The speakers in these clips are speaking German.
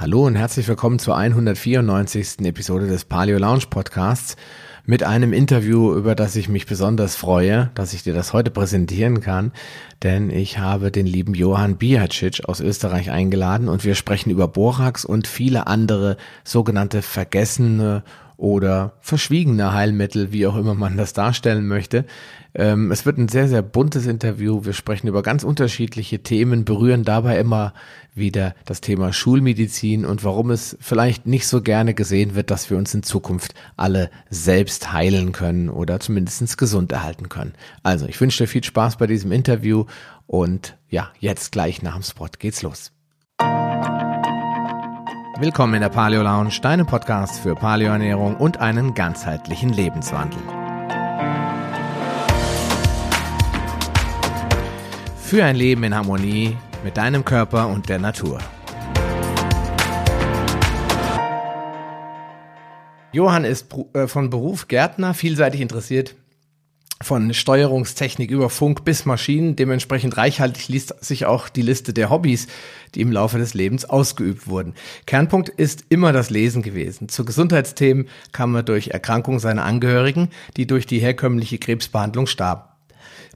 Hallo und herzlich willkommen zur 194. Episode des Paleo Lounge Podcasts mit einem Interview, über das ich mich besonders freue, dass ich dir das heute präsentieren kann, denn ich habe den lieben Johann Biacic aus Österreich eingeladen und wir sprechen über Borax und viele andere sogenannte vergessene oder verschwiegene Heilmittel, wie auch immer man das darstellen möchte. Ähm, es wird ein sehr, sehr buntes Interview. Wir sprechen über ganz unterschiedliche Themen, berühren dabei immer wieder das Thema Schulmedizin und warum es vielleicht nicht so gerne gesehen wird, dass wir uns in Zukunft alle selbst heilen können oder zumindest gesund erhalten können. Also, ich wünsche dir viel Spaß bei diesem Interview und ja, jetzt gleich nach dem Spot geht's los. Willkommen in der Paleo Lounge, deinem Podcast für Paleoernährung und einen ganzheitlichen Lebenswandel. Für ein Leben in Harmonie mit deinem Körper und der Natur. Johann ist äh, von Beruf Gärtner, vielseitig interessiert von Steuerungstechnik über Funk bis Maschinen. Dementsprechend reichhaltig liest sich auch die Liste der Hobbys, die im Laufe des Lebens ausgeübt wurden. Kernpunkt ist immer das Lesen gewesen. Zu Gesundheitsthemen kam er durch Erkrankungen seiner Angehörigen, die durch die herkömmliche Krebsbehandlung starben.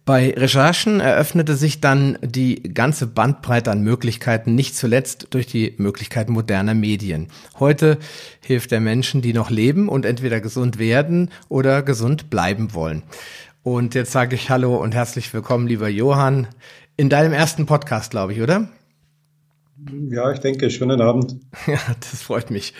Bei Recherchen eröffnete sich dann die ganze Bandbreite an Möglichkeiten, nicht zuletzt durch die Möglichkeiten moderner Medien. Heute hilft er Menschen, die noch leben und entweder gesund werden oder gesund bleiben wollen. Und jetzt sage ich Hallo und herzlich willkommen, lieber Johann, in deinem ersten Podcast, glaube ich, oder? Ja, ich denke, schönen Abend. Ja, das freut mich.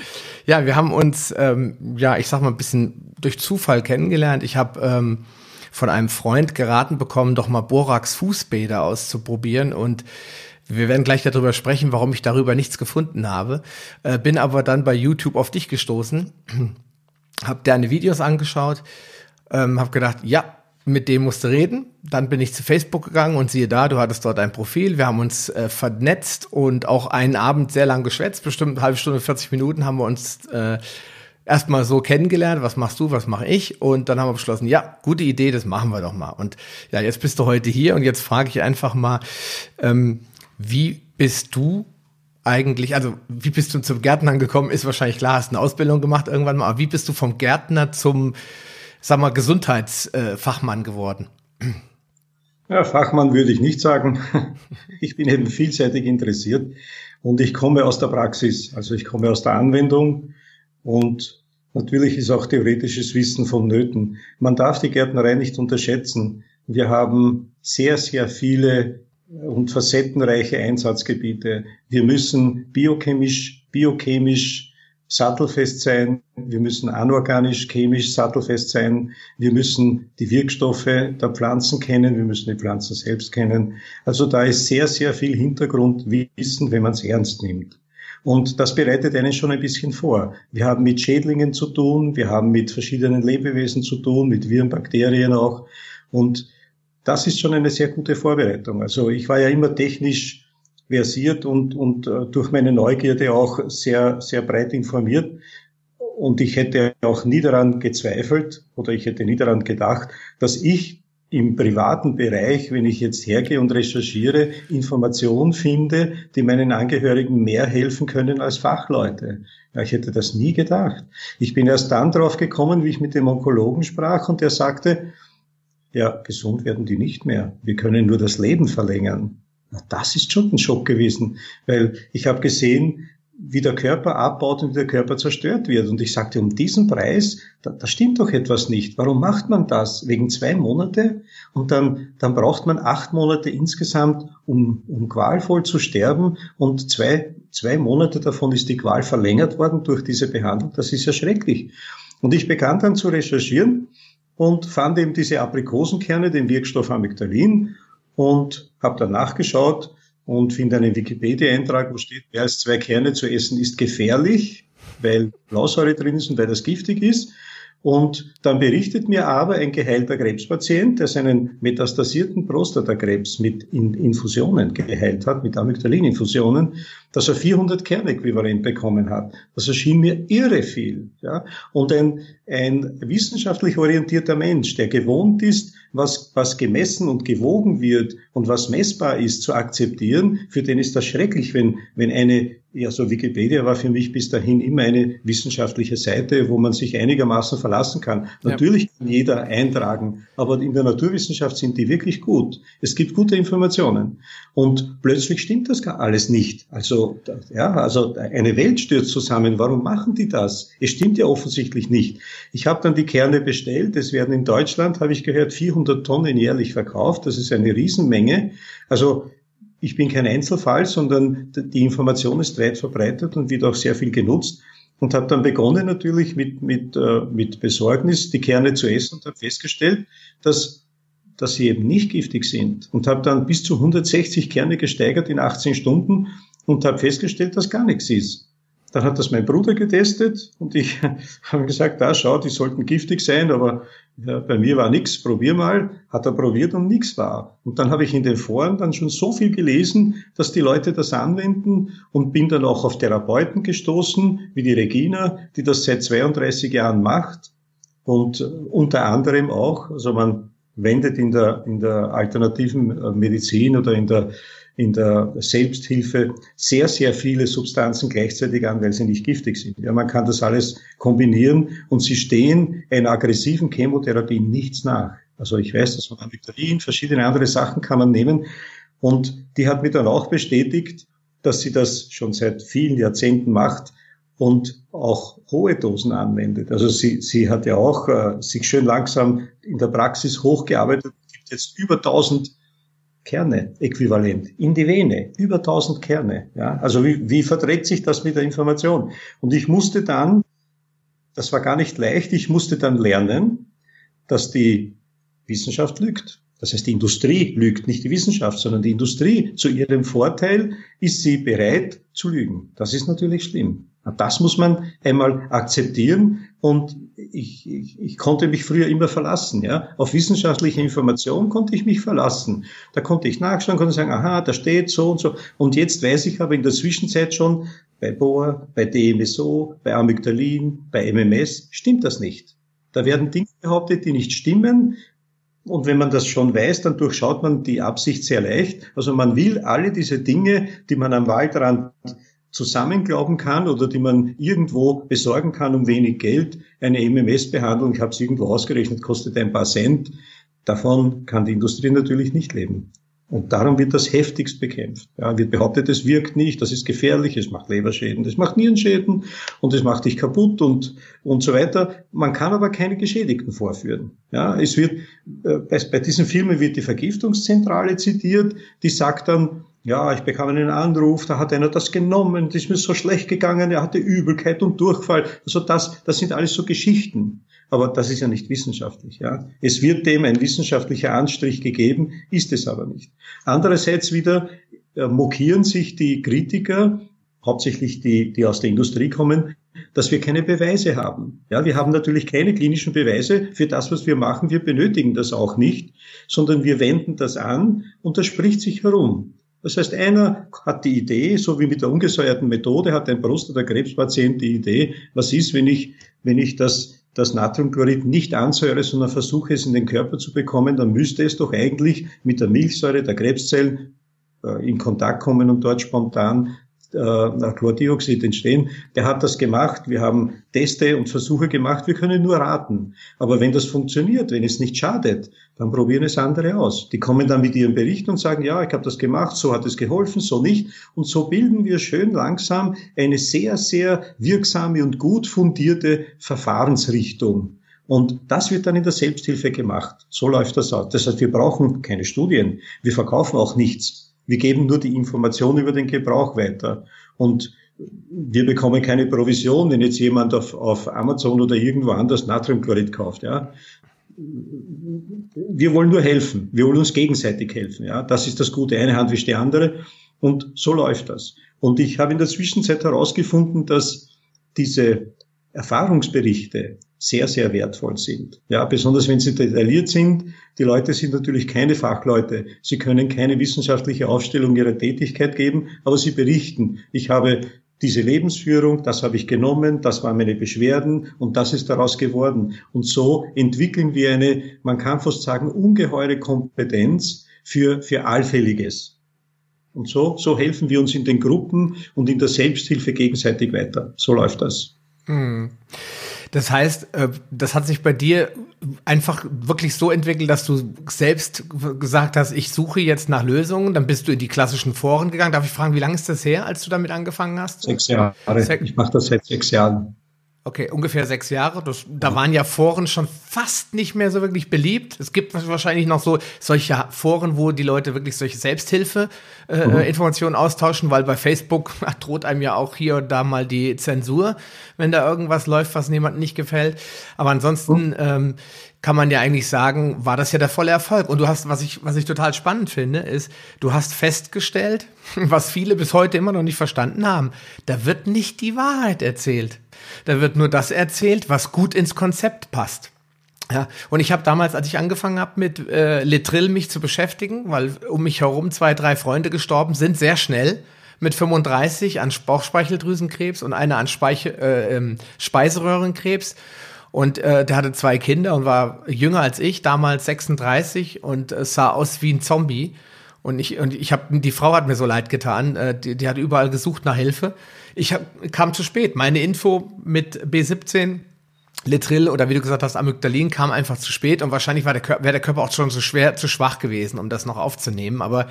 Ja, wir haben uns, ähm, ja, ich sag mal, ein bisschen durch Zufall kennengelernt. Ich habe ähm, von einem Freund geraten bekommen, doch mal Borax Fußbäder auszuprobieren und wir werden gleich darüber sprechen, warum ich darüber nichts gefunden habe. Äh, bin aber dann bei YouTube auf dich gestoßen, habe deine Videos angeschaut, ähm, habe gedacht, ja, mit dem musst du reden. Dann bin ich zu Facebook gegangen und siehe da, du hattest dort ein Profil. Wir haben uns äh, vernetzt und auch einen Abend sehr lang geschwätzt, bestimmt eine halbe Stunde, 40 Minuten haben wir uns äh, erstmal so kennengelernt, was machst du, was mache ich und dann haben wir beschlossen, ja, gute Idee, das machen wir doch mal. Und ja, jetzt bist du heute hier und jetzt frage ich einfach mal, ähm, wie bist du eigentlich, also wie bist du zum Gärtner gekommen, ist wahrscheinlich klar, hast eine Ausbildung gemacht irgendwann mal, aber wie bist du vom Gärtner zum, sag mal, Gesundheitsfachmann geworden? Ja, Fachmann würde ich nicht sagen. Ich bin eben vielseitig interessiert und ich komme aus der Praxis, also ich komme aus der Anwendung und natürlich ist auch theoretisches Wissen vonnöten. Man darf die Gärtnerei nicht unterschätzen. Wir haben sehr, sehr viele und facettenreiche Einsatzgebiete. Wir müssen biochemisch, biochemisch sattelfest sein. Wir müssen anorganisch, chemisch sattelfest sein. Wir müssen die Wirkstoffe der Pflanzen kennen. Wir müssen die Pflanzen selbst kennen. Also da ist sehr, sehr viel Hintergrundwissen, wenn man es ernst nimmt. Und das bereitet einen schon ein bisschen vor. Wir haben mit Schädlingen zu tun, wir haben mit verschiedenen Lebewesen zu tun, mit Viren, Bakterien auch. Und das ist schon eine sehr gute Vorbereitung. Also ich war ja immer technisch versiert und, und äh, durch meine Neugierde auch sehr, sehr breit informiert. Und ich hätte auch nie daran gezweifelt oder ich hätte nie daran gedacht, dass ich im privaten Bereich, wenn ich jetzt hergehe und recherchiere, Informationen finde, die meinen Angehörigen mehr helfen können als Fachleute. Ja, ich hätte das nie gedacht. Ich bin erst dann drauf gekommen, wie ich mit dem Onkologen sprach und der sagte, ja, gesund werden die nicht mehr. Wir können nur das Leben verlängern. Das ist schon ein Schock gewesen, weil ich habe gesehen, wie der Körper abbaut und wie der Körper zerstört wird. Und ich sagte, um diesen Preis, da, da stimmt doch etwas nicht. Warum macht man das? Wegen zwei Monate? Und dann, dann braucht man acht Monate insgesamt, um, um qualvoll zu sterben. Und zwei, zwei Monate davon ist die Qual verlängert worden durch diese Behandlung. Das ist ja schrecklich. Und ich begann dann zu recherchieren und fand eben diese Aprikosenkerne, den Wirkstoff Amygdalin und habe dann nachgeschaut und finde einen Wikipedia-Eintrag, wo steht, mehr als zwei Kerne zu essen ist gefährlich, weil Blausäure drin ist und weil das giftig ist. Und dann berichtet mir aber ein geheilter Krebspatient, der seinen metastasierten Prostatakrebs mit Infusionen geheilt hat, mit Amygdalin-Infusionen, dass er 400 Kernäquivalent bekommen hat. Das erschien mir irre viel. Ja? Und ein, ein wissenschaftlich orientierter Mensch, der gewohnt ist, was, was gemessen und gewogen wird und was messbar ist, zu akzeptieren, für den ist das schrecklich, wenn, wenn eine ja, so Wikipedia war für mich bis dahin immer eine wissenschaftliche Seite, wo man sich einigermaßen verlassen kann. Natürlich kann jeder eintragen, aber in der Naturwissenschaft sind die wirklich gut. Es gibt gute Informationen. Und plötzlich stimmt das gar alles nicht. Also, ja, also eine Welt stürzt zusammen. Warum machen die das? Es stimmt ja offensichtlich nicht. Ich habe dann die Kerne bestellt. Es werden in Deutschland, habe ich gehört, 400 Tonnen jährlich verkauft. Das ist eine Riesenmenge. Also ich bin kein Einzelfall, sondern die Information ist weit verbreitet und wird auch sehr viel genutzt. Und habe dann begonnen natürlich mit, mit, äh, mit Besorgnis die Kerne zu essen und habe festgestellt, dass, dass sie eben nicht giftig sind. Und habe dann bis zu 160 Kerne gesteigert in 18 Stunden und habe festgestellt, dass gar nichts ist. Dann hat das mein Bruder getestet und ich habe gesagt, da schau, die sollten giftig sein, aber ja, bei mir war nichts, probier mal. Hat er probiert und nichts war. Und dann habe ich in den Foren dann schon so viel gelesen, dass die Leute das anwenden und bin dann auch auf Therapeuten gestoßen, wie die Regina, die das seit 32 Jahren macht und unter anderem auch, also man wendet in der, in der alternativen äh, Medizin oder in der in der Selbsthilfe sehr, sehr viele Substanzen gleichzeitig an, weil sie nicht giftig sind. Ja, man kann das alles kombinieren und sie stehen einer aggressiven Chemotherapie nichts nach. Also ich weiß, dass man Amygdalin, verschiedene andere Sachen kann man nehmen und die hat mir dann auch bestätigt, dass sie das schon seit vielen Jahrzehnten macht und auch hohe Dosen anwendet. Also sie, sie hat ja auch äh, sich schön langsam in der Praxis hochgearbeitet, gibt jetzt über 1000 Kerne äquivalent in die Vene, über 1000 Kerne. Ja? Also wie, wie verträgt sich das mit der Information? Und ich musste dann, das war gar nicht leicht, ich musste dann lernen, dass die Wissenschaft lügt. Das heißt, die Industrie lügt, nicht die Wissenschaft, sondern die Industrie. Zu ihrem Vorteil ist sie bereit zu lügen. Das ist natürlich schlimm. Das muss man einmal akzeptieren und ich, ich, ich konnte mich früher immer verlassen. Ja? Auf wissenschaftliche Information konnte ich mich verlassen. Da konnte ich nachschauen, konnte sagen, aha, da steht so und so. Und jetzt weiß ich aber in der Zwischenzeit schon, bei Bohr, bei DMSO, bei Amygdalin, bei MMS stimmt das nicht. Da werden Dinge behauptet, die nicht stimmen. Und wenn man das schon weiß, dann durchschaut man die Absicht sehr leicht. Also man will alle diese Dinge, die man am Waldrand zusammenglauben kann oder die man irgendwo besorgen kann um wenig Geld. Eine MMS-Behandlung, ich habe es irgendwo ausgerechnet, kostet ein paar Cent. Davon kann die Industrie natürlich nicht leben. Und darum wird das heftigst bekämpft. Ja, wird behauptet, es wirkt nicht, das ist gefährlich, es macht Leberschäden, es macht Nierenschäden und es macht dich kaputt und, und so weiter. Man kann aber keine Geschädigten vorführen. Ja, es wird, äh, bei, bei diesen Filmen wird die Vergiftungszentrale zitiert, die sagt dann, ja, ich bekam einen Anruf, da hat einer das genommen, das ist mir so schlecht gegangen, er hatte Übelkeit und Durchfall. Also das, das sind alles so Geschichten. Aber das ist ja nicht wissenschaftlich, ja. Es wird dem ein wissenschaftlicher Anstrich gegeben, ist es aber nicht. Andererseits wieder äh, mokieren sich die Kritiker, hauptsächlich die, die aus der Industrie kommen, dass wir keine Beweise haben. Ja, wir haben natürlich keine klinischen Beweise für das, was wir machen. Wir benötigen das auch nicht, sondern wir wenden das an und das spricht sich herum. Das heißt, einer hat die Idee, so wie mit der ungesäuerten Methode, hat ein Brust- oder Krebspatient die Idee, was ist, wenn ich, wenn ich das das Natriumchlorid nicht ansäure, sondern versuche es in den Körper zu bekommen, dann müsste es doch eigentlich mit der Milchsäure der Krebszellen äh, in Kontakt kommen und dort spontan äh, Chlordioxid entstehen. Der hat das gemacht. Wir haben Teste und Versuche gemacht. Wir können nur raten. Aber wenn das funktioniert, wenn es nicht schadet, dann probieren es andere aus. Die kommen dann mit ihrem Bericht und sagen, ja, ich habe das gemacht, so hat es geholfen, so nicht. Und so bilden wir schön langsam eine sehr, sehr wirksame und gut fundierte Verfahrensrichtung. Und das wird dann in der Selbsthilfe gemacht. So läuft das aus. Das heißt, wir brauchen keine Studien. Wir verkaufen auch nichts. Wir geben nur die Information über den Gebrauch weiter. Und wir bekommen keine Provision, wenn jetzt jemand auf, auf Amazon oder irgendwo anders Natriumchlorid kauft. Ja. Wir wollen nur helfen. Wir wollen uns gegenseitig helfen. Ja. Das ist das Gute. Eine Hand wischt die andere. Und so läuft das. Und ich habe in der Zwischenzeit herausgefunden, dass diese Erfahrungsberichte sehr, sehr wertvoll sind. Ja, besonders wenn sie detailliert sind. Die Leute sind natürlich keine Fachleute. Sie können keine wissenschaftliche Aufstellung ihrer Tätigkeit geben, aber sie berichten. Ich habe diese Lebensführung, das habe ich genommen, das waren meine Beschwerden und das ist daraus geworden. Und so entwickeln wir eine, man kann fast sagen, ungeheure Kompetenz für, für Allfälliges. Und so, so helfen wir uns in den Gruppen und in der Selbsthilfe gegenseitig weiter. So läuft das. Hm. Das heißt, äh, das hat sich bei dir einfach wirklich so entwickelt, dass du selbst gesagt hast, ich suche jetzt nach Lösungen. Dann bist du in die klassischen Foren gegangen. Darf ich fragen, wie lange ist das her, als du damit angefangen hast? Sechs Jahre. Ich mache das seit sechs Jahren. Okay, ungefähr sechs Jahre. Das, da waren ja Foren schon fast nicht mehr so wirklich beliebt. Es gibt wahrscheinlich noch so solche Foren, wo die Leute wirklich solche Selbsthilfe-Informationen äh, mhm. austauschen, weil bei Facebook droht einem ja auch hier und da mal die Zensur, wenn da irgendwas läuft, was niemandem nicht gefällt. Aber ansonsten mhm. ähm, kann man ja eigentlich sagen, war das ja der volle Erfolg. Und du hast, was ich, was ich total spannend finde, ist, du hast festgestellt, was viele bis heute immer noch nicht verstanden haben, da wird nicht die Wahrheit erzählt. Da wird nur das erzählt, was gut ins Konzept passt. Ja, und ich habe damals, als ich angefangen habe mit äh, Litrill mich zu beschäftigen, weil um mich herum zwei, drei Freunde gestorben sind, sehr schnell mit 35 an Bauchspeicheldrüsenkrebs und einer an Speiche, äh, ähm, Speiseröhrenkrebs. Und äh, der hatte zwei Kinder und war jünger als ich, damals 36 und äh, sah aus wie ein Zombie. Und ich, und ich habe, die Frau hat mir so leid getan, äh, die, die hat überall gesucht nach Hilfe. Ich hab, kam zu spät. Meine Info mit B17, Litrill oder wie du gesagt hast, Amygdalin kam einfach zu spät und wahrscheinlich war der, wäre der Körper auch schon zu schwer, zu schwach gewesen, um das noch aufzunehmen. Aber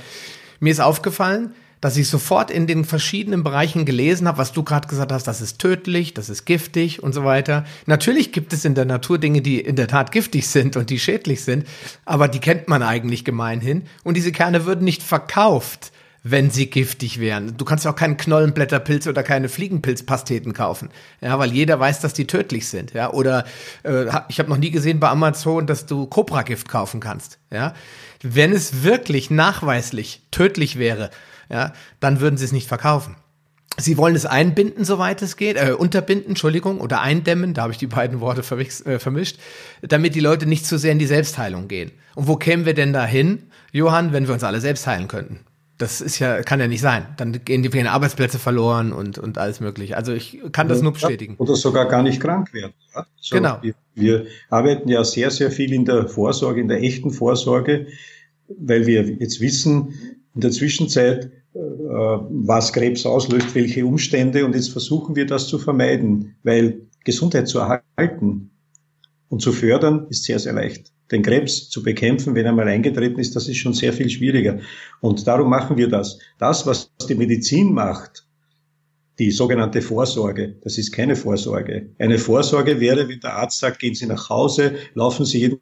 mir ist aufgefallen, dass ich sofort in den verschiedenen Bereichen gelesen habe, was du gerade gesagt hast, das ist tödlich, das ist giftig und so weiter. Natürlich gibt es in der Natur Dinge, die in der Tat giftig sind und die schädlich sind, aber die kennt man eigentlich gemeinhin. Und diese Kerne würden nicht verkauft, wenn sie giftig wären. Du kannst auch keinen Knollenblätterpilz oder keine Fliegenpilzpasteten kaufen, ja, weil jeder weiß, dass die tödlich sind, ja. Oder äh, ich habe noch nie gesehen bei Amazon, dass du Cobra-Gift kaufen kannst, ja. Wenn es wirklich nachweislich tödlich wäre, ja, dann würden sie es nicht verkaufen. Sie wollen es einbinden, soweit es geht, äh, unterbinden, Entschuldigung, oder eindämmen, da habe ich die beiden Worte äh, vermischt, damit die Leute nicht zu sehr in die Selbstheilung gehen. Und wo kämen wir denn dahin, Johann, wenn wir uns alle selbst heilen könnten? Das ist ja, kann ja nicht sein. Dann gehen die Arbeitsplätze verloren und, und alles mögliche. Also ich kann das nur bestätigen. Oder sogar gar nicht krank werden. So, genau. Wir, wir arbeiten ja sehr, sehr viel in der Vorsorge, in der echten Vorsorge, weil wir jetzt wissen, in der Zwischenzeit was Krebs auslöst, welche Umstände. Und jetzt versuchen wir das zu vermeiden, weil Gesundheit zu erhalten und zu fördern ist sehr, sehr leicht. Den Krebs zu bekämpfen, wenn er mal eingetreten ist, das ist schon sehr viel schwieriger. Und darum machen wir das. Das, was die Medizin macht, die sogenannte Vorsorge, das ist keine Vorsorge. Eine Vorsorge wäre, wenn der Arzt sagt, gehen Sie nach Hause, laufen Sie jeden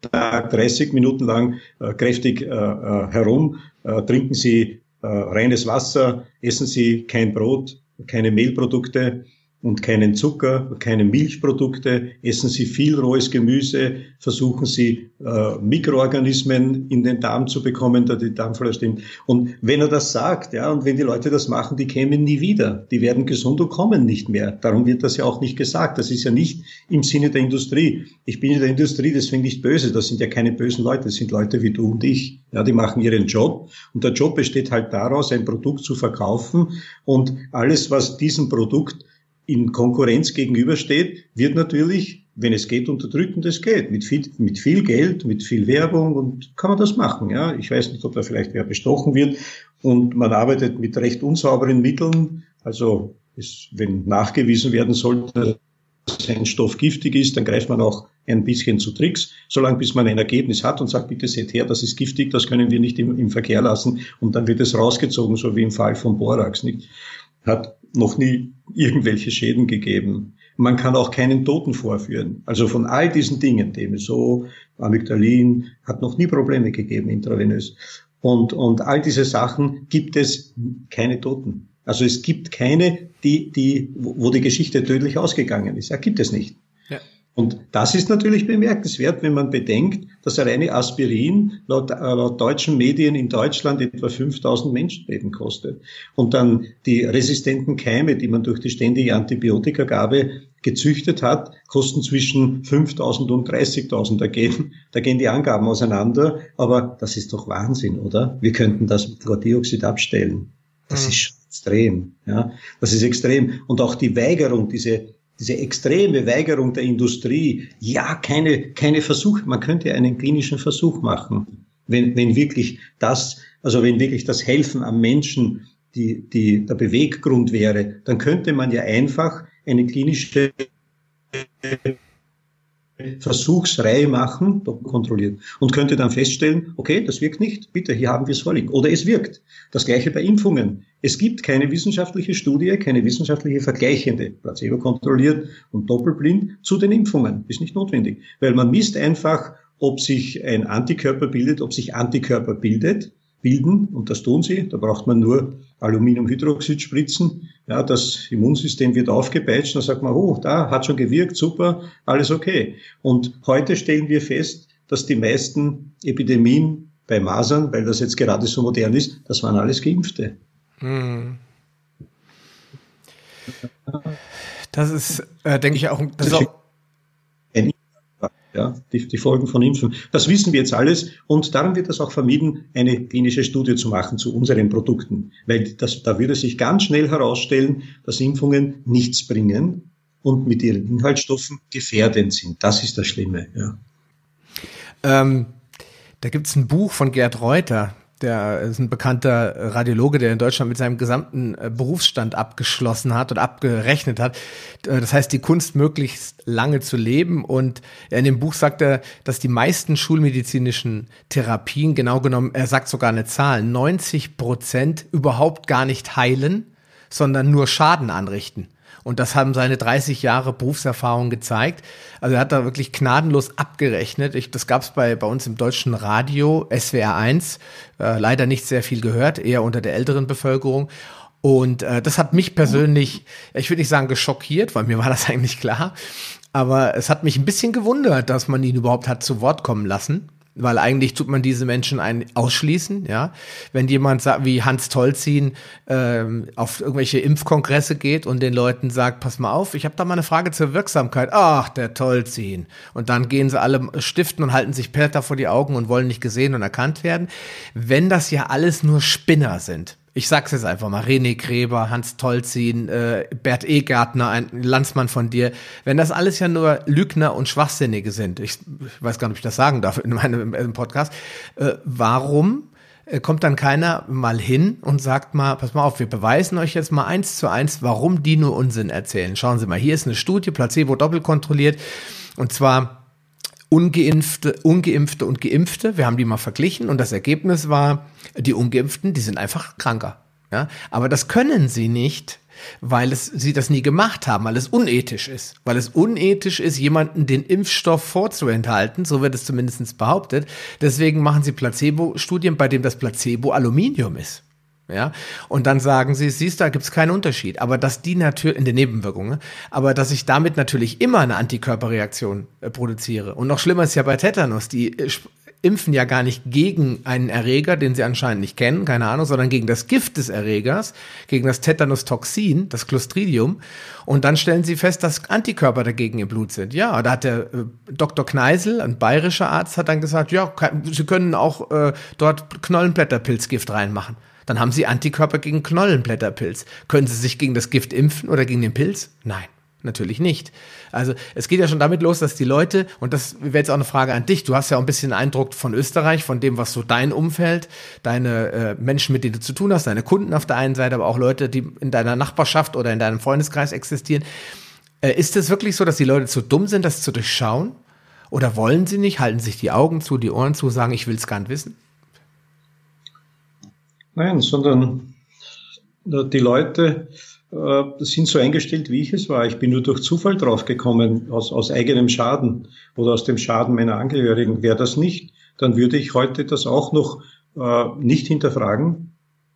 Tag 30 Minuten lang äh, kräftig äh, äh, herum, äh, trinken Sie äh, reines Wasser, essen Sie kein Brot, keine Mehlprodukte, und keinen Zucker, keine Milchprodukte, essen Sie viel rohes Gemüse, versuchen Sie äh, Mikroorganismen in den Darm zu bekommen, da die Darmflora stimmt. Und wenn er das sagt, ja, und wenn die Leute das machen, die kämen nie wieder. Die werden gesund und kommen nicht mehr. Darum wird das ja auch nicht gesagt. Das ist ja nicht im Sinne der Industrie. Ich bin in der Industrie deswegen nicht böse. Das sind ja keine bösen Leute. Das sind Leute wie du und ich. Ja, die machen ihren Job. Und der Job besteht halt daraus, ein Produkt zu verkaufen und alles, was diesem Produkt in Konkurrenz gegenübersteht, wird natürlich, wenn es geht, unterdrückt und es geht. Mit viel, mit viel Geld, mit viel Werbung und kann man das machen. Ja, Ich weiß nicht, ob da vielleicht wer bestochen wird und man arbeitet mit recht unsauberen Mitteln. Also es, wenn nachgewiesen werden sollte, dass ein Stoff giftig ist, dann greift man auch ein bisschen zu Tricks, solange bis man ein Ergebnis hat und sagt, bitte seht her, das ist giftig, das können wir nicht im, im Verkehr lassen und dann wird es rausgezogen, so wie im Fall von Borax. Nicht? Hat noch nie irgendwelche Schäden gegeben. Man kann auch keinen Toten vorführen. Also von all diesen Dingen, DMSO, Amygdalin, hat noch nie Probleme gegeben intravenös. Und, und all diese Sachen gibt es keine Toten. Also es gibt keine, die, die, wo die Geschichte tödlich ausgegangen ist. Ja, gibt es nicht. Und das ist natürlich bemerkenswert, wenn man bedenkt, dass reine Aspirin laut, äh, laut deutschen Medien in Deutschland etwa 5000 Menschenleben kostet. Und dann die resistenten Keime, die man durch die ständige Antibiotikagabe gezüchtet hat, kosten zwischen 5000 und 30.000. Da gehen, da gehen die Angaben auseinander. Aber das ist doch Wahnsinn, oder? Wir könnten das mit Chlordioxid abstellen. Das mhm. ist extrem, ja. Das ist extrem. Und auch die Weigerung, diese diese extreme Weigerung der Industrie, ja, keine, keine Versuch, man könnte einen klinischen Versuch machen, wenn, wenn wirklich das, also wenn wirklich das Helfen am Menschen die, die, der Beweggrund wäre, dann könnte man ja einfach eine klinische Versuchsreihe machen, kontrolliert, und könnte dann feststellen, okay, das wirkt nicht, bitte, hier haben wir es vorliegen. Oder es wirkt. Das gleiche bei Impfungen. Es gibt keine wissenschaftliche Studie, keine wissenschaftliche vergleichende, placebo kontrolliert und doppelblind zu den Impfungen. Ist nicht notwendig, weil man misst einfach, ob sich ein Antikörper bildet, ob sich Antikörper bildet bilden, und das tun sie. Da braucht man nur Aluminiumhydroxid spritzen. Ja, das Immunsystem wird aufgepeitscht, dann sagt man, oh, da hat schon gewirkt, super, alles okay. Und heute stellen wir fest, dass die meisten Epidemien bei Masern, weil das jetzt gerade so modern ist, das waren alles Geimpfte. Hm. Das ist, äh, denke ich, auch, das ist auch ja, die, die Folgen von Impfen. Das wissen wir jetzt alles und darum wird es auch vermieden, eine klinische Studie zu machen zu unseren Produkten, weil das, da würde sich ganz schnell herausstellen, dass Impfungen nichts bringen und mit ihren Inhaltsstoffen gefährdend sind. Das ist das Schlimme. Ja. Ähm, da gibt es ein Buch von Gerd Reuter, der ist ein bekannter Radiologe, der in Deutschland mit seinem gesamten äh, Berufsstand abgeschlossen hat und abgerechnet hat. Äh, das heißt, die Kunst möglichst lange zu leben. Und in dem Buch sagt er, dass die meisten schulmedizinischen Therapien, genau genommen, er sagt sogar eine Zahl, 90 Prozent überhaupt gar nicht heilen, sondern nur Schaden anrichten. Und das haben seine 30 Jahre Berufserfahrung gezeigt. Also er hat da wirklich gnadenlos abgerechnet. Ich, das gab es bei, bei uns im deutschen Radio, SWR 1, äh, leider nicht sehr viel gehört, eher unter der älteren Bevölkerung. Und äh, das hat mich persönlich, ich würde nicht sagen geschockiert, weil mir war das eigentlich klar. Aber es hat mich ein bisschen gewundert, dass man ihn überhaupt hat zu Wort kommen lassen weil eigentlich tut man diese Menschen ein ausschließen, ja. Wenn jemand sagt, wie Hans Tolzin ähm, auf irgendwelche Impfkongresse geht und den Leuten sagt, pass mal auf, ich habe da mal eine Frage zur Wirksamkeit. Ach, der Tolzin. Und dann gehen sie alle stiften und halten sich Peter vor die Augen und wollen nicht gesehen und erkannt werden. Wenn das ja alles nur Spinner sind, ich sag's jetzt einfach mal, René Gräber, Hans Tolzin, äh, Bert Egartner, ein Landsmann von dir, wenn das alles ja nur Lügner und Schwachsinnige sind, ich weiß gar nicht, ob ich das sagen darf in meinem im Podcast, äh, warum äh, kommt dann keiner mal hin und sagt mal, pass mal auf, wir beweisen euch jetzt mal eins zu eins, warum die nur Unsinn erzählen. Schauen Sie mal, hier ist eine Studie, Placebo doppelt kontrolliert, und zwar Ungeimpfte, Ungeimpfte und Geimpfte. Wir haben die mal verglichen und das Ergebnis war, die Ungeimpften, die sind einfach kranker. Ja, aber das können sie nicht, weil es, sie das nie gemacht haben, weil es unethisch ist. Weil es unethisch ist, jemanden den Impfstoff vorzuenthalten, so wird es zumindest behauptet. Deswegen machen sie Placebo-Studien, bei dem das Placebo Aluminium ist. Ja, und dann sagen sie, siehst du, da gibt's keinen Unterschied. Aber dass die natürlich, in den Nebenwirkungen, ne? aber dass ich damit natürlich immer eine Antikörperreaktion äh, produziere. Und noch schlimmer ist ja bei Tetanus, die äh, impfen ja gar nicht gegen einen Erreger, den sie anscheinend nicht kennen, keine Ahnung, sondern gegen das Gift des Erregers, gegen das Tetanustoxin, das Clostridium. Und dann stellen sie fest, dass Antikörper dagegen im Blut sind. Ja, da hat der äh, Dr. Kneisel, ein bayerischer Arzt, hat dann gesagt, ja, sie können auch äh, dort Knollenblätterpilzgift reinmachen. Dann haben Sie Antikörper gegen Knollenblätterpilz. Können Sie sich gegen das Gift impfen oder gegen den Pilz? Nein. Natürlich nicht. Also es geht ja schon damit los, dass die Leute, und das wäre jetzt auch eine Frage an dich, du hast ja auch ein bisschen Eindruck von Österreich, von dem, was so dein Umfeld, deine äh, Menschen, mit denen du zu tun hast, deine Kunden auf der einen Seite, aber auch Leute, die in deiner Nachbarschaft oder in deinem Freundeskreis existieren. Äh, ist es wirklich so, dass die Leute zu dumm sind, das zu durchschauen? Oder wollen sie nicht, halten sich die Augen zu, die Ohren zu, sagen, ich will es gar nicht wissen? Nein, sondern die Leute äh, sind so eingestellt, wie ich es war. Ich bin nur durch Zufall draufgekommen, aus, aus eigenem Schaden oder aus dem Schaden meiner Angehörigen. Wäre das nicht, dann würde ich heute das auch noch äh, nicht hinterfragen.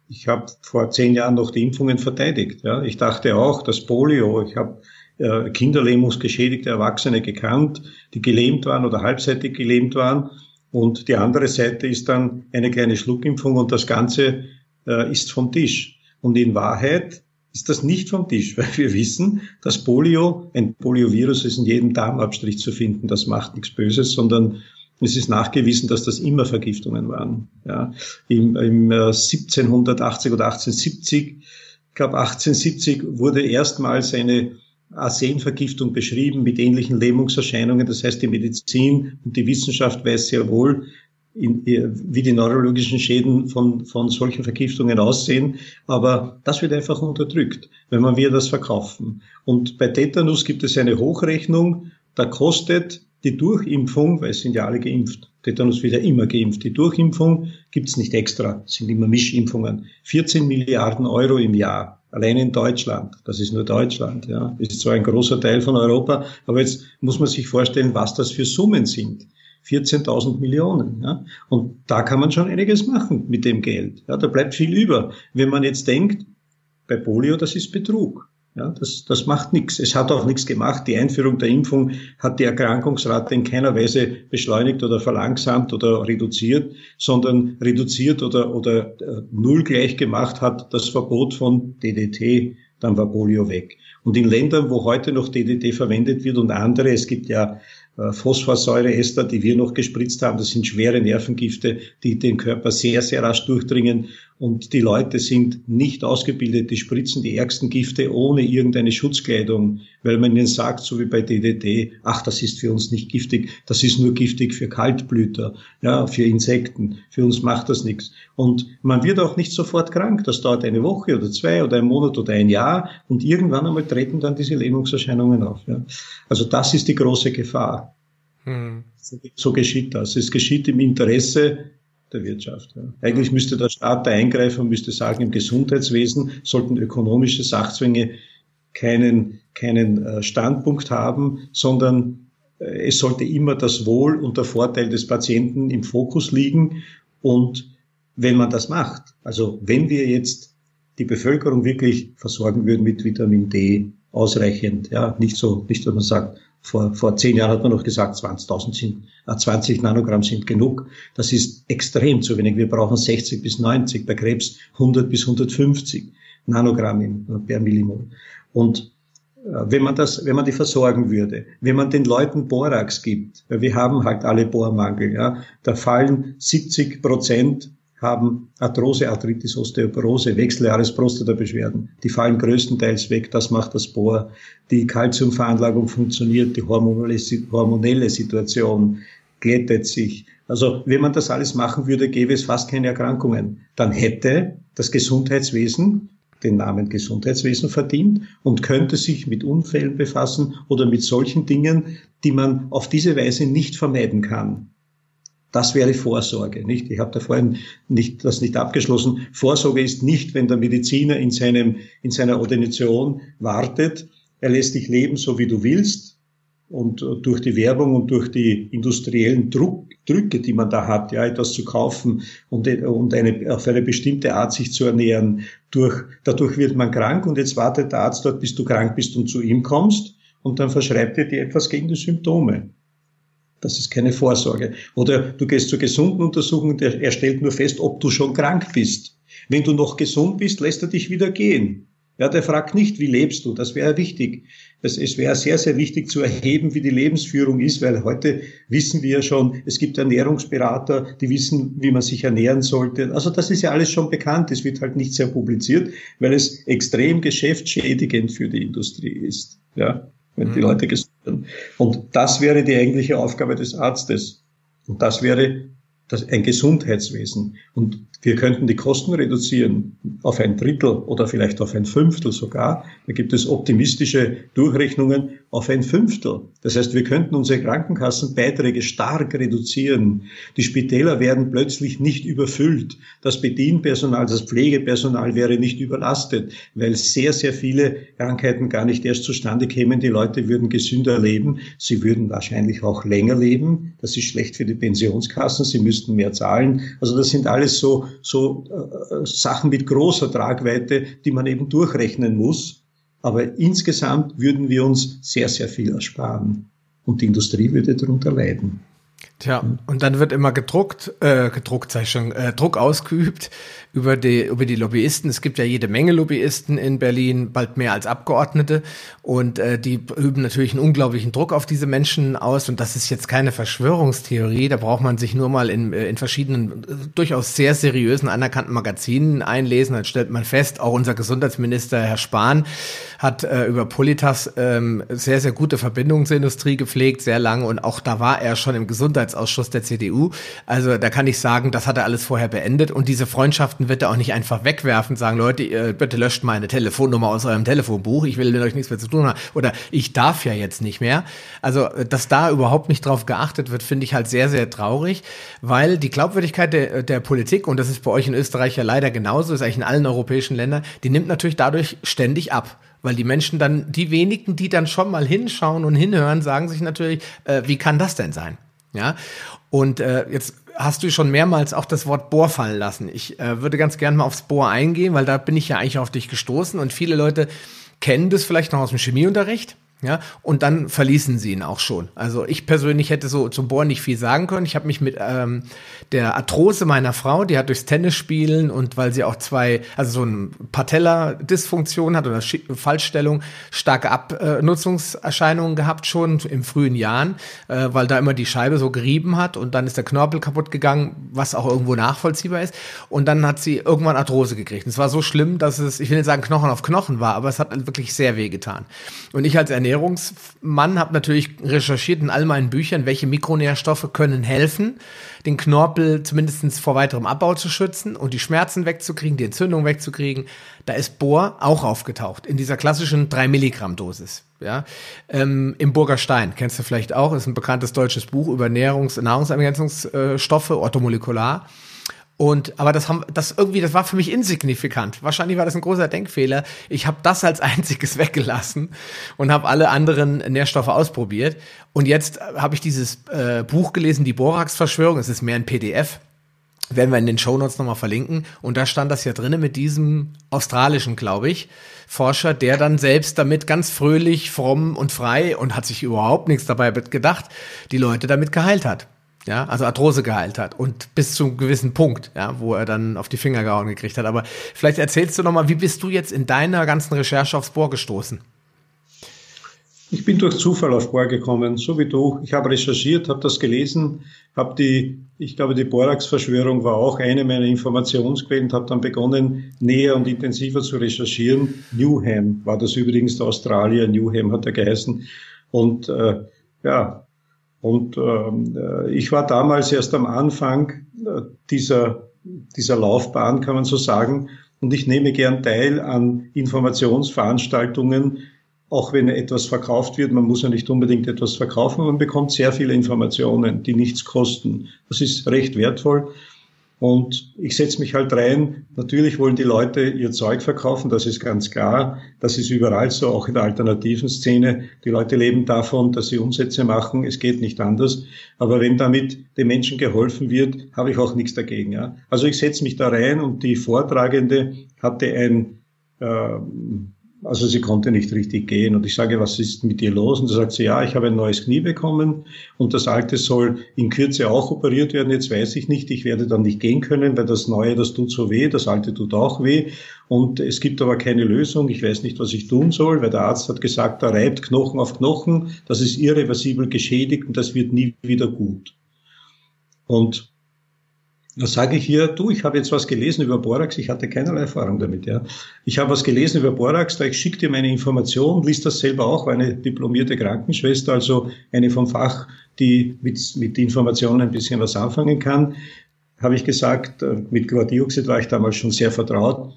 Ich habe vor zehn Jahren noch die Impfungen verteidigt. Ja. Ich dachte auch, das Polio, ich habe äh, kinderlähmungsgeschädigte Erwachsene gekannt, die gelähmt waren oder halbseitig gelähmt waren. Und die andere Seite ist dann eine kleine Schluckimpfung und das Ganze äh, ist vom Tisch. Und in Wahrheit ist das nicht vom Tisch, weil wir wissen, dass Polio, ein Poliovirus ist in jedem Darmabstrich zu finden, das macht nichts Böses, sondern es ist nachgewiesen, dass das immer Vergiftungen waren. Ja. Im, im 1780 äh, oder 1870, ich glaube 1870 wurde erstmals eine Arsenvergiftung beschrieben mit ähnlichen Lähmungserscheinungen. Das heißt, die Medizin und die Wissenschaft weiß sehr wohl, in, wie die neurologischen Schäden von, von solchen Vergiftungen aussehen. Aber das wird einfach unterdrückt, wenn man wir das verkaufen. Und bei Tetanus gibt es eine Hochrechnung, da kostet die Durchimpfung, weil es sind ja alle geimpft, Tetanus wird ja immer geimpft, die Durchimpfung gibt's nicht extra, sind immer Mischimpfungen. 14 Milliarden Euro im Jahr. Allein in Deutschland, das ist nur Deutschland, ja, ist zwar ein großer Teil von Europa, aber jetzt muss man sich vorstellen, was das für Summen sind. 14.000 Millionen. Ja? Und da kann man schon einiges machen mit dem Geld. Ja, da bleibt viel über. Wenn man jetzt denkt, bei Polio, das ist Betrug. Ja, das, das macht nichts. Es hat auch nichts gemacht. Die Einführung der Impfung hat die Erkrankungsrate in keiner Weise beschleunigt oder verlangsamt oder reduziert, sondern reduziert oder, oder äh, null gleich gemacht hat das Verbot von DDT. Dann war Polio weg. Und in Ländern, wo heute noch DDT verwendet wird und andere, es gibt ja äh, Phosphorsäureester, die wir noch gespritzt haben. Das sind schwere Nervengifte, die den Körper sehr, sehr rasch durchdringen. Und die Leute sind nicht ausgebildet. Die spritzen die ärgsten Gifte ohne irgendeine Schutzkleidung, weil man ihnen sagt, so wie bei DDT, ach, das ist für uns nicht giftig. Das ist nur giftig für Kaltblüter, ja, für Insekten. Für uns macht das nichts. Und man wird auch nicht sofort krank. Das dauert eine Woche oder zwei oder ein Monat oder ein Jahr. Und irgendwann einmal treten dann diese Lähmungserscheinungen auf. Ja. Also das ist die große Gefahr. Hm. So geschieht das. Es geschieht im Interesse der Wirtschaft. Ja. Eigentlich müsste der Staat da eingreifen und müsste sagen, im Gesundheitswesen sollten ökonomische Sachzwänge keinen, keinen äh, Standpunkt haben, sondern äh, es sollte immer das Wohl und der Vorteil des Patienten im Fokus liegen. Und wenn man das macht, also wenn wir jetzt die Bevölkerung wirklich versorgen würden mit Vitamin D ausreichend, ja, nicht so, nicht, dass man sagt, vor, vor zehn Jahren hat man noch gesagt, 20.000 sind, äh, 20 Nanogramm sind genug. Das ist extrem zu wenig. Wir brauchen 60 bis 90, bei Krebs 100 bis 150 Nanogramm in, äh, per Millimol. Und äh, wenn man das, wenn man die versorgen würde, wenn man den Leuten Borax gibt, weil wir haben halt alle Bohrmangel, ja, da fallen 70 Prozent haben Arthrose, Arthritis, Osteoporose, Wechseljahresprostata-Beschwerden. Die fallen größtenteils weg, das macht das Bohr. Die Kalziumveranlagung funktioniert, die hormonelle, hormonelle Situation glättet sich. Also wenn man das alles machen würde, gäbe es fast keine Erkrankungen. Dann hätte das Gesundheitswesen den Namen Gesundheitswesen verdient und könnte sich mit Unfällen befassen oder mit solchen Dingen, die man auf diese Weise nicht vermeiden kann. Das wäre Vorsorge, nicht? Ich habe da vorhin nicht, das nicht abgeschlossen. Vorsorge ist nicht, wenn der Mediziner in seinem, in seiner Ordination wartet. Er lässt dich leben, so wie du willst. Und durch die Werbung und durch die industriellen Druck, Drücke, die man da hat, ja, etwas zu kaufen und, und eine, auf eine bestimmte Art sich zu ernähren, durch, dadurch wird man krank und jetzt wartet der Arzt dort, bis du krank bist und zu ihm kommst und dann verschreibt er dir etwas gegen die Symptome. Das ist keine Vorsorge. Oder du gehst zur gesunden Untersuchung, der, er stellt nur fest, ob du schon krank bist. Wenn du noch gesund bist, lässt er dich wieder gehen. Ja, der fragt nicht, wie lebst du? Das wäre wichtig. Es, es wäre sehr, sehr wichtig zu erheben, wie die Lebensführung ist, weil heute wissen wir ja schon, es gibt Ernährungsberater, die wissen, wie man sich ernähren sollte. Also das ist ja alles schon bekannt. Es wird halt nicht sehr publiziert, weil es extrem geschäftsschädigend für die Industrie ist. Ja, wenn mhm. die Leute gesund sind. Und das wäre die eigentliche Aufgabe des Arztes. Und das wäre das, ein Gesundheitswesen. Und wir könnten die Kosten reduzieren auf ein Drittel oder vielleicht auf ein Fünftel sogar. Da gibt es optimistische Durchrechnungen auf ein Fünftel. Das heißt, wir könnten unsere Krankenkassenbeiträge stark reduzieren. Die Spitäler werden plötzlich nicht überfüllt. Das Bedienpersonal, das Pflegepersonal wäre nicht überlastet, weil sehr, sehr viele Krankheiten gar nicht erst zustande kämen. Die Leute würden gesünder leben. Sie würden wahrscheinlich auch länger leben. Das ist schlecht für die Pensionskassen. Sie müssten mehr zahlen. Also das sind alles so so äh, Sachen mit großer Tragweite, die man eben durchrechnen muss. Aber insgesamt würden wir uns sehr, sehr viel ersparen. Und die Industrie würde darunter leiden. Tja, und dann wird immer gedruckt, äh, gedruckt sei schon, äh, Druck ausgeübt über die, über die Lobbyisten. Es gibt ja jede Menge Lobbyisten in Berlin, bald mehr als Abgeordnete. Und äh, die üben natürlich einen unglaublichen Druck auf diese Menschen aus. Und das ist jetzt keine Verschwörungstheorie. Da braucht man sich nur mal in, äh, in verschiedenen, äh, durchaus sehr seriösen, anerkannten Magazinen einlesen. Dann stellt man fest, auch unser Gesundheitsminister Herr Spahn hat äh, über Politas ähm, sehr, sehr gute Verbindungen zur Industrie gepflegt, sehr lange. Und auch da war er schon im Gesundheitsausschuss der CDU. Also da kann ich sagen, das hat er alles vorher beendet. Und diese Freundschaften wird er auch nicht einfach wegwerfen, sagen, Leute, bitte löscht meine Telefonnummer aus eurem Telefonbuch. Ich will mit euch nichts mehr zu tun haben. Oder ich darf ja jetzt nicht mehr. Also, dass da überhaupt nicht drauf geachtet wird, finde ich halt sehr, sehr traurig, weil die Glaubwürdigkeit der, der Politik, und das ist bei euch in Österreich ja leider genauso, ist eigentlich in allen europäischen Ländern, die nimmt natürlich dadurch ständig ab weil die Menschen dann, die wenigen, die dann schon mal hinschauen und hinhören, sagen sich natürlich, äh, wie kann das denn sein? Ja, und äh, jetzt hast du schon mehrmals auch das Wort Bohr fallen lassen. Ich äh, würde ganz gerne mal aufs Bohr eingehen, weil da bin ich ja eigentlich auf dich gestoßen und viele Leute kennen das vielleicht noch aus dem Chemieunterricht. Ja, und dann verließen sie ihn auch schon. Also ich persönlich hätte so zum Bohren nicht viel sagen können. Ich habe mich mit ähm, der Arthrose meiner Frau, die hat durchs Tennisspielen und weil sie auch zwei, also so eine Patella-Dysfunktion hat oder Fallstellung, starke Abnutzungserscheinungen gehabt schon im frühen Jahren, äh, weil da immer die Scheibe so gerieben hat und dann ist der Knorpel kaputt gegangen, was auch irgendwo nachvollziehbar ist. Und dann hat sie irgendwann Arthrose gekriegt. Und es war so schlimm, dass es, ich will nicht sagen Knochen auf Knochen war, aber es hat wirklich sehr weh getan. Und ich als Ernährungs Ernährungsmann, habe natürlich recherchiert in all meinen Büchern, welche Mikronährstoffe können helfen, den Knorpel zumindest vor weiterem Abbau zu schützen und die Schmerzen wegzukriegen, die Entzündung wegzukriegen. Da ist Bohr auch aufgetaucht, in dieser klassischen 3 Milligramm Dosis. Ja, ähm, Im Burger Stein, kennst du vielleicht auch, ist ein bekanntes deutsches Buch über Ernährungs-, Nahrungsergänzungsstoffe, orthomolekular. Und aber das haben das irgendwie, das war für mich insignifikant. Wahrscheinlich war das ein großer Denkfehler. Ich habe das als einziges weggelassen und habe alle anderen Nährstoffe ausprobiert. Und jetzt habe ich dieses äh, Buch gelesen, die Borax-Verschwörung. Es ist mehr ein PDF. Werden wir in den Shownotes nochmal verlinken. Und da stand das ja drinnen mit diesem australischen, glaube ich, Forscher, der dann selbst damit ganz fröhlich, fromm und frei und hat sich überhaupt nichts dabei gedacht, die Leute damit geheilt hat ja, also Arthrose geheilt hat und bis zu einem gewissen Punkt, ja, wo er dann auf die Finger gehauen gekriegt hat. Aber vielleicht erzählst du noch mal, wie bist du jetzt in deiner ganzen Recherche aufs Bohr gestoßen? Ich bin durch Zufall auf Bohr gekommen, so wie du. Ich habe recherchiert, habe das gelesen, habe die, ich glaube, die Borax-Verschwörung war auch eine meiner Informationsquellen und habe dann begonnen, näher und intensiver zu recherchieren. Newham war das übrigens der Australier, Newham hat er geheißen. Und äh, ja, und ähm, äh, ich war damals erst am Anfang äh, dieser, dieser Laufbahn, kann man so sagen. Und ich nehme gern teil an Informationsveranstaltungen, auch wenn etwas verkauft wird. Man muss ja nicht unbedingt etwas verkaufen, man bekommt sehr viele Informationen, die nichts kosten. Das ist recht wertvoll. Und ich setze mich halt rein. Natürlich wollen die Leute ihr Zeug verkaufen, das ist ganz klar. Das ist überall so, auch in der alternativen Szene. Die Leute leben davon, dass sie Umsätze machen. Es geht nicht anders. Aber wenn damit den Menschen geholfen wird, habe ich auch nichts dagegen. Ja? Also ich setze mich da rein und die Vortragende hatte ein äh, also sie konnte nicht richtig gehen. Und ich sage, was ist mit ihr los? Und da sagt sie, ja, ich habe ein neues Knie bekommen und das alte soll in Kürze auch operiert werden. Jetzt weiß ich nicht, ich werde dann nicht gehen können, weil das neue, das tut so weh, das alte tut auch weh. Und es gibt aber keine Lösung. Ich weiß nicht, was ich tun soll, weil der Arzt hat gesagt, da reibt Knochen auf Knochen. Das ist irreversibel geschädigt und das wird nie wieder gut. Und da sage ich hier, du, ich habe jetzt was gelesen über Borax, ich hatte keinerlei Erfahrung damit. Ja. Ich habe was gelesen über Borax, da ich schicke dir meine Information, liest das selber auch, war eine diplomierte Krankenschwester, also eine vom Fach, die mit, mit Informationen ein bisschen was anfangen kann. Habe ich gesagt, äh, mit Chlordioxid war ich damals schon sehr vertraut.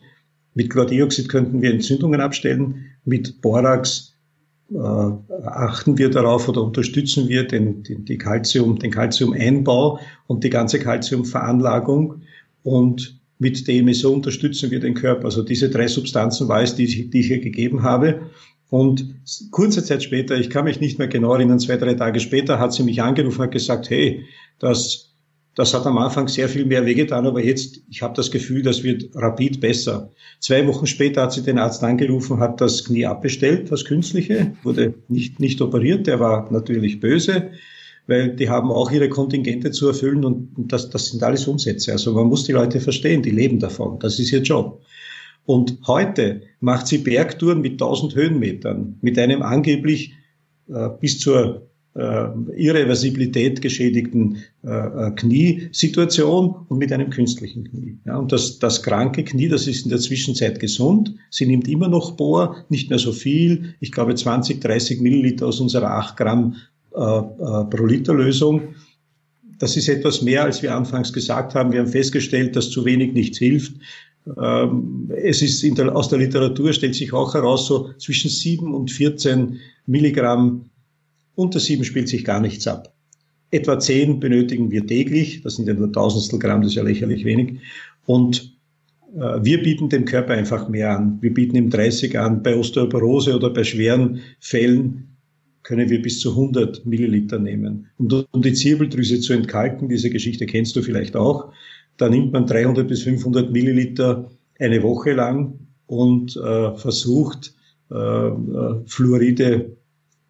Mit Chlordioxid könnten wir Entzündungen abstellen, mit Borax achten wir darauf oder unterstützen wir den, den, die Calcium, den Calcium-Einbau und die ganze Calciumveranlagung und mit DMSO unterstützen wir den Körper. Also diese drei Substanzen war es, die, die ich hier gegeben habe. Und kurze Zeit später, ich kann mich nicht mehr genau erinnern, zwei, drei Tage später, hat sie mich angerufen und gesagt, hey, das das hat am Anfang sehr viel mehr wehgetan, aber jetzt, ich habe das Gefühl, das wird rapid besser. Zwei Wochen später hat sie den Arzt angerufen, hat das Knie abbestellt, das künstliche, wurde nicht, nicht operiert, der war natürlich böse, weil die haben auch ihre Kontingente zu erfüllen und das, das sind alles Umsätze. Also man muss die Leute verstehen, die leben davon, das ist ihr Job. Und heute macht sie Bergtouren mit 1000 Höhenmetern, mit einem angeblich äh, bis zur Irreversibilität geschädigten äh, äh, Kniesituation und mit einem künstlichen Knie. Ja, und das, das kranke Knie, das ist in der Zwischenzeit gesund. Sie nimmt immer noch Bohr, nicht mehr so viel. Ich glaube 20, 30 Milliliter aus unserer 8 Gramm äh, äh, pro Liter Lösung. Das ist etwas mehr, als wir anfangs gesagt haben. Wir haben festgestellt, dass zu wenig nichts hilft. Ähm, es ist der, aus der Literatur stellt sich auch heraus, so zwischen 7 und 14 Milligramm unter sieben spielt sich gar nichts ab. Etwa zehn benötigen wir täglich. Das sind ja nur Tausendstel Gramm, das ist ja lächerlich wenig. Und äh, wir bieten dem Körper einfach mehr an. Wir bieten ihm 30 an. Bei Osteoporose oder bei schweren Fällen können wir bis zu 100 Milliliter nehmen. Und um die Zirbeldrüse zu entkalken, diese Geschichte kennst du vielleicht auch, da nimmt man 300 bis 500 Milliliter eine Woche lang und äh, versucht, äh, äh, Fluoride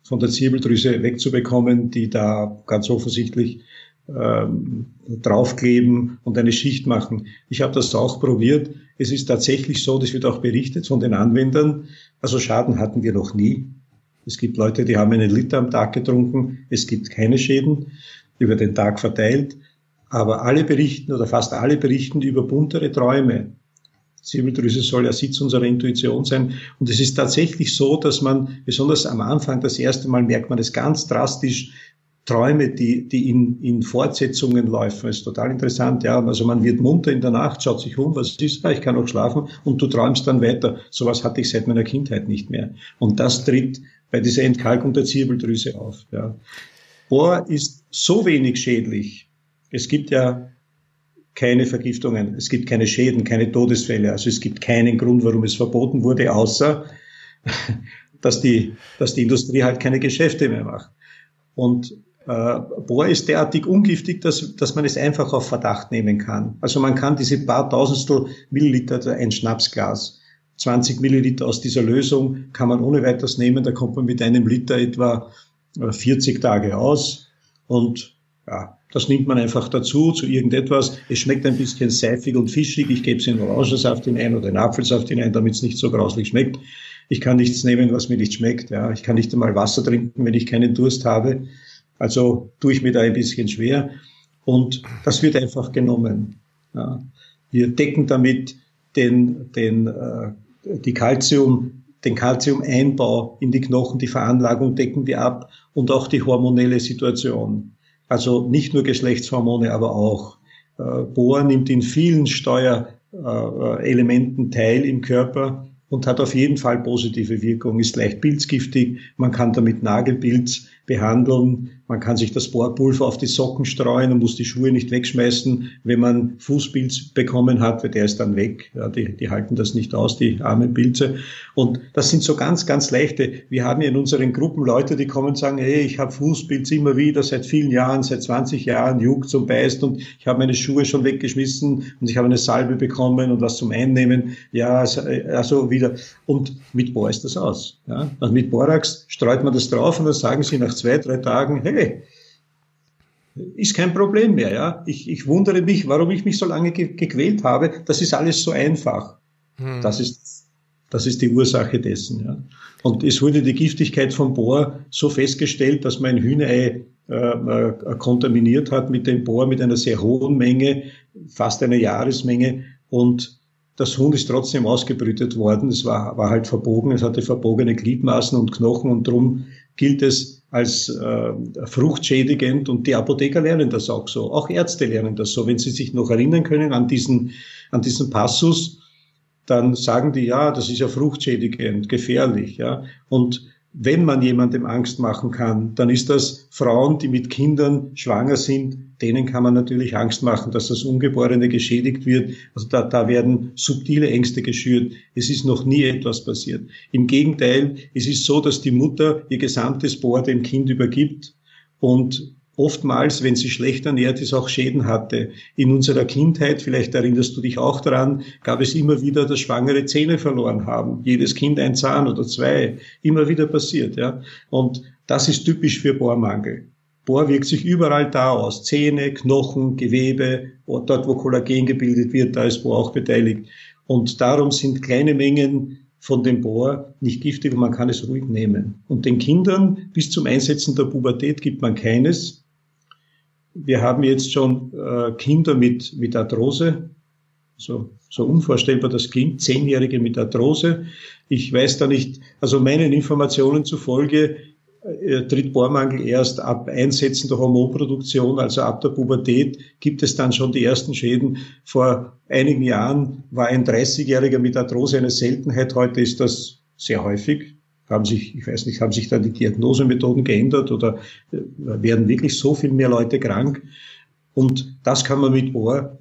von der Zirbeldrüse wegzubekommen, die da ganz offensichtlich ähm, draufkleben und eine Schicht machen. Ich habe das auch probiert. Es ist tatsächlich so, das wird auch berichtet von den Anwendern. Also Schaden hatten wir noch nie. Es gibt Leute, die haben einen Liter am Tag getrunken. Es gibt keine Schäden über den Tag verteilt. Aber alle berichten oder fast alle berichten über buntere Träume. Zirbeldrüse soll ja Sitz unserer Intuition sein. Und es ist tatsächlich so, dass man, besonders am Anfang, das erste Mal merkt man es ganz drastisch, Träume, die, die in, in Fortsetzungen laufen, ist total interessant. Ja, also man wird munter in der Nacht, schaut sich um, was ist, ja, ich kann auch schlafen und du träumst dann weiter. Sowas hatte ich seit meiner Kindheit nicht mehr. Und das tritt bei dieser Entkalkung der Zirbeldrüse auf. Ja. Bohr ist so wenig schädlich. Es gibt ja keine Vergiftungen, es gibt keine Schäden, keine Todesfälle. Also es gibt keinen Grund, warum es verboten wurde, außer dass die, dass die Industrie halt keine Geschäfte mehr macht. Und äh, Bohr ist derartig ungiftig, dass, dass man es einfach auf Verdacht nehmen kann. Also man kann diese paar Tausendstel Milliliter, ein Schnapsglas, 20 Milliliter aus dieser Lösung kann man ohne weiteres nehmen. Da kommt man mit einem Liter etwa 40 Tage aus. Und ja, das nimmt man einfach dazu, zu irgendetwas. Es schmeckt ein bisschen seifig und fischig. Ich gebe es in Orangensaft hinein oder in Apfelsaft hinein, damit es nicht so grauslich schmeckt. Ich kann nichts nehmen, was mir nicht schmeckt. Ja, ich kann nicht einmal Wasser trinken, wenn ich keinen Durst habe. Also tue ich mir da ein bisschen schwer. Und das wird einfach genommen. Ja. Wir decken damit den, den, äh, die Calcium, den Calciumeinbau in die Knochen, die Veranlagung decken wir ab und auch die hormonelle Situation. Also nicht nur Geschlechtshormone, aber auch. Äh, Bohr nimmt in vielen Steuerelementen teil im Körper und hat auf jeden Fall positive Wirkung, ist leicht pilzgiftig, man kann damit Nagelpilz behandeln, man kann sich das Bohrpulver auf die Socken streuen und muss die Schuhe nicht wegschmeißen, wenn man Fußpilz bekommen hat, weil der ist dann weg. Ja, die, die halten das nicht aus, die armen Pilze. Und das sind so ganz, ganz leichte. Wir haben ja in unseren Gruppen Leute, die kommen und sagen, hey, ich habe Fußpilz immer wieder seit vielen Jahren, seit 20 Jahren, juckt und beißt und ich habe meine Schuhe schon weggeschmissen und ich habe eine Salbe bekommen und was zum Einnehmen. Ja, also, also wieder. Und mit Bohr ist das aus. Ja. Und mit Borax streut man das drauf und dann sagen sie nach zwei, drei Tagen, hey, hey, ist kein Problem mehr. Ja? Ich, ich wundere mich, warum ich mich so lange ge gequält habe. Das ist alles so einfach. Hm. Das, ist, das ist die Ursache dessen. Ja? Und es wurde die Giftigkeit von Bohr so festgestellt, dass mein Hühnerei äh, äh, kontaminiert hat mit dem Bohr mit einer sehr hohen Menge, fast einer Jahresmenge. Und das Huhn ist trotzdem ausgebrütet worden. Es war, war halt verbogen, es hatte verbogene Gliedmaßen und Knochen und drum gilt es als äh, fruchtschädigend und die Apotheker lernen das auch so. Auch Ärzte lernen das so. Wenn sie sich noch erinnern können an diesen, an diesen Passus, dann sagen die, ja, das ist ja fruchtschädigend, gefährlich, ja. Und wenn man jemandem Angst machen kann, dann ist das Frauen, die mit Kindern schwanger sind, denen kann man natürlich Angst machen, dass das Ungeborene geschädigt wird. Also da, da werden subtile Ängste geschürt. Es ist noch nie etwas passiert. Im Gegenteil, es ist so, dass die Mutter ihr gesamtes Bohr dem Kind übergibt und oftmals, wenn sie schlecht ernährt ist, auch Schäden hatte. In unserer Kindheit, vielleicht erinnerst du dich auch daran, gab es immer wieder, dass Schwangere Zähne verloren haben. Jedes Kind ein Zahn oder zwei. Immer wieder passiert, ja. Und das ist typisch für Bohrmangel. Bohr wirkt sich überall da aus. Zähne, Knochen, Gewebe, dort wo Kollagen gebildet wird, da ist Bohr auch beteiligt. Und darum sind kleine Mengen von dem Bohr nicht giftig und man kann es ruhig nehmen. Und den Kindern bis zum Einsetzen der Pubertät gibt man keines. Wir haben jetzt schon äh, Kinder mit, mit Arthrose, so, so unvorstellbar das klingt, Zehnjährige mit Arthrose. Ich weiß da nicht, also meinen Informationen zufolge äh, tritt Bohrmangel erst ab Einsetzen der Hormonproduktion, also ab der Pubertät, gibt es dann schon die ersten Schäden. Vor einigen Jahren war ein 30-Jähriger mit Arthrose eine Seltenheit. Heute ist das sehr häufig. Haben sich, ich weiß nicht, haben sich da die Diagnosemethoden geändert oder äh, werden wirklich so viel mehr Leute krank? Und das kann man mit Bohr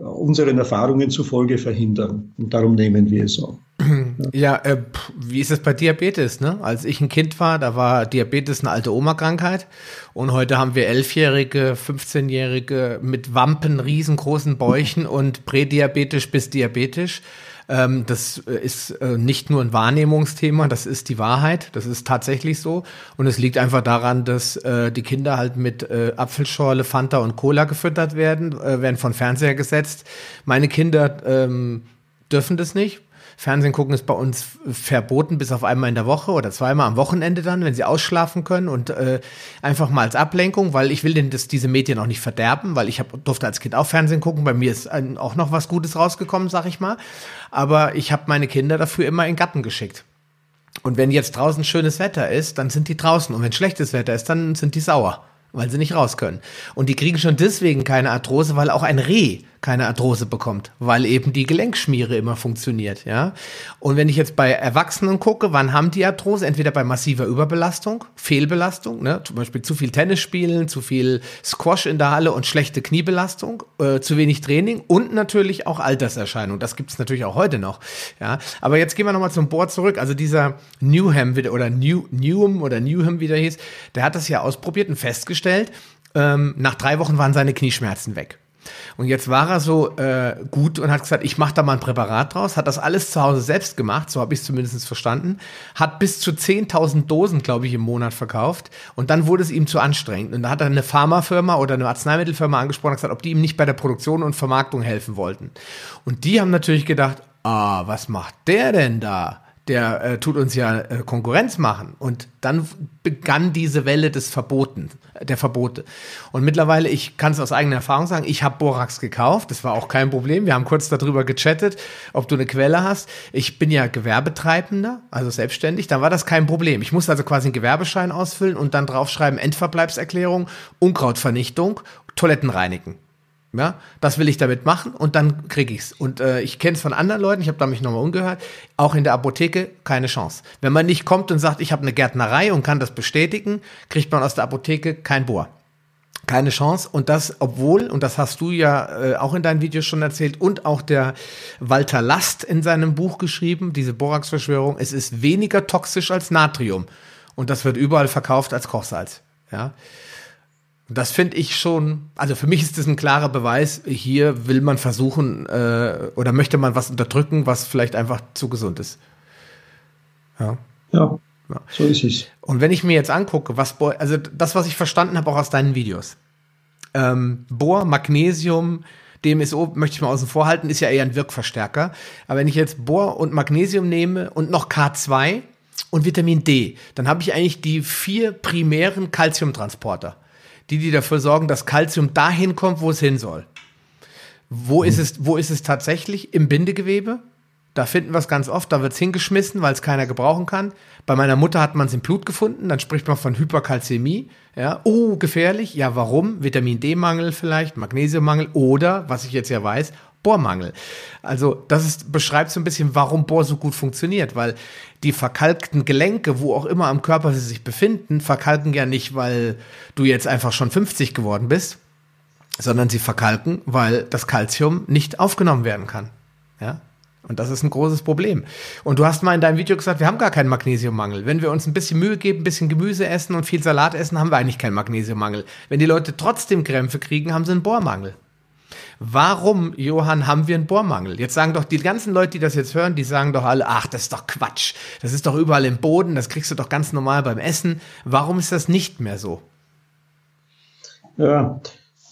unseren Erfahrungen zufolge verhindern. Und darum nehmen wir es auch. Ja, äh, wie ist es bei Diabetes? Ne? Als ich ein Kind war, da war Diabetes eine alte Oma-Krankheit. Und heute haben wir Elfjährige, 15-Jährige mit Wampen, riesengroßen Bäuchen und prädiabetisch bis diabetisch. Ähm, das äh, ist äh, nicht nur ein Wahrnehmungsthema, das ist die Wahrheit, das ist tatsächlich so. Und es liegt einfach daran, dass äh, die Kinder halt mit äh, Apfelschorle, Fanta und Cola gefüttert werden, äh, werden von Fernseher gesetzt. Meine Kinder ähm, dürfen das nicht, Fernsehen gucken ist bei uns verboten, bis auf einmal in der Woche oder zweimal am Wochenende dann, wenn sie ausschlafen können und äh, einfach mal als Ablenkung, weil ich will denn das, diese Medien auch nicht verderben, weil ich hab, durfte als Kind auch Fernsehen gucken. Bei mir ist ein, auch noch was Gutes rausgekommen, sag ich mal. Aber ich habe meine Kinder dafür immer in den Garten geschickt. Und wenn jetzt draußen schönes Wetter ist, dann sind die draußen. Und wenn schlechtes Wetter ist, dann sind die sauer weil sie nicht raus können. Und die kriegen schon deswegen keine Arthrose, weil auch ein Reh keine Arthrose bekommt, weil eben die Gelenkschmiere immer funktioniert, ja. Und wenn ich jetzt bei Erwachsenen gucke, wann haben die Arthrose? Entweder bei massiver Überbelastung, Fehlbelastung, ne? zum Beispiel zu viel Tennis spielen, zu viel Squash in der Halle und schlechte Kniebelastung, äh, zu wenig Training und natürlich auch Alterserscheinung. Das gibt es natürlich auch heute noch, ja. Aber jetzt gehen wir nochmal zum Board zurück. Also dieser Newham wieder oder New, Newham oder Newham, wie der hieß, der hat das ja ausprobiert und festgestellt, ähm, nach drei Wochen waren seine Knieschmerzen weg. Und jetzt war er so äh, gut und hat gesagt, ich mache da mal ein Präparat draus, hat das alles zu Hause selbst gemacht, so habe ich es zumindest verstanden, hat bis zu 10.000 Dosen, glaube ich, im Monat verkauft und dann wurde es ihm zu anstrengend. Und da hat er eine Pharmafirma oder eine Arzneimittelfirma angesprochen und gesagt, ob die ihm nicht bei der Produktion und Vermarktung helfen wollten. Und die haben natürlich gedacht, ah, was macht der denn da? Der äh, tut uns ja äh, Konkurrenz machen. Und dann begann diese Welle des Verboten, der Verbote. Und mittlerweile, ich kann es aus eigener Erfahrung sagen, ich habe Borax gekauft, das war auch kein Problem. Wir haben kurz darüber gechattet, ob du eine Quelle hast. Ich bin ja Gewerbetreibender, also selbstständig, dann war das kein Problem. Ich musste also quasi einen Gewerbeschein ausfüllen und dann draufschreiben, Endverbleibserklärung, Unkrautvernichtung, Toiletten reinigen. Ja, das will ich damit machen und dann kriege ich's. Und äh, ich kenne es von anderen Leuten, ich habe da mich nochmal umgehört, auch in der Apotheke keine Chance. Wenn man nicht kommt und sagt, ich habe eine Gärtnerei und kann das bestätigen, kriegt man aus der Apotheke kein Bohr. Keine Chance. Und das, obwohl, und das hast du ja äh, auch in deinen Videos schon erzählt, und auch der Walter Last in seinem Buch geschrieben, diese Borax-Verschwörung, es ist weniger toxisch als Natrium. Und das wird überall verkauft als Kochsalz. Ja. Das finde ich schon, also für mich ist das ein klarer Beweis, hier will man versuchen äh, oder möchte man was unterdrücken, was vielleicht einfach zu gesund ist. Ja. Ja, ja. so ist es. Und wenn ich mir jetzt angucke, was Bohr, also das, was ich verstanden habe auch aus deinen Videos, ähm, Bohr, Magnesium, DMSO möchte ich mal außen vor halten, ist ja eher ein Wirkverstärker. Aber wenn ich jetzt Bohr und Magnesium nehme und noch K2 und Vitamin D, dann habe ich eigentlich die vier primären Calciumtransporter die, die dafür sorgen, dass Kalzium dahin kommt, wo es hin soll. Wo ist es, wo ist es tatsächlich? Im Bindegewebe? Da finden wir es ganz oft, da wird es hingeschmissen, weil es keiner gebrauchen kann. Bei meiner Mutter hat man es im Blut gefunden, dann spricht man von Hyperkalzämie. Ja, oh, gefährlich. Ja, warum? Vitamin D-Mangel vielleicht, Magnesiummangel oder, was ich jetzt ja weiß, Bohrmangel. Also das ist, beschreibt so ein bisschen, warum Bohr so gut funktioniert, weil die verkalkten Gelenke, wo auch immer am Körper sie sich befinden, verkalken ja nicht, weil du jetzt einfach schon 50 geworden bist, sondern sie verkalken, weil das Kalzium nicht aufgenommen werden kann. Ja? Und das ist ein großes Problem. Und du hast mal in deinem Video gesagt, wir haben gar keinen Magnesiummangel. Wenn wir uns ein bisschen Mühe geben, ein bisschen Gemüse essen und viel Salat essen, haben wir eigentlich keinen Magnesiummangel. Wenn die Leute trotzdem Krämpfe kriegen, haben sie einen Bohrmangel. Warum, Johann, haben wir einen Bohrmangel? Jetzt sagen doch die ganzen Leute, die das jetzt hören, die sagen doch alle, ach, das ist doch Quatsch. Das ist doch überall im Boden, das kriegst du doch ganz normal beim Essen. Warum ist das nicht mehr so? Ja,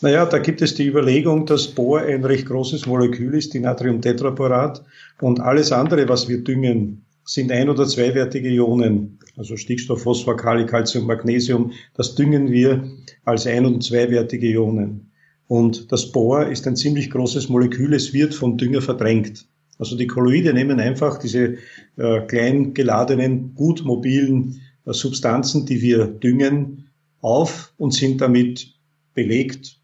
naja, da gibt es die Überlegung, dass Bohr ein recht großes Molekül ist, die Natriumtetraborat, und alles andere, was wir düngen, sind ein- oder zweiwertige Ionen, also Stickstoff, Phosphor, Kali, Calcium, Magnesium, das düngen wir als ein- und zweiwertige Ionen. Und das Bohr ist ein ziemlich großes Molekül, es wird vom Dünger verdrängt. Also die Kolloide nehmen einfach diese äh, klein geladenen, gut mobilen äh, Substanzen, die wir düngen, auf und sind damit belegt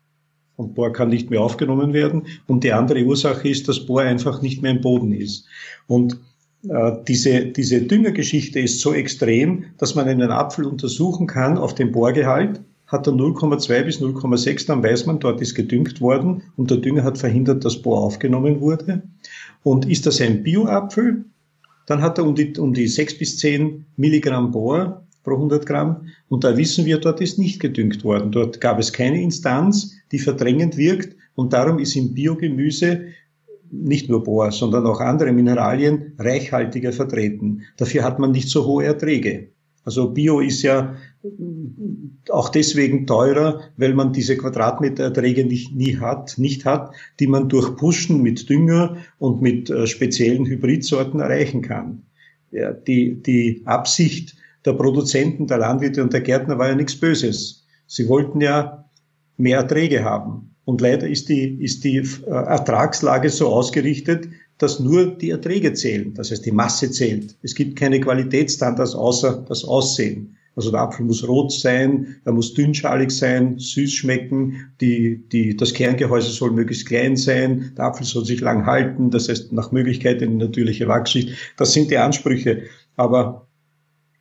und Bohr kann nicht mehr aufgenommen werden. Und die andere Ursache ist, dass Bohr einfach nicht mehr im Boden ist. Und äh, diese, diese Düngergeschichte ist so extrem, dass man einen Apfel untersuchen kann auf den Bohrgehalt. Hat er 0,2 bis 0,6, dann weiß man, dort ist gedüngt worden und der Dünger hat verhindert, dass Bohr aufgenommen wurde. Und ist das ein Bioapfel, dann hat er um die, um die 6 bis 10 Milligramm Bohr pro 100 Gramm. Und da wissen wir, dort ist nicht gedüngt worden. Dort gab es keine Instanz, die verdrängend wirkt. Und darum ist im Biogemüse nicht nur Bohr, sondern auch andere Mineralien reichhaltiger vertreten. Dafür hat man nicht so hohe Erträge. Also Bio ist ja auch deswegen teurer, weil man diese Quadratmetererträge nicht, nie hat, nicht hat, die man durch Pushen mit Dünger und mit äh, speziellen Hybridsorten erreichen kann. Ja, die, die Absicht der Produzenten, der Landwirte und der Gärtner war ja nichts Böses. Sie wollten ja mehr Erträge haben. Und leider ist die, ist die äh, Ertragslage so ausgerichtet, dass nur die Erträge zählen. Das heißt, die Masse zählt. Es gibt keine Qualitätsstandards außer das Aussehen. Also der Apfel muss rot sein, er muss dünnschalig sein, süß schmecken, die, die, das Kerngehäuse soll möglichst klein sein, der Apfel soll sich lang halten, das heißt nach Möglichkeit eine natürliche Wachschicht. Das sind die Ansprüche. Aber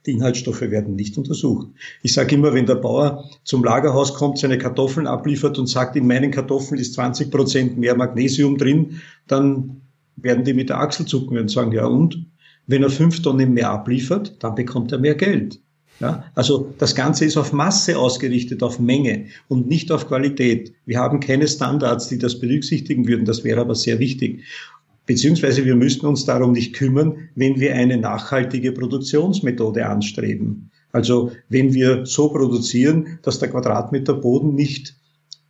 die Inhaltsstoffe werden nicht untersucht. Ich sage immer, wenn der Bauer zum Lagerhaus kommt, seine Kartoffeln abliefert und sagt, in meinen Kartoffeln ist 20 Prozent mehr Magnesium drin, dann werden die mit der Achsel zucken und sagen, ja und? Wenn er fünf Tonnen mehr abliefert, dann bekommt er mehr Geld. Ja, also das Ganze ist auf Masse ausgerichtet, auf Menge und nicht auf Qualität. Wir haben keine Standards, die das berücksichtigen würden. Das wäre aber sehr wichtig. Beziehungsweise wir müssten uns darum nicht kümmern, wenn wir eine nachhaltige Produktionsmethode anstreben. Also wenn wir so produzieren, dass der Quadratmeter Boden nicht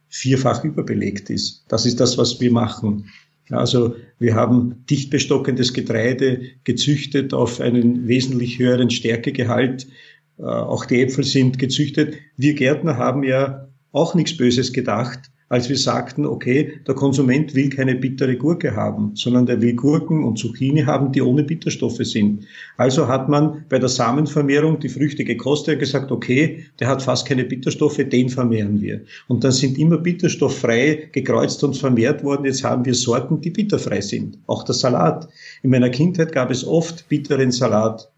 vierfach überbelegt ist. Das ist das, was wir machen. Also wir haben dicht bestockendes Getreide gezüchtet auf einen wesentlich höheren Stärkegehalt. Äh, auch die Äpfel sind gezüchtet. Wir Gärtner haben ja auch nichts Böses gedacht als wir sagten, okay, der Konsument will keine bittere Gurke haben, sondern der will Gurken und Zucchini haben, die ohne Bitterstoffe sind. Also hat man bei der Samenvermehrung die Früchte gekostet und gesagt, okay, der hat fast keine Bitterstoffe, den vermehren wir. Und dann sind immer bitterstofffrei gekreuzt und vermehrt worden. Jetzt haben wir Sorten, die bitterfrei sind. Auch der Salat. In meiner Kindheit gab es oft bitteren Salat.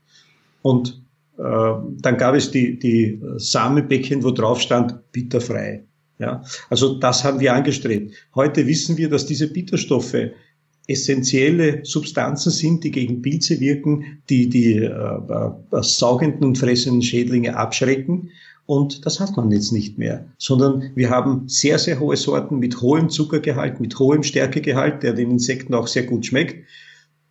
Und dann gab es die, die Samenbäckchen, wo drauf stand, bitterfrei. Ja, also das haben wir angestrebt. Heute wissen wir, dass diese Bitterstoffe essentielle Substanzen sind, die gegen Pilze wirken, die die äh, äh, saugenden und fressenden Schädlinge abschrecken. Und das hat man jetzt nicht mehr, sondern wir haben sehr, sehr hohe Sorten mit hohem Zuckergehalt, mit hohem Stärkegehalt, der den Insekten auch sehr gut schmeckt.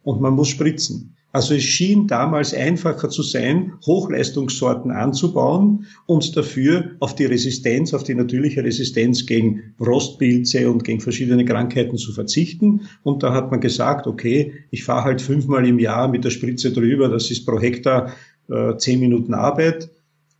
Und man muss spritzen. Also es schien damals einfacher zu sein, Hochleistungssorten anzubauen und dafür auf die Resistenz, auf die natürliche Resistenz gegen Rostpilze und gegen verschiedene Krankheiten zu verzichten. Und da hat man gesagt, okay, ich fahre halt fünfmal im Jahr mit der Spritze drüber, das ist pro Hektar äh, zehn Minuten Arbeit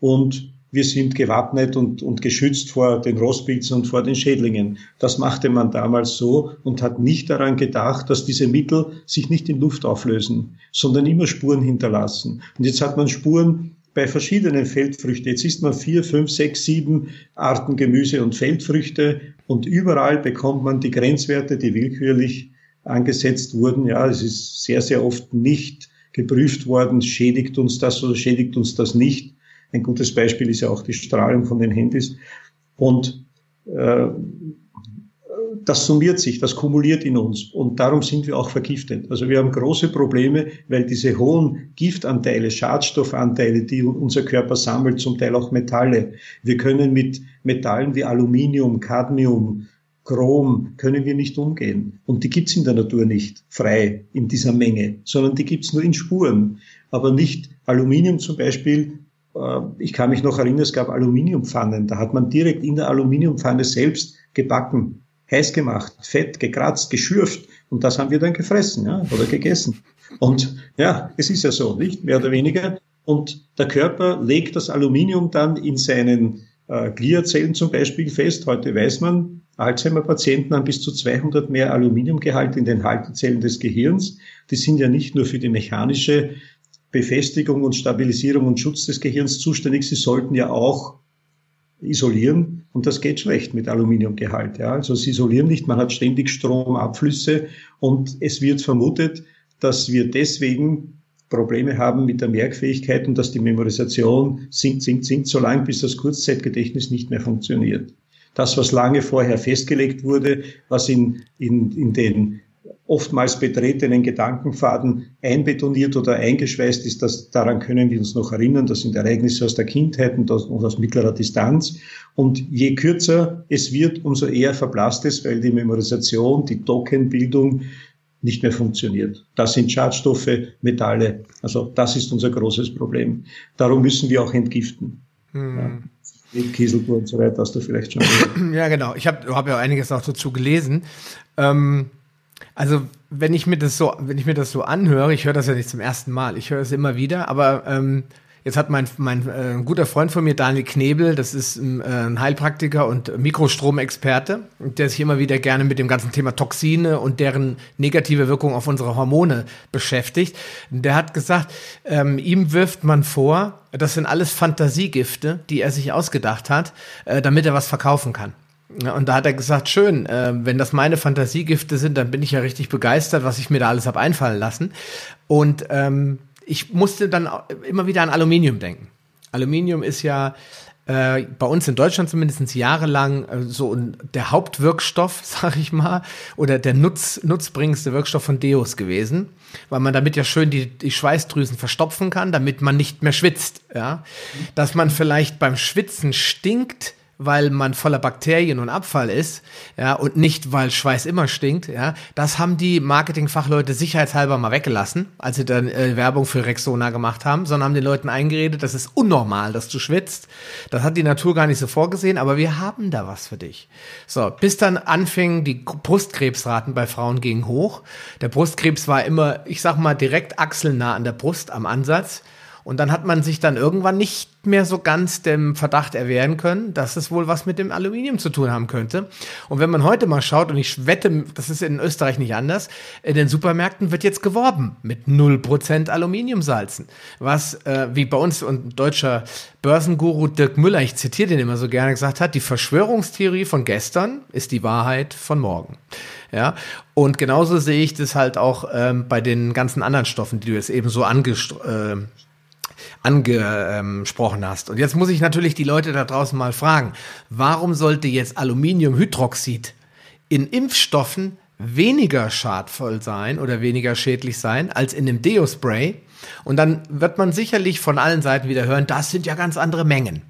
und wir sind gewappnet und, und geschützt vor den Rostpilzen und vor den Schädlingen. Das machte man damals so und hat nicht daran gedacht, dass diese Mittel sich nicht in Luft auflösen, sondern immer Spuren hinterlassen. Und jetzt hat man Spuren bei verschiedenen Feldfrüchten. Jetzt isst man vier, fünf, sechs, sieben Arten Gemüse und Feldfrüchte und überall bekommt man die Grenzwerte, die willkürlich angesetzt wurden. Ja, es ist sehr, sehr oft nicht geprüft worden, schädigt uns das oder schädigt uns das nicht. Ein gutes Beispiel ist ja auch die Strahlung von den Handys. Und äh, das summiert sich, das kumuliert in uns und darum sind wir auch vergiftet. Also wir haben große Probleme, weil diese hohen Giftanteile, Schadstoffanteile, die unser Körper sammelt, zum Teil auch Metalle. Wir können mit Metallen wie Aluminium, Cadmium, Chrom können wir nicht umgehen. Und die gibt's in der Natur nicht frei in dieser Menge, sondern die gibt's nur in Spuren. Aber nicht Aluminium zum Beispiel. Äh, ich kann mich noch erinnern, es gab Aluminiumpfannen. Da hat man direkt in der Aluminiumpfanne selbst gebacken heiß gemacht, fett, gekratzt, geschürft und das haben wir dann gefressen ja, oder gegessen. Und ja, es ist ja so, nicht mehr oder weniger. Und der Körper legt das Aluminium dann in seinen äh, Gliazellen zum Beispiel fest. Heute weiß man, Alzheimer-Patienten haben bis zu 200 mehr Aluminiumgehalt in den Haltezellen des Gehirns. Die sind ja nicht nur für die mechanische Befestigung und Stabilisierung und Schutz des Gehirns zuständig, sie sollten ja auch isolieren und das geht schlecht mit Aluminiumgehalt. Ja. Also sie isolieren nicht, man hat ständig Stromabflüsse und es wird vermutet, dass wir deswegen Probleme haben mit der Merkfähigkeit und dass die Memorisation sinkt, sinkt, sinkt, so lange, bis das Kurzzeitgedächtnis nicht mehr funktioniert. Das, was lange vorher festgelegt wurde, was in, in, in den oftmals betretenen Gedankenfaden einbetoniert oder eingeschweißt ist, das, daran können wir uns noch erinnern. Das sind Ereignisse aus der Kindheit und aus, und aus mittlerer Distanz. Und je kürzer es wird, umso eher verblasst es, weil die Memorisation, die Tokenbildung nicht mehr funktioniert. Das sind Schadstoffe, Metalle. Also das ist unser großes Problem. Darum müssen wir auch entgiften. Hm. Ja. Kieselgur und so weiter hast du vielleicht schon. ja, genau. Ich habe hab ja einiges auch dazu gelesen. Ähm also wenn ich mir das so, wenn ich mir das so anhöre, ich höre das ja nicht zum ersten Mal, ich höre es immer wieder, aber ähm, jetzt hat mein, mein äh, ein guter Freund von mir, Daniel Knebel, das ist ein, äh, ein Heilpraktiker und Mikrostromexperte, der sich immer wieder gerne mit dem ganzen Thema Toxine und deren negative Wirkung auf unsere Hormone beschäftigt. Der hat gesagt, ähm, ihm wirft man vor, das sind alles Fantasiegifte, die er sich ausgedacht hat, äh, damit er was verkaufen kann. Ja, und da hat er gesagt, schön, äh, wenn das meine Fantasiegifte sind, dann bin ich ja richtig begeistert, was ich mir da alles hab einfallen lassen. Und ähm, ich musste dann immer wieder an Aluminium denken. Aluminium ist ja äh, bei uns in Deutschland zumindest jahrelang äh, so der Hauptwirkstoff, sag ich mal, oder der Nutz, nutzbringendste Wirkstoff von Deos gewesen, weil man damit ja schön die, die Schweißdrüsen verstopfen kann, damit man nicht mehr schwitzt. Ja? Dass man vielleicht beim Schwitzen stinkt, weil man voller Bakterien und Abfall ist, ja, und nicht, weil Schweiß immer stinkt, ja. Das haben die Marketingfachleute sicherheitshalber mal weggelassen, als sie dann äh, Werbung für Rexona gemacht haben, sondern haben den Leuten eingeredet, das ist unnormal, dass du schwitzt. Das hat die Natur gar nicht so vorgesehen, aber wir haben da was für dich. So, bis dann anfingen, die Brustkrebsraten bei Frauen gingen hoch. Der Brustkrebs war immer, ich sag mal, direkt achselnah an der Brust am Ansatz. Und dann hat man sich dann irgendwann nicht mehr so ganz dem Verdacht erwehren können, dass es wohl was mit dem Aluminium zu tun haben könnte. Und wenn man heute mal schaut, und ich wette, das ist in Österreich nicht anders, in den Supermärkten wird jetzt geworben mit 0% Aluminiumsalzen. Was, äh, wie bei uns und deutscher Börsenguru Dirk Müller, ich zitiere den immer so gerne, gesagt hat, die Verschwörungstheorie von gestern ist die Wahrheit von morgen. Ja, und genauso sehe ich das halt auch ähm, bei den ganzen anderen Stoffen, die du jetzt eben so angesprochen äh, angesprochen hast. Und jetzt muss ich natürlich die Leute da draußen mal fragen, warum sollte jetzt Aluminiumhydroxid in Impfstoffen weniger schadvoll sein oder weniger schädlich sein als in dem Deo-Spray? Und dann wird man sicherlich von allen Seiten wieder hören, das sind ja ganz andere Mengen.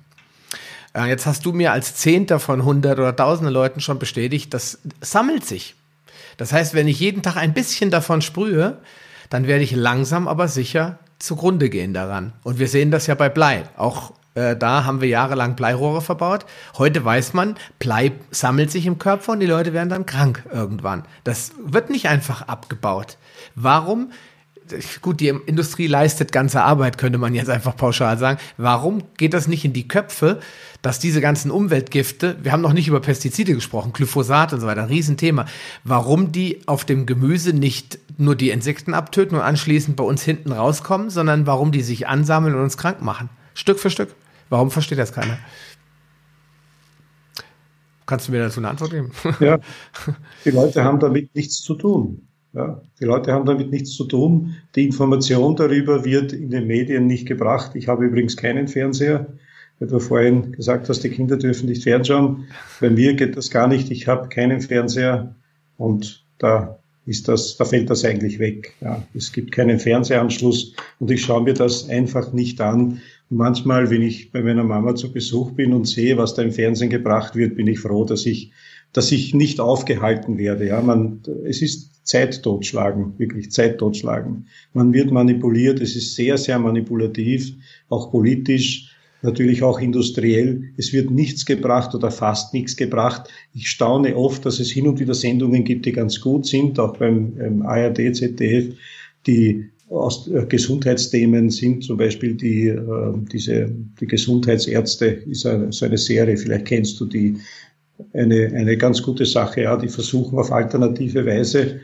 Äh, jetzt hast du mir als Zehnter von hundert oder tausende Leuten schon bestätigt, das sammelt sich. Das heißt, wenn ich jeden Tag ein bisschen davon sprühe, dann werde ich langsam aber sicher zugrunde gehen daran. Und wir sehen das ja bei Blei. Auch äh, da haben wir jahrelang Bleirohre verbaut. Heute weiß man, Blei sammelt sich im Körper und die Leute werden dann krank irgendwann. Das wird nicht einfach abgebaut. Warum? Gut, die Industrie leistet ganze Arbeit, könnte man jetzt einfach pauschal sagen. Warum geht das nicht in die Köpfe, dass diese ganzen Umweltgifte, wir haben noch nicht über Pestizide gesprochen, Glyphosat und so weiter, ein Riesenthema, warum die auf dem Gemüse nicht nur die Insekten abtöten und anschließend bei uns hinten rauskommen, sondern warum die sich ansammeln und uns krank machen. Stück für Stück. Warum versteht das keiner? Kannst du mir dazu eine Antwort geben? Ja, die Leute haben damit nichts zu tun. Ja, die Leute haben damit nichts zu tun. Die Information darüber wird in den Medien nicht gebracht. Ich habe übrigens keinen Fernseher. weil du vorhin gesagt hast, die Kinder dürfen nicht fernschauen. Bei mir geht das gar nicht. Ich habe keinen Fernseher und da ist das, da fällt das eigentlich weg. Ja, es gibt keinen Fernsehanschluss und ich schaue mir das einfach nicht an. Und manchmal, wenn ich bei meiner Mama zu Besuch bin und sehe, was da im Fernsehen gebracht wird, bin ich froh, dass ich, dass ich nicht aufgehalten werde. Ja, man, es ist Zeit totschlagen, wirklich Zeit totschlagen. Man wird manipuliert, es ist sehr, sehr manipulativ, auch politisch natürlich auch industriell. Es wird nichts gebracht oder fast nichts gebracht. Ich staune oft, dass es hin und wieder Sendungen gibt, die ganz gut sind, auch beim ähm, ARD, ZDF, die aus äh, Gesundheitsthemen sind, zum Beispiel die, äh, diese, die Gesundheitsärzte ist eine, so eine Serie, vielleicht kennst du die, eine, eine ganz gute Sache, ja, die versuchen auf alternative Weise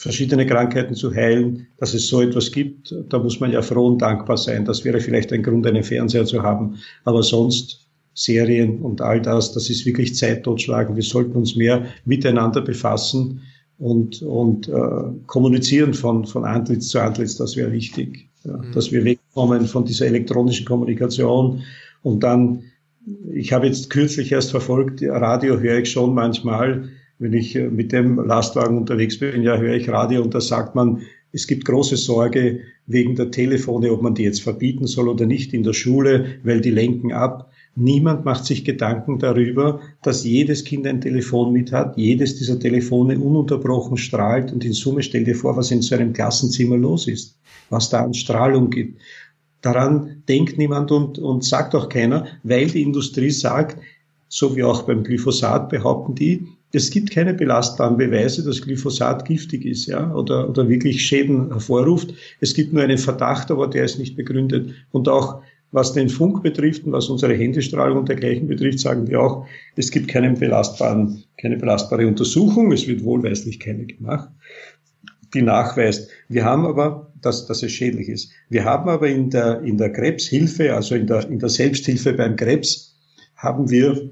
verschiedene Krankheiten zu heilen, dass es so etwas gibt, da muss man ja froh und dankbar sein. Das wäre vielleicht ein Grund, einen Fernseher zu haben. Aber sonst Serien und all das, das ist wirklich Zeit totschlagen. Wir sollten uns mehr miteinander befassen und, und äh, kommunizieren von, von Antlitz zu Antlitz, das wäre wichtig. Ja, mhm. Dass wir wegkommen von dieser elektronischen Kommunikation und dann, ich habe jetzt kürzlich erst verfolgt, Radio höre ich schon manchmal, wenn ich äh, mit dem Lastwagen unterwegs bin, ja, höre ich Radio und da sagt man, es gibt große Sorge wegen der Telefone, ob man die jetzt verbieten soll oder nicht in der Schule, weil die lenken ab. Niemand macht sich Gedanken darüber, dass jedes Kind ein Telefon mit hat, jedes dieser Telefone ununterbrochen strahlt und in Summe stell dir vor, was in so einem Klassenzimmer los ist, was da an Strahlung gibt. Daran denkt niemand und, und sagt auch keiner, weil die Industrie sagt, so wie auch beim Glyphosat behaupten die, es gibt keine belastbaren Beweise, dass Glyphosat giftig ist, ja, oder, oder wirklich Schäden hervorruft. Es gibt nur einen Verdacht, aber der ist nicht begründet. Und auch was den Funk betrifft und was unsere Handystrahlung und dergleichen betrifft, sagen wir auch, es gibt keinen belastbaren, keine belastbare Untersuchung. Es wird wohlweislich keine gemacht, die nachweist. Wir haben aber, dass, dass es schädlich ist. Wir haben aber in der, in der Krebshilfe, also in der, in der Selbsthilfe beim Krebs, haben wir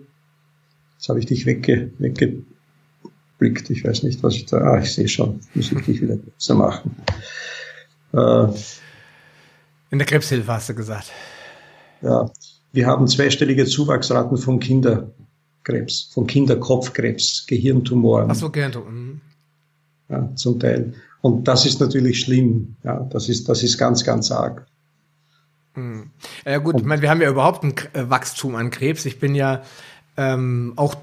Jetzt habe ich dich wegge, weggeblickt. Ich weiß nicht, was ich da. Ah, ich sehe schon. Muss ich dich wieder besser machen. Äh, In der Krebshilfe hast du gesagt. Ja, wir haben zweistellige Zuwachsraten von Kinderkrebs, von Kinderkopfkrebs, Gehirntumoren. Ach so, Gehirntumoren. Mhm. Ja, zum Teil. Und das ist natürlich schlimm. Ja, das ist, das ist ganz, ganz arg. Mhm. Ja gut, ich meine, wir haben ja überhaupt ein Wachstum an Krebs. Ich bin ja ähm, auch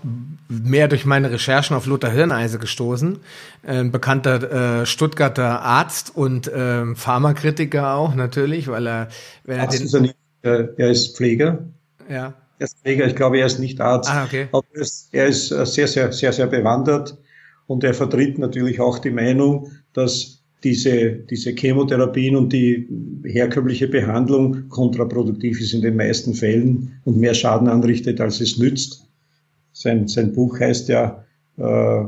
mehr durch meine Recherchen auf Lothar Hirneise gestoßen. Ein bekannter äh, Stuttgarter Arzt und äh, Pharmakritiker auch natürlich, weil er, wenn er Arzt den. Ist er, nicht, äh, er ist Pfleger. Ja. Er ist Pfleger, ich glaube, er ist nicht Arzt. Ah, okay. Aber er ist, er ist äh, sehr, sehr, sehr, sehr bewandert und er vertritt natürlich auch die Meinung, dass diese, diese Chemotherapien und die herkömmliche Behandlung kontraproduktiv ist in den meisten Fällen und mehr Schaden anrichtet, als es nützt. Sein, sein Buch heißt ja äh,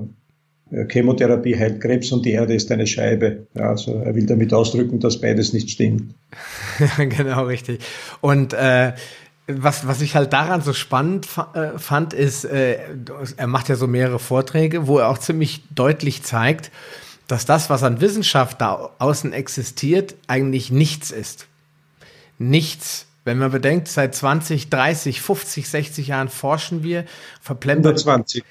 Chemotherapie heilt Krebs und die Erde ist eine Scheibe. Ja, also er will damit ausdrücken, dass beides nicht stimmt. genau, richtig. Und äh, was, was ich halt daran so spannend äh, fand, ist, äh, er macht ja so mehrere Vorträge, wo er auch ziemlich deutlich zeigt, dass das, was an Wissenschaft da außen existiert, eigentlich nichts ist. Nichts. Wenn man bedenkt, seit 20, 30, 50, 60 Jahren forschen wir, verplempern. 120.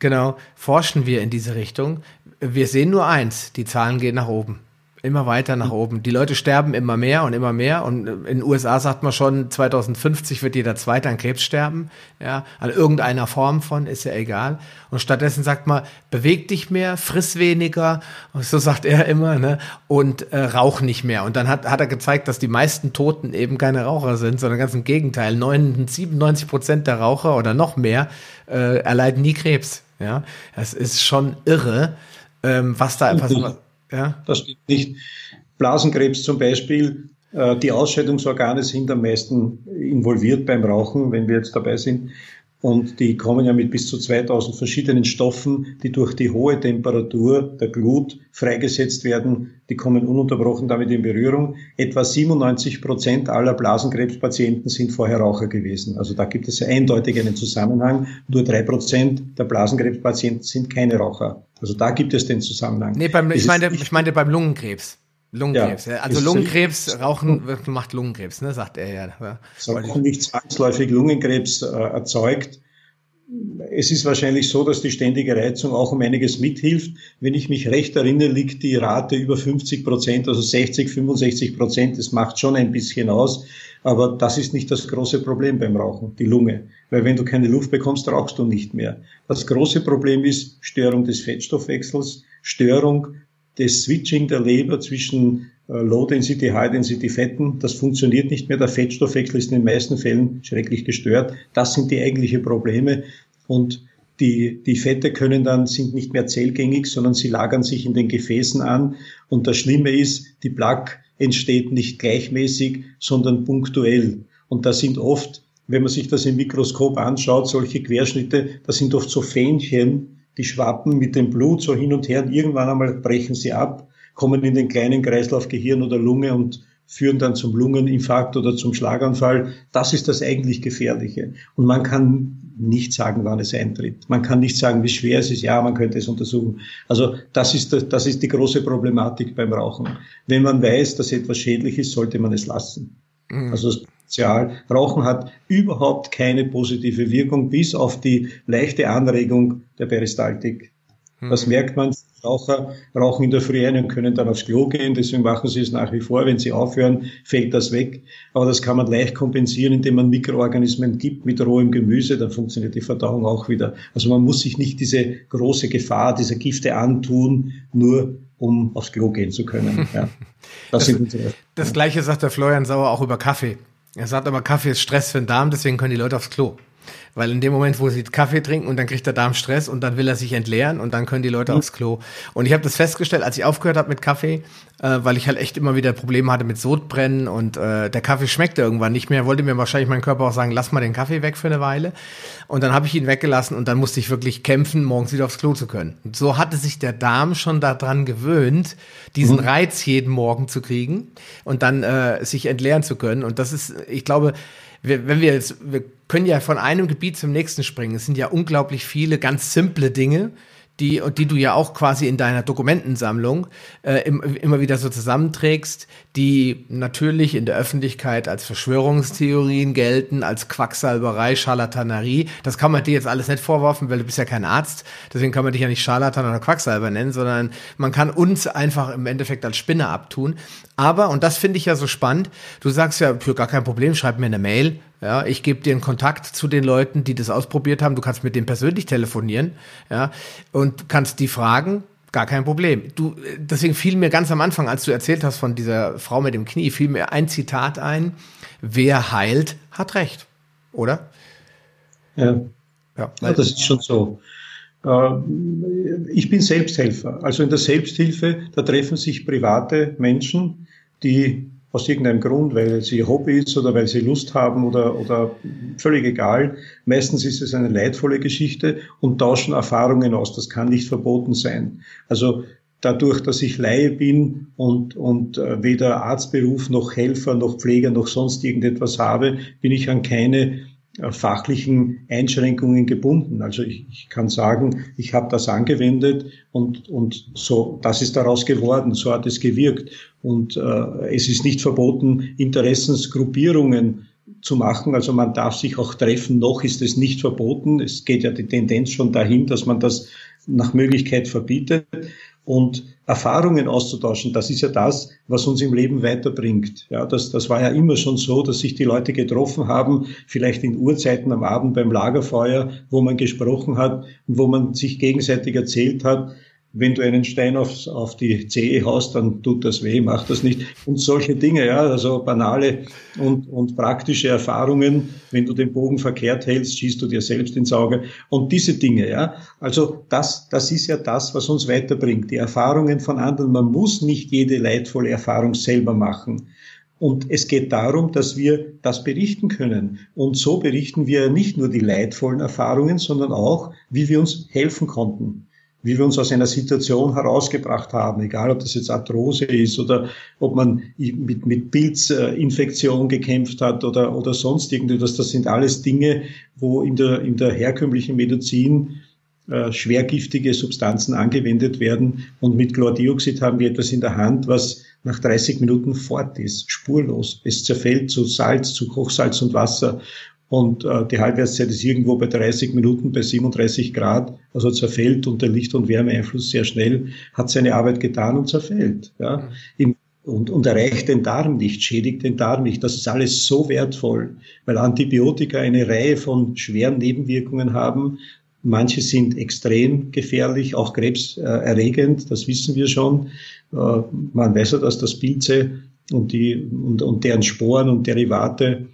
Genau, forschen wir in diese Richtung. Wir sehen nur eins, die Zahlen gehen nach oben immer weiter nach oben. Die Leute sterben immer mehr und immer mehr. Und in den USA sagt man schon, 2050 wird jeder Zweite an Krebs sterben. Ja, an irgendeiner Form von, ist ja egal. Und stattdessen sagt man, beweg dich mehr, friss weniger. So sagt er immer, ne? Und äh, rauch nicht mehr. Und dann hat, hat er gezeigt, dass die meisten Toten eben keine Raucher sind, sondern ganz im Gegenteil. 97 Prozent der Raucher oder noch mehr äh, erleiden nie Krebs. Ja, das ist schon irre, ähm, was da einfach so ja. Das stimmt nicht. Blasenkrebs zum Beispiel, äh, die Ausscheidungsorgane sind am meisten involviert beim Rauchen, wenn wir jetzt dabei sind. Und die kommen ja mit bis zu 2000 verschiedenen Stoffen, die durch die hohe Temperatur der Glut freigesetzt werden. Die kommen ununterbrochen damit in Berührung. Etwa 97 Prozent aller Blasenkrebspatienten sind vorher Raucher gewesen. Also da gibt es ja eindeutig einen Zusammenhang. Nur drei Prozent der Blasenkrebspatienten sind keine Raucher. Also da gibt es den Zusammenhang. Nee, beim, ich, meine, ich meine beim Lungenkrebs. Lungenkrebs, ja. Also Lungenkrebs, Rauchen macht Lungenkrebs, ne, sagt er ja. ja. So, nicht zwangsläufig Lungenkrebs äh, erzeugt, es ist wahrscheinlich so, dass die ständige Reizung auch um einiges mithilft. Wenn ich mich recht erinnere, liegt die Rate über 50 Prozent, also 60, 65 Prozent. Das macht schon ein bisschen aus. Aber das ist nicht das große Problem beim Rauchen, die Lunge. Weil wenn du keine Luft bekommst, rauchst du nicht mehr. Das große Problem ist Störung des Fettstoffwechsels, Störung des Switching der Leber zwischen äh, Low-Density, High-Density Fetten. Das funktioniert nicht mehr. Der Fettstoffwechsel ist in den meisten Fällen schrecklich gestört. Das sind die eigentlichen Probleme. Und die, die Fette können dann, sind nicht mehr zellgängig, sondern sie lagern sich in den Gefäßen an. Und das Schlimme ist, die Plaque entsteht nicht gleichmäßig, sondern punktuell. Und da sind oft, wenn man sich das im Mikroskop anschaut, solche Querschnitte, da sind oft so Fähnchen, die schwappen mit dem Blut so hin und her und irgendwann einmal brechen sie ab kommen in den kleinen Kreislauf Gehirn oder Lunge und führen dann zum Lungeninfarkt oder zum Schlaganfall. Das ist das eigentlich Gefährliche. Und man kann nicht sagen, wann es eintritt. Man kann nicht sagen, wie schwer es ist. Ja, man könnte es untersuchen. Also das ist, das, das ist die große Problematik beim Rauchen. Wenn man weiß, dass etwas schädlich ist, sollte man es lassen. Mhm. Also Sozial. Rauchen hat überhaupt keine positive Wirkung, bis auf die leichte Anregung der Peristaltik. Das mhm. merkt man Raucher rauchen in der Früh ein und können dann aufs Klo gehen. Deswegen machen sie es nach wie vor. Wenn sie aufhören, fällt das weg. Aber das kann man leicht kompensieren, indem man Mikroorganismen gibt mit rohem Gemüse. Dann funktioniert die Verdauung auch wieder. Also man muss sich nicht diese große Gefahr dieser Gifte antun, nur um aufs Klo gehen zu können. Ja. Das, das, das Gleiche sagt der Florian Sauer auch über Kaffee. Er sagt aber, Kaffee ist Stress für den Darm, deswegen können die Leute aufs Klo. Weil in dem Moment, wo sie Kaffee trinken und dann kriegt der Darm Stress und dann will er sich entleeren und dann können die Leute mhm. aufs Klo. Und ich habe das festgestellt, als ich aufgehört habe mit Kaffee, äh, weil ich halt echt immer wieder Probleme hatte mit Sodbrennen und äh, der Kaffee schmeckte irgendwann nicht mehr, wollte mir wahrscheinlich mein Körper auch sagen, lass mal den Kaffee weg für eine Weile. Und dann habe ich ihn weggelassen und dann musste ich wirklich kämpfen, morgens wieder aufs Klo zu können. Und so hatte sich der Darm schon daran gewöhnt, diesen mhm. Reiz jeden Morgen zu kriegen und dann äh, sich entleeren zu können. Und das ist, ich glaube, wenn wir jetzt, wir können ja von einem Gebiet zum nächsten springen. Es sind ja unglaublich viele ganz simple Dinge, die, die du ja auch quasi in deiner Dokumentensammlung äh, im, immer wieder so zusammenträgst, die natürlich in der Öffentlichkeit als Verschwörungstheorien gelten, als Quacksalberei, Scharlatanerie. Das kann man dir jetzt alles nicht vorwerfen, weil du bist ja kein Arzt. Deswegen kann man dich ja nicht Scharlatan oder Quacksalber nennen, sondern man kann uns einfach im Endeffekt als Spinner abtun. Aber, und das finde ich ja so spannend, du sagst ja, für gar kein Problem, schreib mir eine Mail, ja, ich gebe dir einen Kontakt zu den Leuten, die das ausprobiert haben. Du kannst mit denen persönlich telefonieren, ja, und kannst die fragen. Gar kein Problem. Du, deswegen fiel mir ganz am Anfang, als du erzählt hast von dieser Frau mit dem Knie, fiel mir ein Zitat ein. Wer heilt, hat Recht. Oder? Ja. Ja, ja das ist schon so. Äh, ich bin Selbsthelfer. Also in der Selbsthilfe, da treffen sich private Menschen, die aus irgendeinem Grund, weil sie Hobby ist oder weil sie Lust haben oder, oder völlig egal. Meistens ist es eine leidvolle Geschichte und tauschen Erfahrungen aus. Das kann nicht verboten sein. Also dadurch, dass ich Laie bin und, und äh, weder Arztberuf noch Helfer noch Pfleger noch sonst irgendetwas habe, bin ich an keine äh, fachlichen Einschränkungen gebunden. Also ich, ich kann sagen, ich habe das angewendet und, und so, das ist daraus geworden, so hat es gewirkt. Und äh, es ist nicht verboten, Interessensgruppierungen zu machen. Also man darf sich auch treffen, noch ist es nicht verboten. Es geht ja die Tendenz schon dahin, dass man das nach Möglichkeit verbietet und Erfahrungen auszutauschen, das ist ja das, was uns im Leben weiterbringt. Ja, das, das war ja immer schon so, dass sich die Leute getroffen haben, vielleicht in Uhrzeiten am Abend beim Lagerfeuer, wo man gesprochen hat und wo man sich gegenseitig erzählt hat, wenn du einen Stein auf, auf die Zehe haust, dann tut das weh, macht das nicht. Und solche Dinge, ja, also banale und, und praktische Erfahrungen. Wenn du den Bogen verkehrt hältst, schießt du dir selbst ins Auge. Und diese Dinge, ja. Also das, das ist ja das, was uns weiterbringt. Die Erfahrungen von anderen. Man muss nicht jede leidvolle Erfahrung selber machen. Und es geht darum, dass wir das berichten können. Und so berichten wir nicht nur die leidvollen Erfahrungen, sondern auch, wie wir uns helfen konnten wie wir uns aus einer Situation herausgebracht haben, egal ob das jetzt Arthrose ist oder ob man mit, mit Pilzinfektion gekämpft hat oder, oder sonst irgendetwas. Das sind alles Dinge, wo in der, in der herkömmlichen Medizin äh, schwergiftige Substanzen angewendet werden. Und mit Chlordioxid haben wir etwas in der Hand, was nach 30 Minuten fort ist, spurlos. Es zerfällt zu Salz, zu Kochsalz und Wasser. Und äh, die Halbwertszeit ist irgendwo bei 30 Minuten bei 37 Grad, also zerfällt unter Licht- und Wärmeeinfluss sehr schnell, hat seine Arbeit getan und zerfällt. Ja. Im und, und erreicht den Darm nicht, schädigt den Darm nicht. Das ist alles so wertvoll, weil Antibiotika eine Reihe von schweren Nebenwirkungen haben. Manche sind extrem gefährlich, auch krebserregend, das wissen wir schon. Äh, man weiß ja, dass das Pilze und, die, und, und deren Sporen und Derivate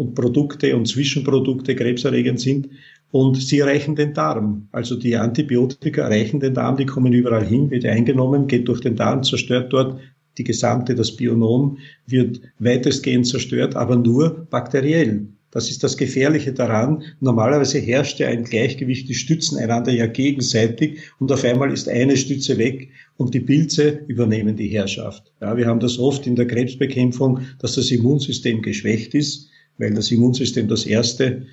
und Produkte und Zwischenprodukte krebserregend sind. Und sie erreichen den Darm. Also die Antibiotika erreichen den Darm, die kommen überall hin, wird eingenommen, geht durch den Darm, zerstört dort die gesamte, das Bionom wird weitestgehend zerstört, aber nur bakteriell. Das ist das Gefährliche daran. Normalerweise herrscht ja ein Gleichgewicht, die stützen einander ja gegenseitig und auf einmal ist eine Stütze weg und die Pilze übernehmen die Herrschaft. Ja, wir haben das oft in der Krebsbekämpfung, dass das Immunsystem geschwächt ist, weil das Immunsystem das erste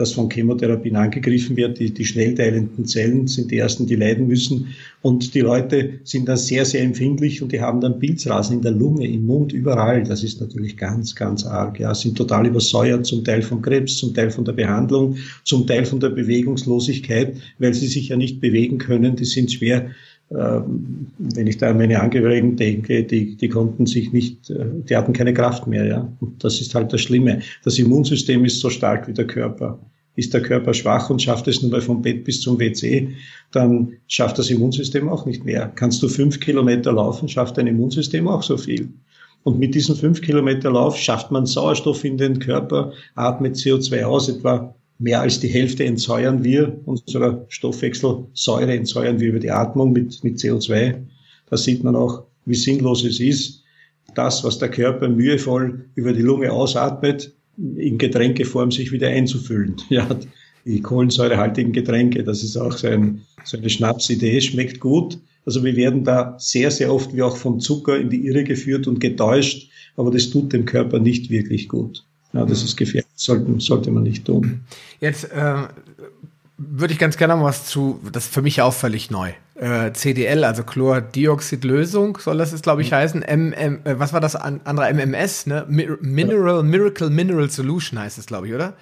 das von Chemotherapien angegriffen wird. Die, die schnell teilenden Zellen sind die ersten, die leiden müssen. Und die Leute sind dann sehr, sehr empfindlich und die haben dann Pilzrasen in der Lunge, im Mund, überall. Das ist natürlich ganz, ganz arg. Ja, sind total übersäuert, zum Teil vom Krebs, zum Teil von der Behandlung, zum Teil von der Bewegungslosigkeit, weil sie sich ja nicht bewegen können. Die sind schwer wenn ich da an meine Angehörigen denke, die, die konnten sich nicht, äh, die hatten keine Kraft mehr, ja. Und das ist halt das Schlimme. Das Immunsystem ist so stark wie der Körper. Ist der Körper schwach und schafft es nur mal vom Bett bis zum WC, dann schafft das Immunsystem auch nicht mehr. Kannst du fünf Kilometer laufen, schafft dein Immunsystem auch so viel. Und mit diesem fünf Kilometer Lauf schafft man Sauerstoff in den Körper, atmet CO2 aus, etwa mehr als die Hälfte entsäuern wir, unsere Stoffwechselsäure entsäuern wir über die Atmung mit, mit CO2. Da sieht man auch, wie sinnlos es ist, das, was der Körper mühevoll über die Lunge ausatmet, in Getränkeform sich wieder einzufüllen. Ja, die kohlensäurehaltigen Getränke, das ist auch so, ein, so eine Schnapsidee, schmeckt gut. Also wir werden da sehr, sehr oft wie auch vom Zucker in die Irre geführt und getäuscht, aber das tut dem Körper nicht wirklich gut. Ja, das ist gefährlich, sollte, sollte man nicht tun. Jetzt äh, würde ich ganz gerne noch was zu, das ist für mich auch völlig neu. Äh, CDL, also Chlordioxidlösung, soll das jetzt, glaube ich, mhm. heißen. M, M, äh, was war das andere? MMS, ne? Mineral, Miracle Mineral Solution heißt es, glaube ich, oder?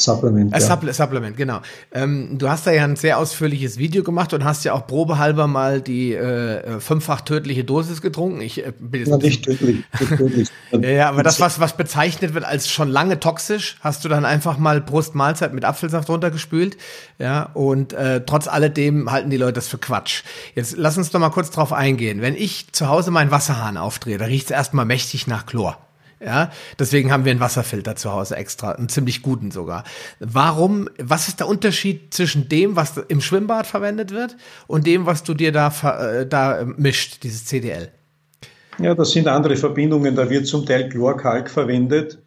Supplement. Äh, ja. Supple Supplement, genau. Ähm, du hast da ja ein sehr ausführliches Video gemacht und hast ja auch probehalber mal die äh, fünffach tödliche Dosis getrunken. Ich äh, bin jetzt ja, nicht tödlich. tödlich. ja, ja, aber das, was, was bezeichnet wird als schon lange toxisch, hast du dann einfach mal Brustmahlzeit mit Apfelsaft runtergespült. Ja, und äh, trotz alledem halten die Leute das für Quatsch. Jetzt lass uns doch mal kurz drauf eingehen. Wenn ich zu Hause meinen Wasserhahn aufdrehe, da riecht es erstmal mächtig nach Chlor. Ja, deswegen haben wir einen Wasserfilter zu Hause extra, einen ziemlich guten sogar. Warum, was ist der Unterschied zwischen dem, was im Schwimmbad verwendet wird und dem, was du dir da, äh, da mischt, dieses CDL? Ja, das sind andere Verbindungen. Da wird zum Teil Chlorkalk verwendet.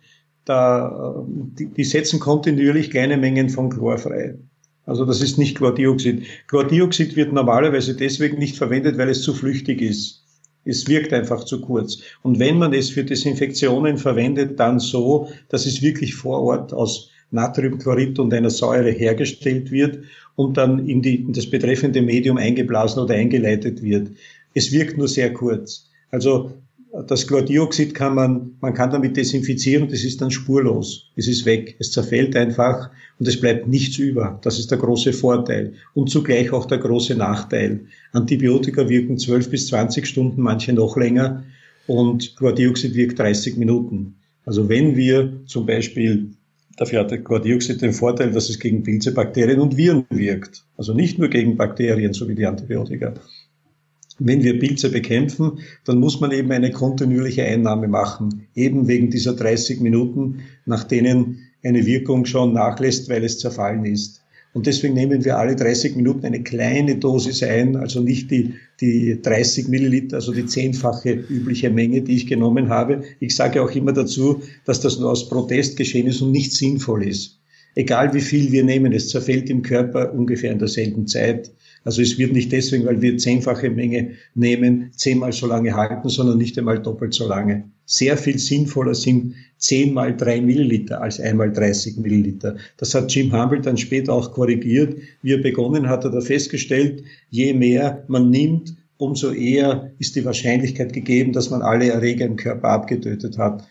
Da, äh, die, die setzen kontinuierlich kleine Mengen von Chlor frei. Also das ist nicht Chlordioxid. Chlordioxid wird normalerweise deswegen nicht verwendet, weil es zu flüchtig ist. Es wirkt einfach zu kurz. Und wenn man es für Desinfektionen verwendet, dann so, dass es wirklich vor Ort aus Natriumchlorid und einer Säure hergestellt wird und dann in, die, in das betreffende Medium eingeblasen oder eingeleitet wird. Es wirkt nur sehr kurz. Also das Chlordioxid kann man, man kann damit desinfizieren, das ist dann spurlos. Es ist weg. Es zerfällt einfach und es bleibt nichts über. Das ist der große Vorteil und zugleich auch der große Nachteil. Antibiotika wirken 12 bis 20 Stunden, manche noch länger und Chlordioxid wirkt 30 Minuten. Also wenn wir zum Beispiel Dafür hat Chlordioxid den Vorteil, dass es gegen Pilze, Bakterien und Viren wirkt. Also nicht nur gegen Bakterien, so wie die Antibiotika wenn wir Pilze bekämpfen, dann muss man eben eine kontinuierliche Einnahme machen, eben wegen dieser 30 Minuten, nach denen eine Wirkung schon nachlässt, weil es zerfallen ist. Und deswegen nehmen wir alle 30 Minuten eine kleine Dosis ein, also nicht die, die 30 Milliliter, also die zehnfache übliche Menge, die ich genommen habe. Ich sage auch immer dazu, dass das nur aus Protest geschehen ist und nicht sinnvoll ist. Egal wie viel wir nehmen, es zerfällt im Körper ungefähr in derselben Zeit. Also es wird nicht deswegen, weil wir zehnfache Menge nehmen, zehnmal so lange halten, sondern nicht einmal doppelt so lange. Sehr viel sinnvoller sind zehnmal drei Milliliter als einmal 30 Milliliter. Das hat Jim Humble dann später auch korrigiert. Wie er begonnen hat, hat er festgestellt, je mehr man nimmt, umso eher ist die Wahrscheinlichkeit gegeben, dass man alle Erreger im Körper abgetötet hat.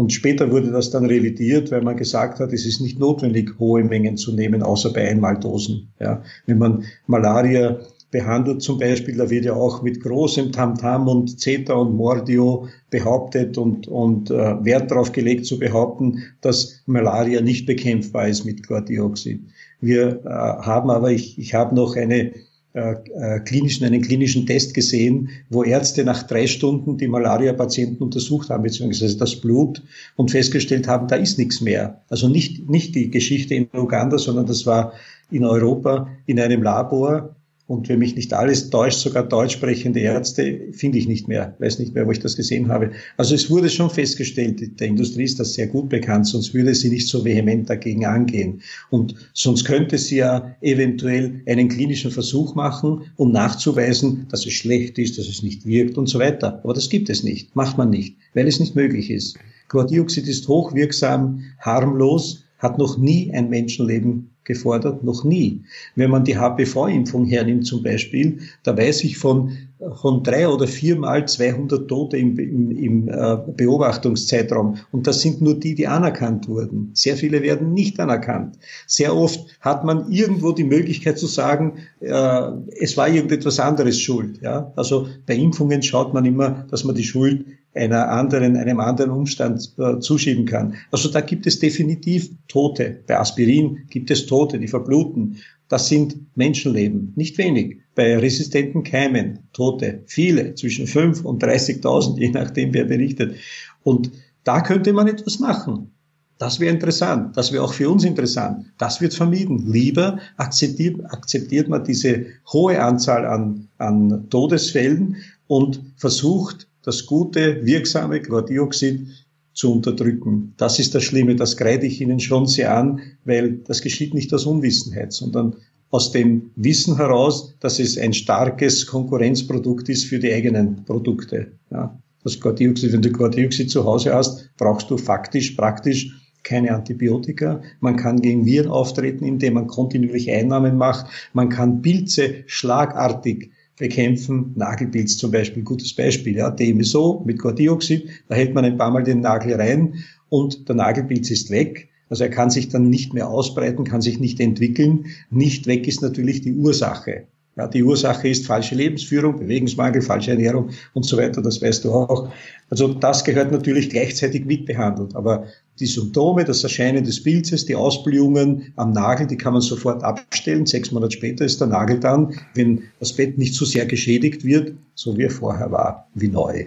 Und später wurde das dann revidiert, weil man gesagt hat, es ist nicht notwendig, hohe Mengen zu nehmen, außer bei Einmaldosen. Ja. Wenn man Malaria behandelt zum Beispiel, da wird ja auch mit großem Tamtam und Zeta und Mordio behauptet und, und äh, Wert darauf gelegt zu behaupten, dass Malaria nicht bekämpfbar ist mit Chlordioxid. Wir äh, haben aber, ich, ich habe noch eine äh, äh, klinischen, einen klinischen Test gesehen, wo Ärzte nach drei Stunden die Malaria-Patienten untersucht haben, beziehungsweise das Blut und festgestellt haben, da ist nichts mehr. Also nicht, nicht die Geschichte in Uganda, sondern das war in Europa in einem Labor und wenn mich nicht alles täuscht, sogar deutsch sprechende Ärzte, finde ich nicht mehr, weiß nicht mehr, wo ich das gesehen habe. Also es wurde schon festgestellt, der Industrie ist das sehr gut bekannt, sonst würde sie nicht so vehement dagegen angehen. Und sonst könnte sie ja eventuell einen klinischen Versuch machen, um nachzuweisen, dass es schlecht ist, dass es nicht wirkt und so weiter. Aber das gibt es nicht, macht man nicht, weil es nicht möglich ist. Chlordioxid ist hochwirksam, harmlos, hat noch nie ein Menschenleben gefordert? Noch nie. Wenn man die HPV-Impfung hernimmt zum Beispiel, da weiß ich von, von drei oder viermal 200 Tote im, im, im äh, Beobachtungszeitraum. Und das sind nur die, die anerkannt wurden. Sehr viele werden nicht anerkannt. Sehr oft hat man irgendwo die Möglichkeit zu sagen, äh, es war irgendetwas anderes schuld. Ja? Also bei Impfungen schaut man immer, dass man die Schuld einer anderen, einem anderen Umstand äh, zuschieben kann. Also da gibt es definitiv Tote. Bei Aspirin gibt es Tote, die verbluten. Das sind Menschenleben, nicht wenig. Bei resistenten Keimen Tote, viele, zwischen 5 und 30.000, je nachdem, wer berichtet. Und da könnte man etwas machen. Das wäre interessant. Das wäre auch für uns interessant. Das wird vermieden. Lieber akzeptiert, akzeptiert man diese hohe Anzahl an, an Todesfällen und versucht, das gute, wirksame Chlordioxid zu unterdrücken. Das ist das Schlimme, das kreide ich Ihnen schon sehr an, weil das geschieht nicht aus Unwissenheit, sondern aus dem Wissen heraus, dass es ein starkes Konkurrenzprodukt ist für die eigenen Produkte. Ja, das Chlordioxid, wenn du Chlordioxid zu Hause hast, brauchst du faktisch, praktisch keine Antibiotika. Man kann gegen Viren auftreten, indem man kontinuierlich Einnahmen macht. Man kann Pilze schlagartig bekämpfen. Nagelpilz zum Beispiel, gutes Beispiel. Ja, DMSO mit Chlordioxid, da hält man ein paar Mal den Nagel rein und der Nagelpilz ist weg. Also er kann sich dann nicht mehr ausbreiten, kann sich nicht entwickeln. Nicht weg ist natürlich die Ursache. Ja, die Ursache ist falsche Lebensführung, Bewegungsmangel, falsche Ernährung und so weiter, das weißt du auch. Also das gehört natürlich gleichzeitig mitbehandelt. Aber die Symptome, das Erscheinen des Pilzes, die Ausblühungen am Nagel, die kann man sofort abstellen. Sechs Monate später ist der Nagel dann, wenn das Bett nicht so sehr geschädigt wird, so wie er vorher war, wie neu.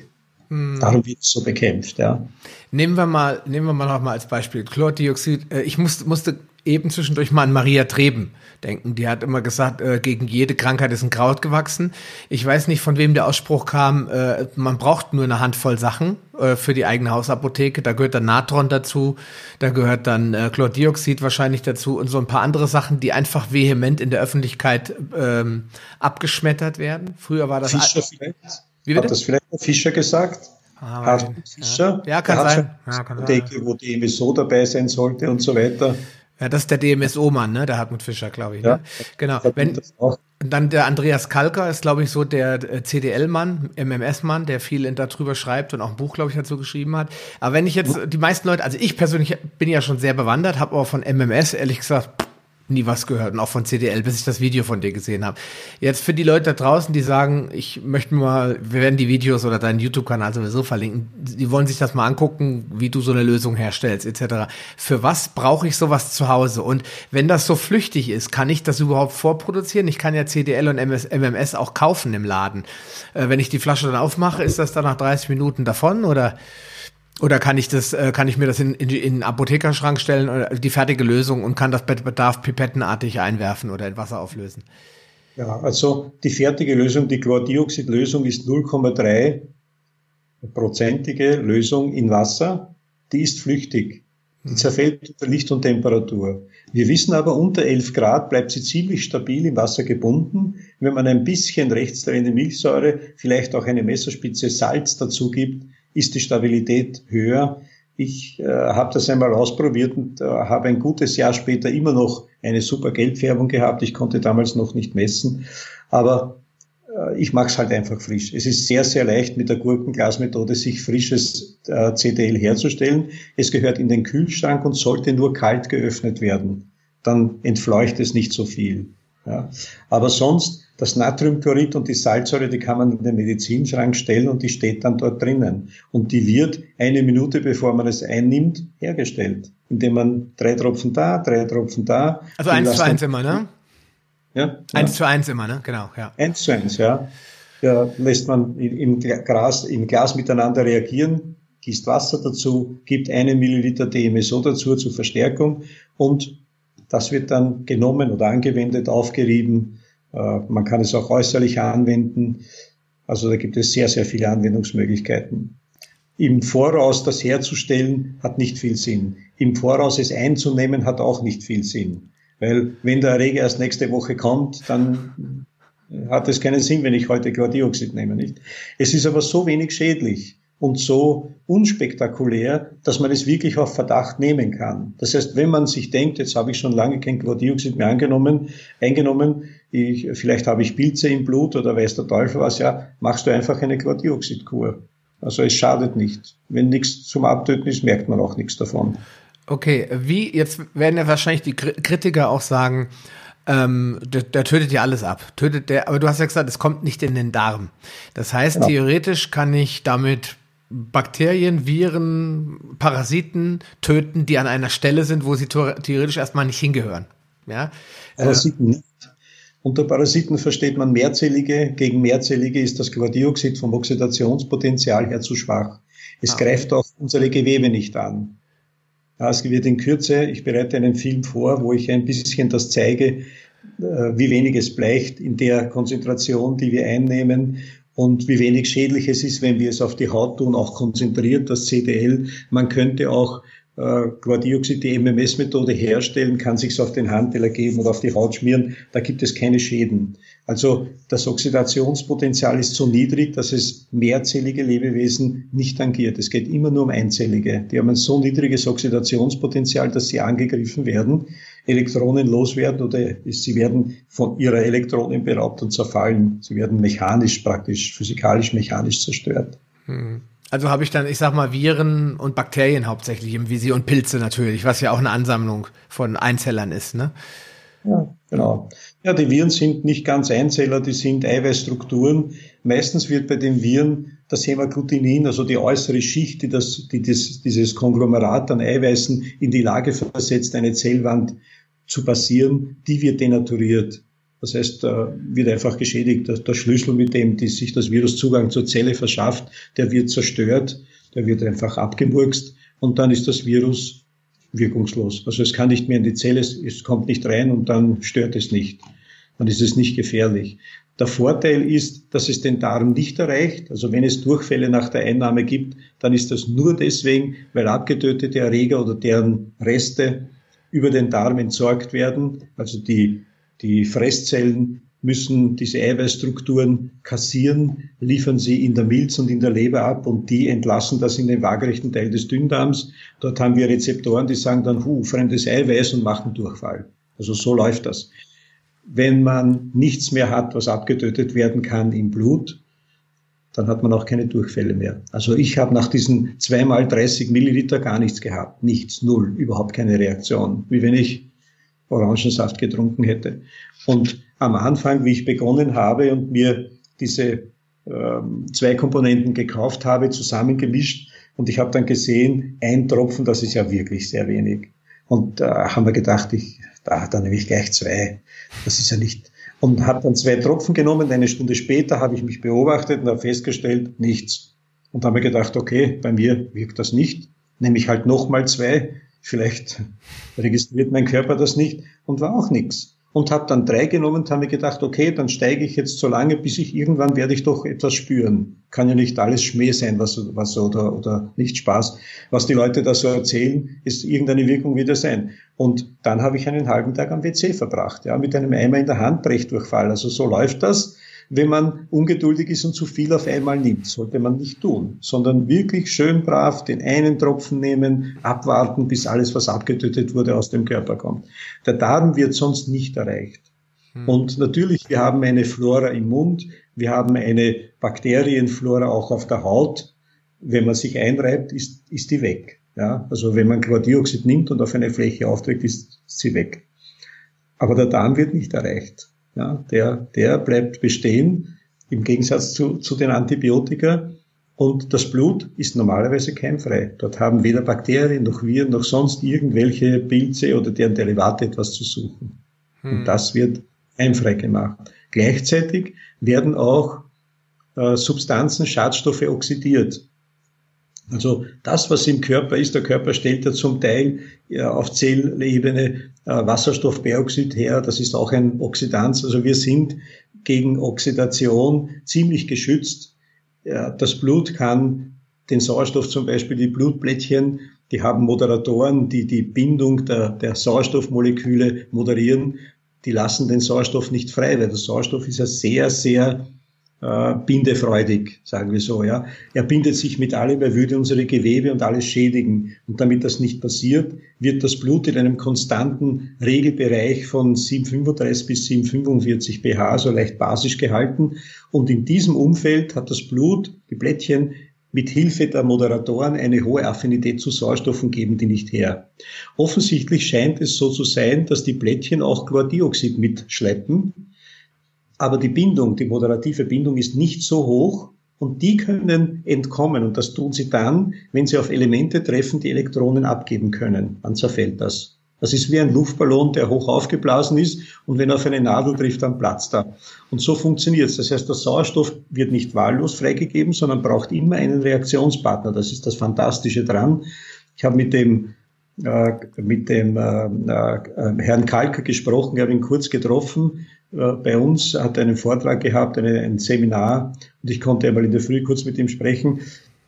Hm. Darum wird es so bekämpft, ja. Nehmen wir mal, nehmen wir mal noch mal als Beispiel Chlordioxid. Äh, ich musste, musste eben zwischendurch mal an Maria Treben denken. Die hat immer gesagt, äh, gegen jede Krankheit ist ein Kraut gewachsen. Ich weiß nicht, von wem der Ausspruch kam, äh, man braucht nur eine Handvoll Sachen äh, für die eigene Hausapotheke. Da gehört dann Natron dazu, da gehört dann äh, Chlordioxid wahrscheinlich dazu und so ein paar andere Sachen, die einfach vehement in der Öffentlichkeit ähm, abgeschmettert werden. Früher war das... Fischer vielleicht? Wie bitte? Hat das vielleicht der Fischer gesagt? Ah, Hartmut Fischer? Ja, ja kann sein. Ja, kann Apotheke, sein. wo die MSO dabei sein sollte und so weiter. Ja, das ist der DMSO-Mann, ne? Der Hartmut Fischer, glaube ich. Ne? Ja, genau. Wenn, dann der Andreas Kalker ist, glaube ich, so der äh, CDL-Mann, MMS-Mann, der viel darüber schreibt und auch ein Buch, glaube ich, dazu geschrieben hat. Aber wenn ich jetzt die meisten Leute, also ich persönlich bin ja schon sehr bewandert, habe aber von MMS ehrlich gesagt nie was gehört und auch von CDL, bis ich das Video von dir gesehen habe. Jetzt für die Leute da draußen, die sagen, ich möchte mal, wir werden die Videos oder deinen YouTube-Kanal sowieso verlinken, die wollen sich das mal angucken, wie du so eine Lösung herstellst etc. Für was brauche ich sowas zu Hause? Und wenn das so flüchtig ist, kann ich das überhaupt vorproduzieren? Ich kann ja CDL und MS, MMS auch kaufen im Laden. Äh, wenn ich die Flasche dann aufmache, ist das dann nach 30 Minuten davon oder oder kann ich das, äh, kann ich mir das in, in, in den Apothekerschrank stellen oder die fertige Lösung und kann das bei Bedarf pipettenartig einwerfen oder in Wasser auflösen? Ja, also die fertige Lösung, die Chlordioxid-Lösung ist 0,3 prozentige Lösung in Wasser. Die ist flüchtig. Die mhm. zerfällt unter Licht und Temperatur. Wir wissen aber, unter 11 Grad bleibt sie ziemlich stabil im Wasser gebunden. Wenn man ein bisschen rechtsdrehende Milchsäure, vielleicht auch eine Messerspitze Salz dazu gibt, ist die Stabilität höher. Ich äh, habe das einmal ausprobiert und äh, habe ein gutes Jahr später immer noch eine super Geldfärbung gehabt. Ich konnte damals noch nicht messen. Aber äh, ich mache es halt einfach frisch. Es ist sehr, sehr leicht mit der Gurkenglasmethode sich frisches äh, CDL herzustellen. Es gehört in den Kühlschrank und sollte nur kalt geöffnet werden. Dann entfleucht es nicht so viel. Ja. Aber sonst, das Natriumchlorid und die Salzsäure, die kann man in den Medizinschrank stellen und die steht dann dort drinnen. Und die wird eine Minute bevor man es einnimmt, hergestellt. Indem man drei Tropfen da, drei Tropfen da. Also eins zu eins immer, ne? Ja. Eins ja. zu eins immer, ne? Genau, ja. Eins zu eins, ja. Ja, lässt man im Glas, im Glas miteinander reagieren, gießt Wasser dazu, gibt einen Milliliter DMSO dazu zur Verstärkung und das wird dann genommen oder angewendet, aufgerieben. Äh, man kann es auch äußerlich anwenden. Also da gibt es sehr, sehr viele Anwendungsmöglichkeiten. Im Voraus das herzustellen hat nicht viel Sinn. Im Voraus es einzunehmen hat auch nicht viel Sinn. Weil wenn der Erreger erst nächste Woche kommt, dann hat es keinen Sinn, wenn ich heute Chlordioxid nehme, nicht? Es ist aber so wenig schädlich und so unspektakulär, dass man es wirklich auf Verdacht nehmen kann. Das heißt, wenn man sich denkt, jetzt habe ich schon lange kein Chlordioxid mehr angenommen, eingenommen, ich, vielleicht habe ich Pilze im Blut oder weiß der Teufel was, ja, machst du einfach eine Chlordioxidkur. Also es schadet nicht. Wenn nichts zum Abtöten ist, merkt man auch nichts davon. Okay, wie, jetzt werden ja wahrscheinlich die Kritiker auch sagen, ähm, der, der tötet ja alles ab. Tötet der, aber du hast ja gesagt, es kommt nicht in den Darm. Das heißt, genau. theoretisch kann ich damit Bakterien, Viren, Parasiten töten, die an einer Stelle sind, wo sie theoretisch erstmal nicht hingehören. Ja? Parasiten nicht. Unter Parasiten versteht man Mehrzellige. Gegen Mehrzellige ist das Chlordioxid vom Oxidationspotenzial her zu schwach. Es ah. greift auch unsere Gewebe nicht an. Es wird in Kürze, ich bereite einen Film vor, wo ich ein bisschen das zeige, äh, wie wenig es bleicht in der Konzentration, die wir einnehmen und wie wenig schädlich es ist, wenn wir es auf die Haut tun, auch konzentriert, das CDL. Man könnte auch äh, Chlordioxid, die MMS-Methode herstellen, kann sich auf den Handteller geben oder auf die Haut schmieren. Da gibt es keine Schäden. Also das Oxidationspotenzial ist so niedrig, dass es mehrzellige Lebewesen nicht tangiert. Es geht immer nur um einzellige. Die haben ein so niedriges Oxidationspotenzial, dass sie angegriffen werden, Elektronen loswerden oder sie werden von ihrer Elektronen beraubt und zerfallen. Sie werden mechanisch praktisch, physikalisch, mechanisch zerstört. Hm. Also habe ich dann, ich sag mal, Viren und Bakterien hauptsächlich im Visier und Pilze natürlich, was ja auch eine Ansammlung von Einzellern ist, ne? Ja, genau. Ja, die Viren sind nicht ganz Einzeller, die sind Eiweißstrukturen. Meistens wird bei den Viren das Hämagglutinin, also die äußere Schicht, die, das, die das, dieses Konglomerat an Eiweißen in die Lage versetzt, eine Zellwand zu passieren, die wird denaturiert. Das heißt, wird einfach geschädigt. Der Schlüssel, mit dem die sich das Virus Zugang zur Zelle verschafft, der wird zerstört, der wird einfach abgemurkst und dann ist das Virus wirkungslos. Also es kann nicht mehr in die Zelle, es kommt nicht rein und dann stört es nicht. Dann ist es nicht gefährlich. Der Vorteil ist, dass es den Darm nicht erreicht. Also wenn es Durchfälle nach der Einnahme gibt, dann ist das nur deswegen, weil abgetötete Erreger oder deren Reste über den Darm entsorgt werden. Also die die Fresszellen müssen diese Eiweißstrukturen kassieren, liefern sie in der Milz und in der Leber ab und die entlassen das in den waagerechten Teil des Dünndarms. Dort haben wir Rezeptoren, die sagen dann, hu, fremdes Eiweiß und machen Durchfall. Also so läuft das. Wenn man nichts mehr hat, was abgetötet werden kann im Blut, dann hat man auch keine Durchfälle mehr. Also ich habe nach diesen zweimal 30 Milliliter gar nichts gehabt. Nichts, null, überhaupt keine Reaktion. Wie wenn ich Orangensaft getrunken hätte. Und am Anfang, wie ich begonnen habe und mir diese ähm, zwei Komponenten gekauft habe, zusammengemischt und ich habe dann gesehen, ein Tropfen, das ist ja wirklich sehr wenig. Und da äh, haben wir gedacht, ich, da, da nehme ich gleich zwei. Das ist ja nicht. Und habe dann zwei Tropfen genommen. Eine Stunde später habe ich mich beobachtet und habe festgestellt, nichts. Und habe mir gedacht, okay, bei mir wirkt das nicht. Nehme ich halt nochmal zwei. Vielleicht registriert mein Körper das nicht und war auch nichts. Und habe dann drei genommen und habe mir gedacht, okay, dann steige ich jetzt so lange, bis ich irgendwann werde ich doch etwas spüren. Kann ja nicht alles Schmäh sein, was, was oder, oder nicht Spaß. Was die Leute da so erzählen, ist irgendeine Wirkung wieder sein. Und dann habe ich einen halben Tag am WC verbracht, ja, mit einem Eimer in der Hand, Brechdurchfall. Also so läuft das wenn man ungeduldig ist und zu viel auf einmal nimmt. Sollte man nicht tun, sondern wirklich schön brav den einen Tropfen nehmen, abwarten, bis alles, was abgetötet wurde, aus dem Körper kommt. Der Darm wird sonst nicht erreicht. Hm. Und natürlich, wir haben eine Flora im Mund, Wir haben eine Bakterienflora auch auf der Haut. Wenn man sich einreibt, ist, ist die weg. Ja, also wenn man Chlordioxid nimmt und auf eine Fläche aufträgt, ist sie weg. Aber der Darm wird nicht erreicht. Ja, der, der bleibt bestehen im Gegensatz zu, zu den Antibiotika. Und das Blut ist normalerweise keimfrei. Dort haben weder Bakterien noch Viren noch sonst irgendwelche Pilze oder deren Derivate etwas zu suchen. Hm. Und das wird keimfrei gemacht. Gleichzeitig werden auch äh, Substanzen, Schadstoffe oxidiert. Also das, was im Körper ist, der Körper stellt ja zum Teil ja, auf Zellebene äh, Wasserstoffperoxid her, das ist auch ein Oxidans. Also wir sind gegen Oxidation ziemlich geschützt. Das Blut kann den Sauerstoff zum Beispiel, die Blutblättchen, die haben Moderatoren, die die Bindung der, der Sauerstoffmoleküle moderieren. Die lassen den Sauerstoff nicht frei, weil der Sauerstoff ist ja sehr, sehr äh, bindefreudig, sagen wir so. Ja. Er bindet sich mit allem, er würde unsere Gewebe und alles schädigen. Und damit das nicht passiert, wird das Blut in einem konstanten Regelbereich von 735 bis 745 pH, also leicht basisch gehalten. Und in diesem Umfeld hat das Blut, die Blättchen, mit Hilfe der Moderatoren eine hohe Affinität zu Sauerstoffen geben die nicht her. Offensichtlich scheint es so zu sein, dass die Blättchen auch Chlordioxid mitschleppen aber die Bindung, die moderative Bindung ist nicht so hoch und die können entkommen und das tun sie dann, wenn sie auf Elemente treffen, die Elektronen abgeben können. Dann zerfällt das. Das ist wie ein Luftballon, der hoch aufgeblasen ist und wenn er auf eine Nadel trifft, dann platzt er. Und so funktioniert es. Das heißt, der Sauerstoff wird nicht wahllos freigegeben, sondern braucht immer einen Reaktionspartner. Das ist das Fantastische dran. Ich habe mit dem äh, mit dem äh, äh, Herrn Kalker gesprochen, ich habe ihn kurz getroffen bei uns, hat einen Vortrag gehabt, eine, ein Seminar und ich konnte einmal in der Früh kurz mit ihm sprechen.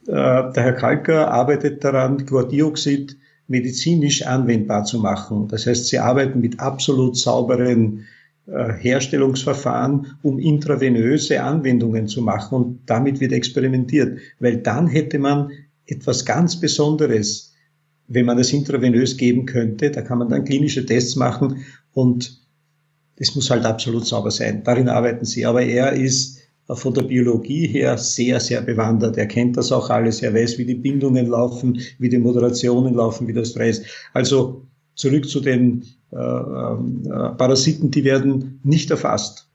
Äh, der Herr Kalker arbeitet daran, Chlordioxid medizinisch anwendbar zu machen. Das heißt, sie arbeiten mit absolut sauberen äh, Herstellungsverfahren, um intravenöse Anwendungen zu machen und damit wird experimentiert, weil dann hätte man etwas ganz Besonderes, wenn man das intravenös geben könnte. Da kann man dann klinische Tests machen und das muss halt absolut sauber sein. Darin arbeiten sie. Aber er ist von der Biologie her sehr, sehr bewandert. Er kennt das auch alles. Er weiß, wie die Bindungen laufen, wie die Moderationen laufen, wie das frei ist. Also zurück zu den äh, äh, Parasiten, die werden nicht erfasst.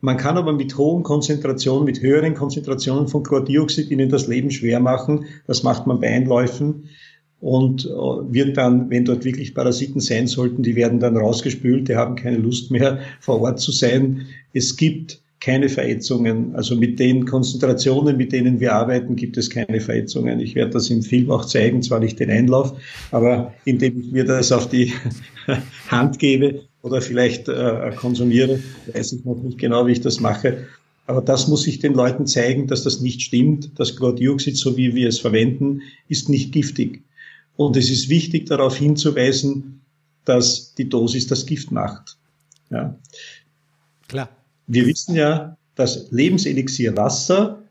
Man kann aber mit hohen Konzentrationen, mit höheren Konzentrationen von Chlordioxid ihnen das Leben schwer machen. Das macht man bei Einläufen und äh, wird dann, wenn dort wirklich Parasiten sein sollten, die werden dann rausgespült, die haben keine Lust mehr vor Ort zu sein. Es gibt keine Verätzungen. Also mit den Konzentrationen, mit denen wir arbeiten, gibt es keine Verätzungen. Ich werde das im Film auch zeigen, zwar nicht den Einlauf, aber indem ich mir das auf die Hand gebe oder vielleicht äh, konsumiere, weiß ich noch nicht genau, wie ich das mache. Aber das muss ich den Leuten zeigen, dass das nicht stimmt. Das Chlordioxid, so wie wir es verwenden, ist nicht giftig. Und es ist wichtig, darauf hinzuweisen, dass die Dosis das Gift macht. Ja. Klar. Wir wissen ja, dass Lebenselixier Wasser,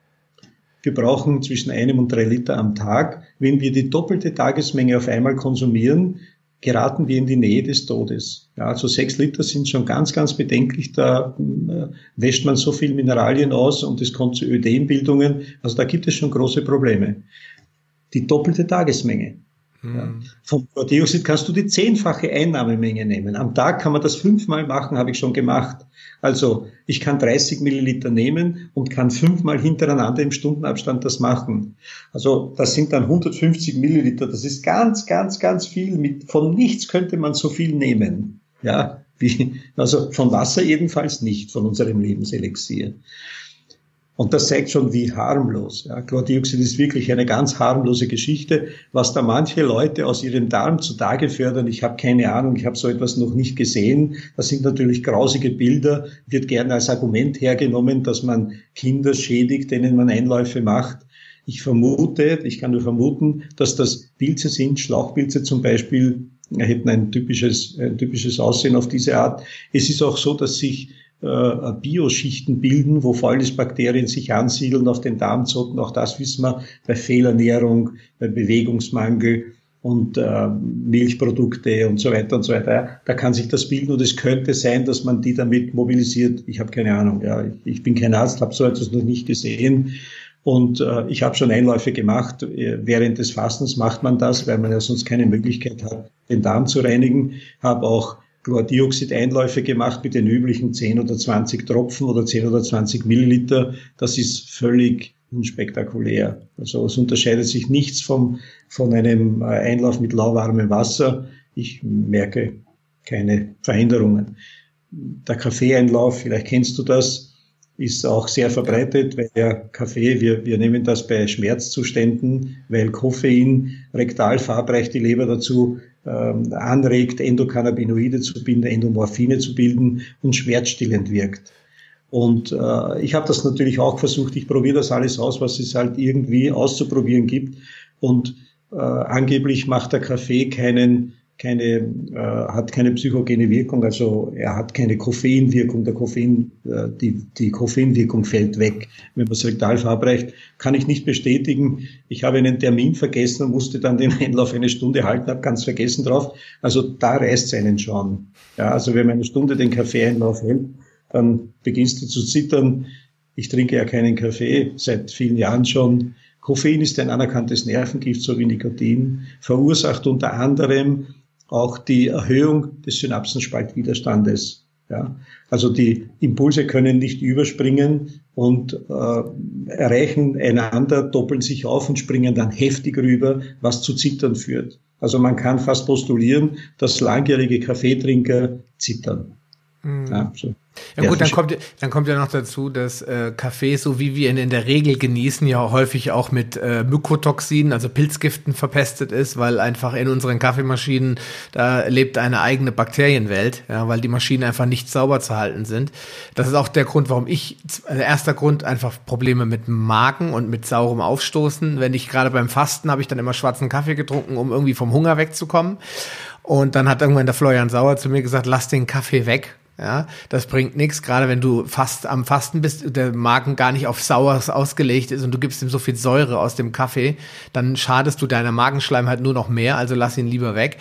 wir brauchen zwischen einem und drei Liter am Tag. Wenn wir die doppelte Tagesmenge auf einmal konsumieren, geraten wir in die Nähe des Todes. Ja, also sechs Liter sind schon ganz, ganz bedenklich. Da äh, wäscht man so viel Mineralien aus und es kommt zu Ödembildungen. Also da gibt es schon große Probleme. Die doppelte Tagesmenge. Ja. Hm. Vom Chlordioxid kannst du die zehnfache Einnahmemenge nehmen. Am Tag kann man das fünfmal machen, habe ich schon gemacht. Also ich kann 30 Milliliter nehmen und kann fünfmal hintereinander im Stundenabstand das machen. Also das sind dann 150 Milliliter. Das ist ganz, ganz, ganz viel. Mit, von nichts könnte man so viel nehmen. Ja, wie, also von Wasser jedenfalls nicht, von unserem Lebenselixier. Und das zeigt schon, wie harmlos. Ja, Chlordioxid ist wirklich eine ganz harmlose Geschichte, was da manche Leute aus ihrem Darm zutage fördern. Ich habe keine Ahnung, ich habe so etwas noch nicht gesehen. Das sind natürlich grausige Bilder, wird gerne als Argument hergenommen, dass man Kinder schädigt, denen man Einläufe macht. Ich vermute, ich kann nur vermuten, dass das Pilze sind, Schlauchpilze zum Beispiel, hätten ein typisches, ein typisches Aussehen auf diese Art. Es ist auch so, dass sich äh, Bioschichten bilden, wo Fäulnisbakterien sich ansiedeln auf den Darmzotten. Auch das wissen wir bei Fehlernährung, bei Bewegungsmangel. und äh, Milchprodukte und so weiter und so weiter. Ja, da kann sich das bilden und es könnte sein, dass man die damit mobilisiert. Ich habe keine Ahnung. Ja, ich, ich bin kein Arzt, habe so etwas noch nicht gesehen. Und äh, ich habe schon Einläufe gemacht. Während des Fastens macht man das, weil man ja sonst keine Möglichkeit hat, den Darm zu reinigen. Habe auch Chlordioxid-Einläufe gemacht mit den üblichen 10 oder 20 Tropfen oder 10 oder 20 Milliliter. Das ist völlig unspektakulär. Also es unterscheidet sich nichts vom, von einem äh, Einlauf mit lauwarmem Wasser. Ich merke keine Veränderungen. Der Kaffeeeinlauf, vielleicht kennst du das, ist auch sehr verbreitet, weil der Kaffee, wir, wir nehmen das bei Schmerzzuständen, weil Koffein rektal verabreicht die Leber dazu ähm, anregt, Endokannabinoide zu bilden, Endomorphine zu bilden und schmerzstillend wirkt. Und äh, ich habe das natürlich auch versucht, ich probiere das alles aus, was es halt irgendwie auszuprobieren gibt. Und äh, angeblich macht der Kaffee keinen keine, äh, hat keine psychogene Wirkung, also er hat keine Koffeinwirkung. Der Koffein, äh, die, die Koffeinwirkung fällt weg, wenn man es rektal verabreicht. Kann ich nicht bestätigen. Ich habe einen Termin vergessen und musste dann den Einlauf eine Stunde halten, habe ganz vergessen drauf. Also da reißt es einen schon. Ja, also wenn man eine Stunde den Kaffeeeinlauf hält, dann beginnst du zu zittern. Ich trinke ja keinen Kaffee seit vielen Jahren schon. Koffein ist ein anerkanntes Nervengift, so wie Nikotin, verursacht unter anderem auch die Erhöhung des Synapsenspaltwiderstandes. Ja, also die Impulse können nicht überspringen und äh, erreichen einander, doppeln sich auf und springen dann heftig rüber, was zu Zittern führt. Also man kann fast postulieren, dass langjährige Kaffeetrinker zittern. Mhm. Ja, so. Ja gut, dann kommt, dann kommt ja noch dazu, dass äh, Kaffee, so wie wir ihn in der Regel genießen, ja häufig auch mit äh, Mykotoxinen, also Pilzgiften verpestet ist, weil einfach in unseren Kaffeemaschinen, da lebt eine eigene Bakterienwelt, ja, weil die Maschinen einfach nicht sauber zu halten sind. Das ist auch der Grund, warum ich, also erste Grund, einfach Probleme mit Magen und mit saurem Aufstoßen. Wenn ich gerade beim Fasten habe ich dann immer schwarzen Kaffee getrunken, um irgendwie vom Hunger wegzukommen. Und dann hat irgendwann der Florian Sauer zu mir gesagt, lass den Kaffee weg. Ja, das bringt nichts, gerade wenn du fast am Fasten bist, der Magen gar nicht auf Sauers ausgelegt ist und du gibst ihm so viel Säure aus dem Kaffee, dann schadest du deiner Magenschleim halt nur noch mehr, also lass ihn lieber weg.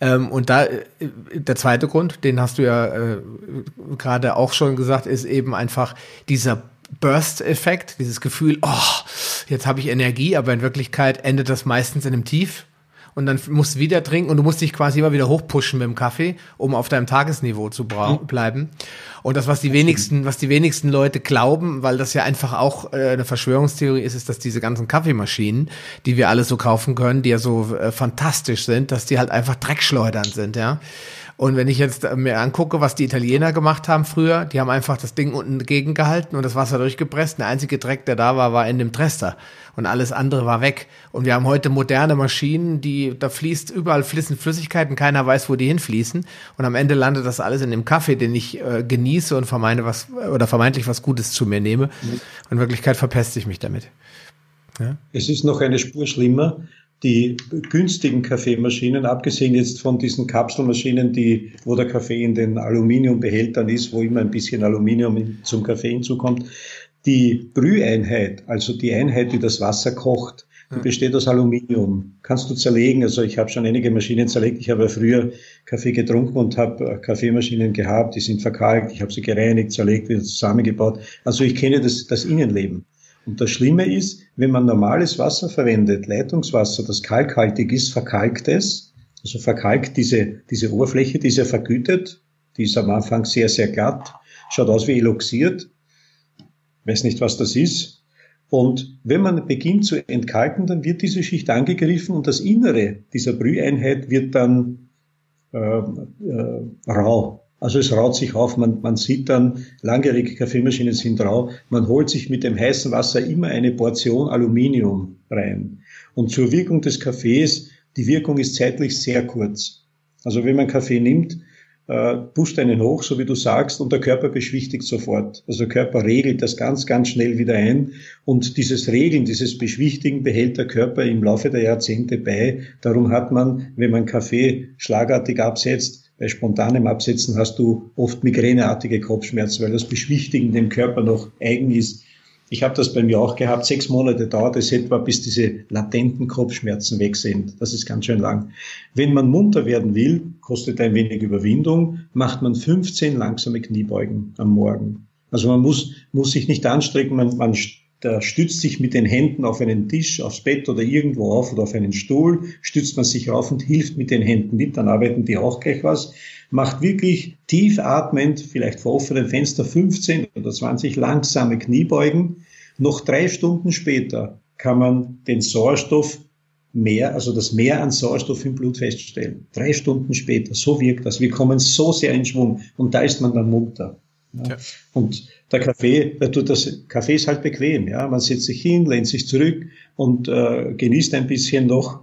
Ähm, und da äh, der zweite Grund, den hast du ja äh, gerade auch schon gesagt, ist eben einfach dieser Burst-Effekt, dieses Gefühl, oh, jetzt habe ich Energie, aber in Wirklichkeit endet das meistens in einem Tief und dann musst du wieder trinken und du musst dich quasi immer wieder hochpushen mit dem Kaffee, um auf deinem Tagesniveau zu bleiben. Und das, was die wenigsten, was die wenigsten Leute glauben, weil das ja einfach auch äh, eine Verschwörungstheorie ist, ist, dass diese ganzen Kaffeemaschinen, die wir alle so kaufen können, die ja so äh, fantastisch sind, dass die halt einfach Dreckschleudern sind, ja. Und wenn ich jetzt mir angucke, was die Italiener gemacht haben früher, die haben einfach das Ding unten gegengehalten und das Wasser durchgepresst. Der einzige Dreck, der da war, war in dem Trester und alles andere war weg. Und wir haben heute moderne Maschinen, die, da fließt, überall fließen Flüssigkeiten, keiner weiß, wo die hinfließen. Und am Ende landet das alles in dem Kaffee, den ich äh, genieße und vermeine was, oder vermeintlich was Gutes zu mir nehme. Und in Wirklichkeit verpeste ich mich damit. Ja? Es ist noch eine Spur schlimmer die günstigen Kaffeemaschinen, abgesehen jetzt von diesen Kapselmaschinen, die, wo der Kaffee in den Aluminiumbehältern ist, wo immer ein bisschen Aluminium zum Kaffee hinzukommt, die Brüheinheit, also die Einheit, die das Wasser kocht, die besteht aus Aluminium. Kannst du zerlegen? Also ich habe schon einige Maschinen zerlegt. Ich habe ja früher Kaffee getrunken und habe äh, Kaffeemaschinen gehabt, die sind verkalkt. Ich habe sie gereinigt, zerlegt, wieder zusammengebaut. Also ich kenne das, das Innenleben. Und das Schlimme ist, wenn man normales Wasser verwendet, Leitungswasser, das kalkhaltig ist, verkalkt es. Also verkalkt diese, diese Oberfläche, die ist ja vergütet. Die ist am Anfang sehr, sehr glatt. Schaut aus wie eloxiert. Weiß nicht, was das ist. Und wenn man beginnt zu entkalken, dann wird diese Schicht angegriffen und das Innere dieser Brüheinheit wird dann äh, äh, rau. Also es raut sich auf, man, man sieht dann, langjährige Kaffeemaschinen sind rau, man holt sich mit dem heißen Wasser immer eine Portion Aluminium rein. Und zur Wirkung des Kaffees, die Wirkung ist zeitlich sehr kurz. Also wenn man Kaffee nimmt, äh, pusht einen hoch, so wie du sagst, und der Körper beschwichtigt sofort. Also der Körper regelt das ganz, ganz schnell wieder ein. Und dieses Regeln, dieses Beschwichtigen behält der Körper im Laufe der Jahrzehnte bei. Darum hat man, wenn man Kaffee schlagartig absetzt, bei spontanem Absetzen hast du oft migräneartige Kopfschmerzen, weil das Beschwichtigen dem Körper noch eigen ist. Ich habe das bei mir auch gehabt. Sechs Monate dauert es etwa, bis diese latenten Kopfschmerzen weg sind. Das ist ganz schön lang. Wenn man munter werden will, kostet ein wenig Überwindung, macht man 15 langsame Kniebeugen am Morgen. Also man muss, muss sich nicht anstrengen, man, man da stützt sich mit den Händen auf einen Tisch, aufs Bett oder irgendwo auf oder auf einen Stuhl, stützt man sich auf und hilft mit den Händen mit, dann arbeiten die auch gleich was. Macht wirklich tief atmend, vielleicht vor offenem Fenster 15 oder 20 langsame Kniebeugen. Noch drei Stunden später kann man den Sauerstoff mehr, also das Mehr an Sauerstoff im Blut feststellen. Drei Stunden später, so wirkt das. Wir kommen so sehr in Schwung und da ist man dann munter. Ja. Und der Kaffee, der tut das, Kaffee ist halt bequem, ja. Man setzt sich hin, lehnt sich zurück und äh, genießt ein bisschen noch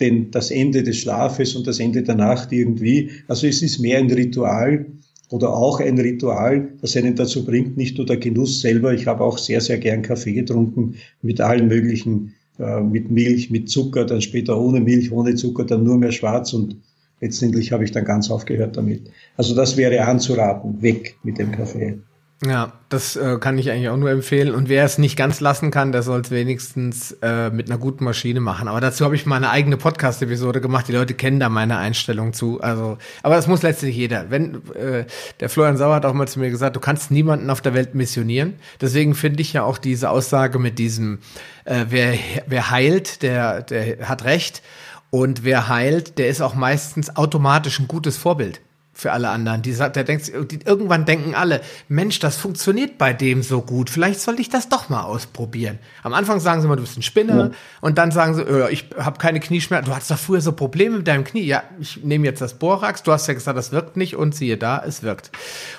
den, das Ende des Schlafes und das Ende der Nacht irgendwie. Also es ist mehr ein Ritual oder auch ein Ritual, das einen dazu bringt, nicht nur der Genuss selber. Ich habe auch sehr, sehr gern Kaffee getrunken mit allen möglichen, äh, mit Milch, mit Zucker, dann später ohne Milch, ohne Zucker, dann nur mehr schwarz und letztendlich habe ich dann ganz aufgehört damit. Also das wäre anzuraten, weg mit dem Kaffee. Ja, das äh, kann ich eigentlich auch nur empfehlen. Und wer es nicht ganz lassen kann, der soll es wenigstens äh, mit einer guten Maschine machen. Aber dazu habe ich mal eine eigene Podcast-Episode gemacht. Die Leute kennen da meine Einstellung zu. Also, aber das muss letztlich jeder. Wenn äh, der Florian Sauer hat auch mal zu mir gesagt, du kannst niemanden auf der Welt missionieren. Deswegen finde ich ja auch diese Aussage mit diesem, äh, wer, wer heilt, der, der hat recht. Und wer heilt, der ist auch meistens automatisch ein gutes Vorbild für alle anderen. Die sagt, der denkt, die, irgendwann denken alle, Mensch, das funktioniert bei dem so gut. Vielleicht sollte ich das doch mal ausprobieren. Am Anfang sagen sie mal, du bist ein Spinner. Ja. Und dann sagen sie, ich habe keine Knieschmerzen. Du hattest doch früher so Probleme mit deinem Knie. Ja, ich nehme jetzt das Borax. Du hast ja gesagt, das wirkt nicht. Und siehe da, es wirkt.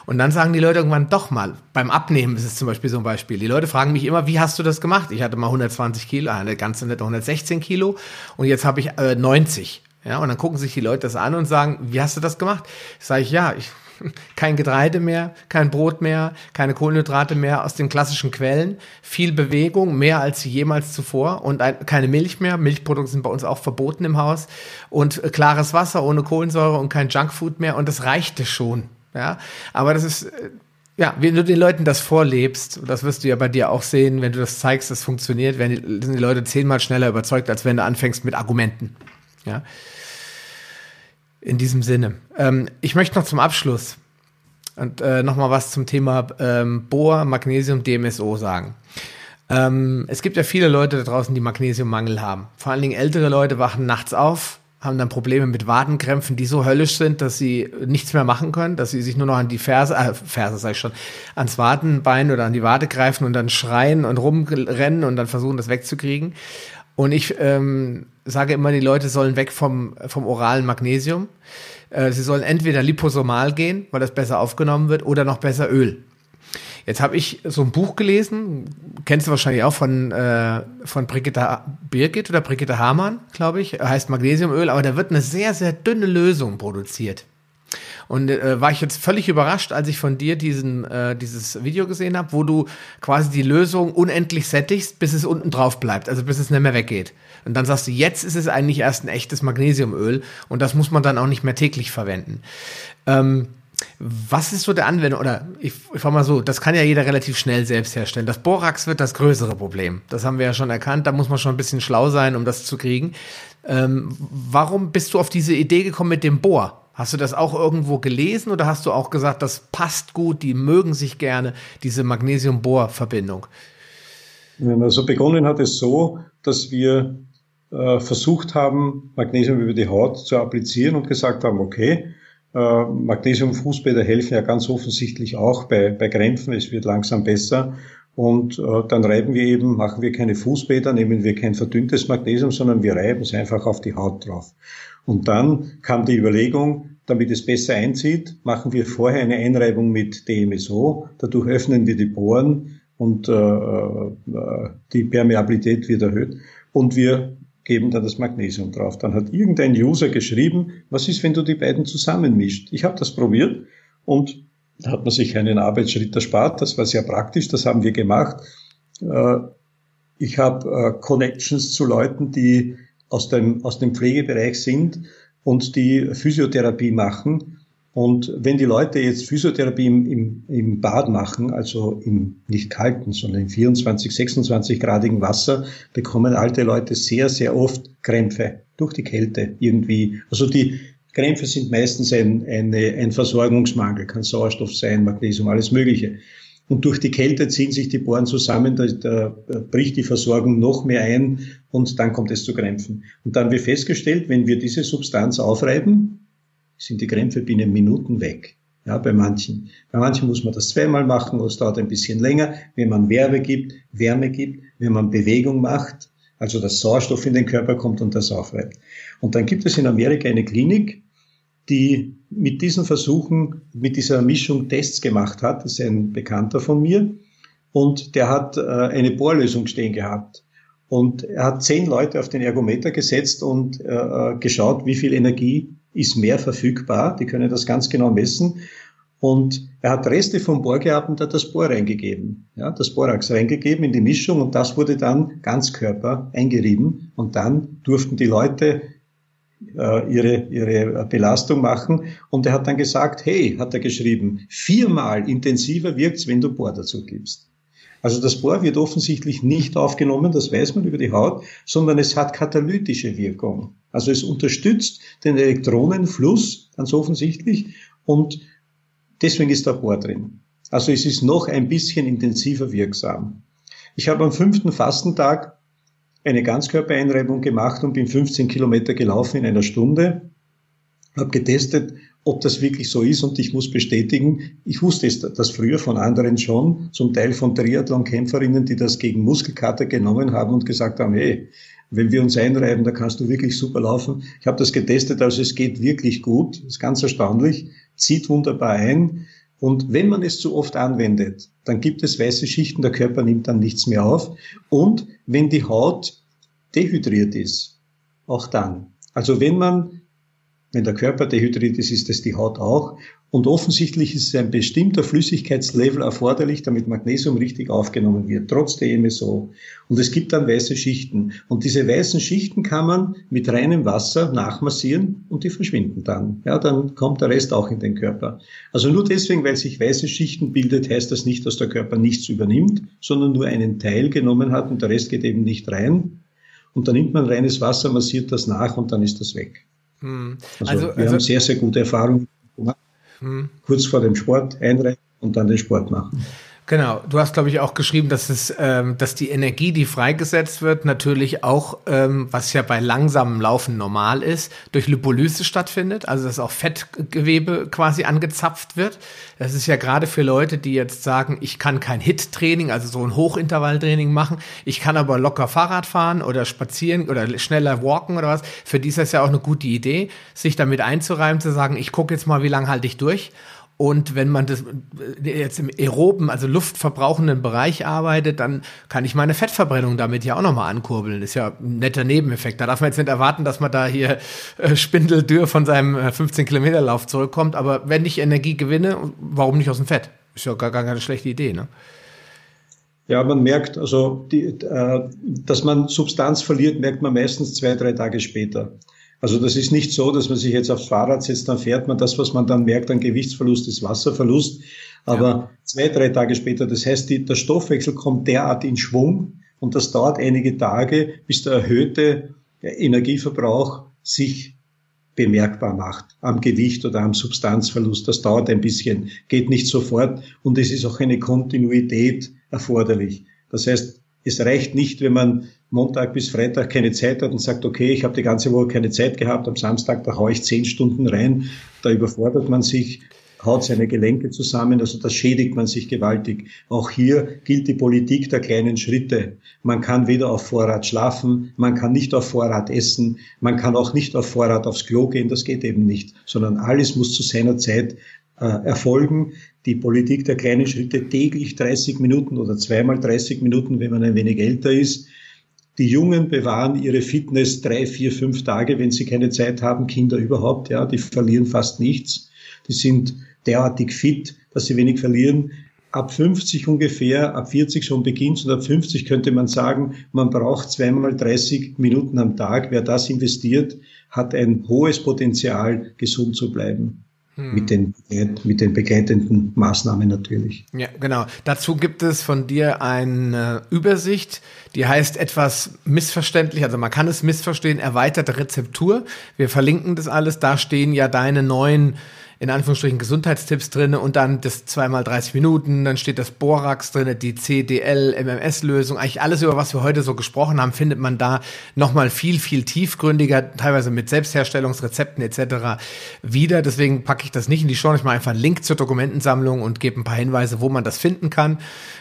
Und dann sagen die Leute irgendwann doch mal. Beim Abnehmen ist es zum Beispiel so ein Beispiel. Die Leute fragen mich immer, wie hast du das gemacht? Ich hatte mal 120 Kilo, eine ganze nette 116 Kilo. Und jetzt habe ich äh, 90. Ja, und dann gucken sich die Leute das an und sagen, wie hast du das gemacht? Sage ich, ja, ich, kein Getreide mehr, kein Brot mehr, keine Kohlenhydrate mehr aus den klassischen Quellen, viel Bewegung, mehr als jemals zuvor und ein, keine Milch mehr. Milchprodukte sind bei uns auch verboten im Haus und äh, klares Wasser ohne Kohlensäure und kein Junkfood mehr und das reichte schon. Ja, aber das ist äh, ja, wenn du den Leuten das vorlebst, das wirst du ja bei dir auch sehen, wenn du das zeigst, das funktioniert, werden die, sind die Leute zehnmal schneller überzeugt, als wenn du anfängst mit Argumenten. Ja. In diesem Sinne. Ähm, ich möchte noch zum Abschluss und äh, noch mal was zum Thema ähm, Bohr, Magnesium, DMSO sagen. Ähm, es gibt ja viele Leute da draußen, die Magnesiummangel haben. Vor allen Dingen ältere Leute wachen nachts auf, haben dann Probleme mit Wadenkrämpfen, die so höllisch sind, dass sie nichts mehr machen können, dass sie sich nur noch an die Ferse, äh, Ferse sag ich schon, ans Wadenbein oder an die Wade greifen und dann schreien und rumrennen und dann versuchen, das wegzukriegen. Und ich ähm, sage immer, die Leute sollen weg vom, vom oralen Magnesium. Äh, sie sollen entweder liposomal gehen, weil das besser aufgenommen wird, oder noch besser Öl. Jetzt habe ich so ein Buch gelesen, kennst du wahrscheinlich auch von, äh, von Brigitte Birgit oder Brigitte Hamann, glaube ich, heißt Magnesiumöl, aber da wird eine sehr, sehr dünne Lösung produziert. Und äh, war ich jetzt völlig überrascht, als ich von dir diesen, äh, dieses Video gesehen habe, wo du quasi die Lösung unendlich sättigst, bis es unten drauf bleibt, also bis es nicht mehr weggeht. Und dann sagst du, jetzt ist es eigentlich erst ein echtes Magnesiumöl und das muss man dann auch nicht mehr täglich verwenden. Ähm, was ist so der Anwender? Oder ich, ich frage mal so, das kann ja jeder relativ schnell selbst herstellen. Das Borax wird das größere Problem. Das haben wir ja schon erkannt. Da muss man schon ein bisschen schlau sein, um das zu kriegen. Ähm, warum bist du auf diese Idee gekommen mit dem Bohr? Hast du das auch irgendwo gelesen oder hast du auch gesagt, das passt gut, die mögen sich gerne, diese Magnesium-Bohr-Verbindung? Also begonnen hat es so, dass wir äh, versucht haben, Magnesium über die Haut zu applizieren und gesagt haben, okay, äh, Magnesium-Fußbäder helfen ja ganz offensichtlich auch bei, bei Krämpfen, es wird langsam besser. Und äh, dann reiben wir eben, machen wir keine Fußbäder, nehmen wir kein verdünntes Magnesium, sondern wir reiben es einfach auf die Haut drauf. Und dann kam die Überlegung, damit es besser einzieht, machen wir vorher eine Einreibung mit DMSO. Dadurch öffnen wir die Poren und äh, äh, die Permeabilität wird erhöht. Und wir geben dann das Magnesium drauf. Dann hat irgendein User geschrieben, was ist, wenn du die beiden zusammenmischt? Ich habe das probiert und da hat man sich einen Arbeitsschritt erspart. Das war sehr praktisch, das haben wir gemacht. Äh, ich habe äh, Connections zu Leuten, die aus dem, aus dem Pflegebereich sind und die Physiotherapie machen. Und wenn die Leute jetzt Physiotherapie im, im, im Bad machen, also im nicht kalten, sondern im 24, 26 gradigen Wasser, bekommen alte Leute sehr, sehr oft Krämpfe durch die Kälte irgendwie. Also die Krämpfe sind meistens ein, eine, ein Versorgungsmangel, kann Sauerstoff sein, Magnesium, alles Mögliche. Und durch die Kälte ziehen sich die Poren zusammen, da, da, bricht die Versorgung noch mehr ein und dann kommt es zu Krämpfen. Und dann haben wir festgestellt, wenn wir diese Substanz aufreiben, sind die Krämpfe binnen Minuten weg. Ja, bei manchen. Bei manchen muss man das zweimal machen, es dauert ein bisschen länger. Wenn man Wärme gibt, Wärme gibt, wenn man Bewegung macht, also dass Sauerstoff in den Körper kommt und das aufreibt. Und dann gibt es in Amerika eine Klinik, die mit diesen Versuchen, mit dieser Mischung Tests gemacht hat. Das ist ein Bekannter von mir. Und der hat äh, eine Bohrlösung stehen gehabt. Und er hat zehn Leute auf den Ergometer gesetzt und äh, äh geschaut, wie viel Energie ist mehr verfügbar. Die können das ganz genau messen. Und er hat Reste vom Bohr gehabt und hat das Bohr reingegeben. Ja, das Borax reingegeben in die Mischung und das wurde dann ganz Körper eingerieben. Und dann durften die Leute ihre, ihre Belastung machen. Und er hat dann gesagt, hey, hat er geschrieben, viermal intensiver wirkt's, wenn du Bohr dazu gibst. Also das Bohr wird offensichtlich nicht aufgenommen, das weiß man über die Haut, sondern es hat katalytische Wirkung. Also es unterstützt den Elektronenfluss ganz offensichtlich und deswegen ist da Bohr drin. Also es ist noch ein bisschen intensiver wirksam. Ich habe am fünften Fastentag eine Ganzkörpereinreibung gemacht und bin 15 Kilometer gelaufen in einer Stunde, habe getestet, ob das wirklich so ist und ich muss bestätigen, ich wusste das früher von anderen schon, zum Teil von Triathlon-Kämpferinnen, die das gegen Muskelkater genommen haben und gesagt haben, hey, wenn wir uns einreiben, da kannst du wirklich super laufen. Ich habe das getestet, also es geht wirklich gut, ist ganz erstaunlich, zieht wunderbar ein. Und wenn man es zu oft anwendet, dann gibt es weiße Schichten, der Körper nimmt dann nichts mehr auf. Und wenn die Haut dehydriert ist, auch dann. Also wenn man wenn der Körper dehydriert ist, ist es die Haut auch. Und offensichtlich ist ein bestimmter Flüssigkeitslevel erforderlich, damit Magnesium richtig aufgenommen wird, trotz der MSO. Und es gibt dann weiße Schichten. Und diese weißen Schichten kann man mit reinem Wasser nachmassieren und die verschwinden dann. Ja, dann kommt der Rest auch in den Körper. Also nur deswegen, weil sich weiße Schichten bildet, heißt das nicht, dass der Körper nichts übernimmt, sondern nur einen Teil genommen hat und der Rest geht eben nicht rein. Und dann nimmt man reines Wasser, massiert das nach und dann ist das weg. Hm. Also, also, wir also, haben sehr, sehr gute Erfahrungen gemacht. Hm. Kurz vor dem Sport einreichen und dann den Sport machen. Genau, du hast, glaube ich, auch geschrieben, dass es, ähm, dass die Energie, die freigesetzt wird, natürlich auch, ähm, was ja bei langsamem Laufen normal ist, durch Lipolyse stattfindet, also dass auch Fettgewebe quasi angezapft wird. Das ist ja gerade für Leute, die jetzt sagen, ich kann kein Hit-Training, also so ein Hochintervalltraining machen, ich kann aber locker Fahrrad fahren oder spazieren oder schneller walken oder was. Für die ist das ja auch eine gute Idee, sich damit einzureimen, zu sagen, ich gucke jetzt mal, wie lange halte ich durch und wenn man das äh, jetzt im aeroben, also luftverbrauchenden Bereich arbeitet, dann kann ich meine Fettverbrennung damit ja auch nochmal ankurbeln. Ist ja ein netter Nebeneffekt. Da darf man jetzt nicht erwarten, dass man da hier äh, spindeldür von seinem 15 äh, zurückkommt. Aber wenn ich Energie gewinne, warum nicht aus dem Fett? Ist ja gar, gar keine schlechte Idee, ne? Ja, man merkt, also, die, äh, dass man Substanz verliert, merkt man meistens zwei, drei Tage später. Also das ist nicht so, dass man sich jetzt aufs Fahrrad setzt, dann fährt man das, was man dann merkt an Gewichtsverlust, ist Wasserverlust. Aber ja. zwei, drei Tage später, das heißt, die, der Stoffwechsel kommt derart in Schwung und das dauert einige Tage, bis der erhöhte Energieverbrauch sich bemerkbar macht am Gewicht oder am Substanzverlust. Das dauert ein bisschen, geht nicht sofort und es ist auch eine Kontinuität erforderlich. Das heißt, es reicht nicht, wenn man Montag bis Freitag keine Zeit hat und sagt, okay, ich habe die ganze Woche keine Zeit gehabt, am Samstag, da haue ich zehn Stunden rein, da überfordert man sich, haut seine Gelenke zusammen, also das schädigt man sich gewaltig. Auch hier gilt die Politik der kleinen Schritte. Man kann weder auf Vorrat schlafen, man kann nicht auf Vorrat essen, man kann auch nicht auf Vorrat aufs Klo gehen, das geht eben nicht, sondern alles muss zu seiner Zeit äh, erfolgen die Politik der kleinen Schritte täglich 30 Minuten oder zweimal 30 Minuten, wenn man ein wenig älter ist. Die Jungen bewahren ihre Fitness drei, vier, fünf Tage, wenn sie keine Zeit haben. Kinder überhaupt, ja, die verlieren fast nichts. Die sind derartig fit, dass sie wenig verlieren. Ab 50 ungefähr, ab 40 schon beginnt und ab 50 könnte man sagen, man braucht zweimal 30 Minuten am Tag. Wer das investiert, hat ein hohes Potenzial, gesund zu bleiben. Hm. mit, den, mit den begleitenden Maßnahmen natürlich. Ja, genau. Dazu gibt es von dir eine Übersicht, die heißt etwas missverständlich, also man kann es missverstehen, erweiterte Rezeptur. Wir verlinken das alles. Da stehen ja deine neuen in Anführungsstrichen Gesundheitstipps drin und dann das zweimal 30 Minuten, dann steht das Borax drin, die CDL, MMS-Lösung, eigentlich alles, über was wir heute so gesprochen haben, findet man da nochmal viel, viel tiefgründiger, teilweise mit Selbstherstellungsrezepten etc. wieder. Deswegen packe ich das nicht in die Show. Ich mache einfach einen Link zur Dokumentensammlung und gebe ein paar Hinweise, wo man das finden kann.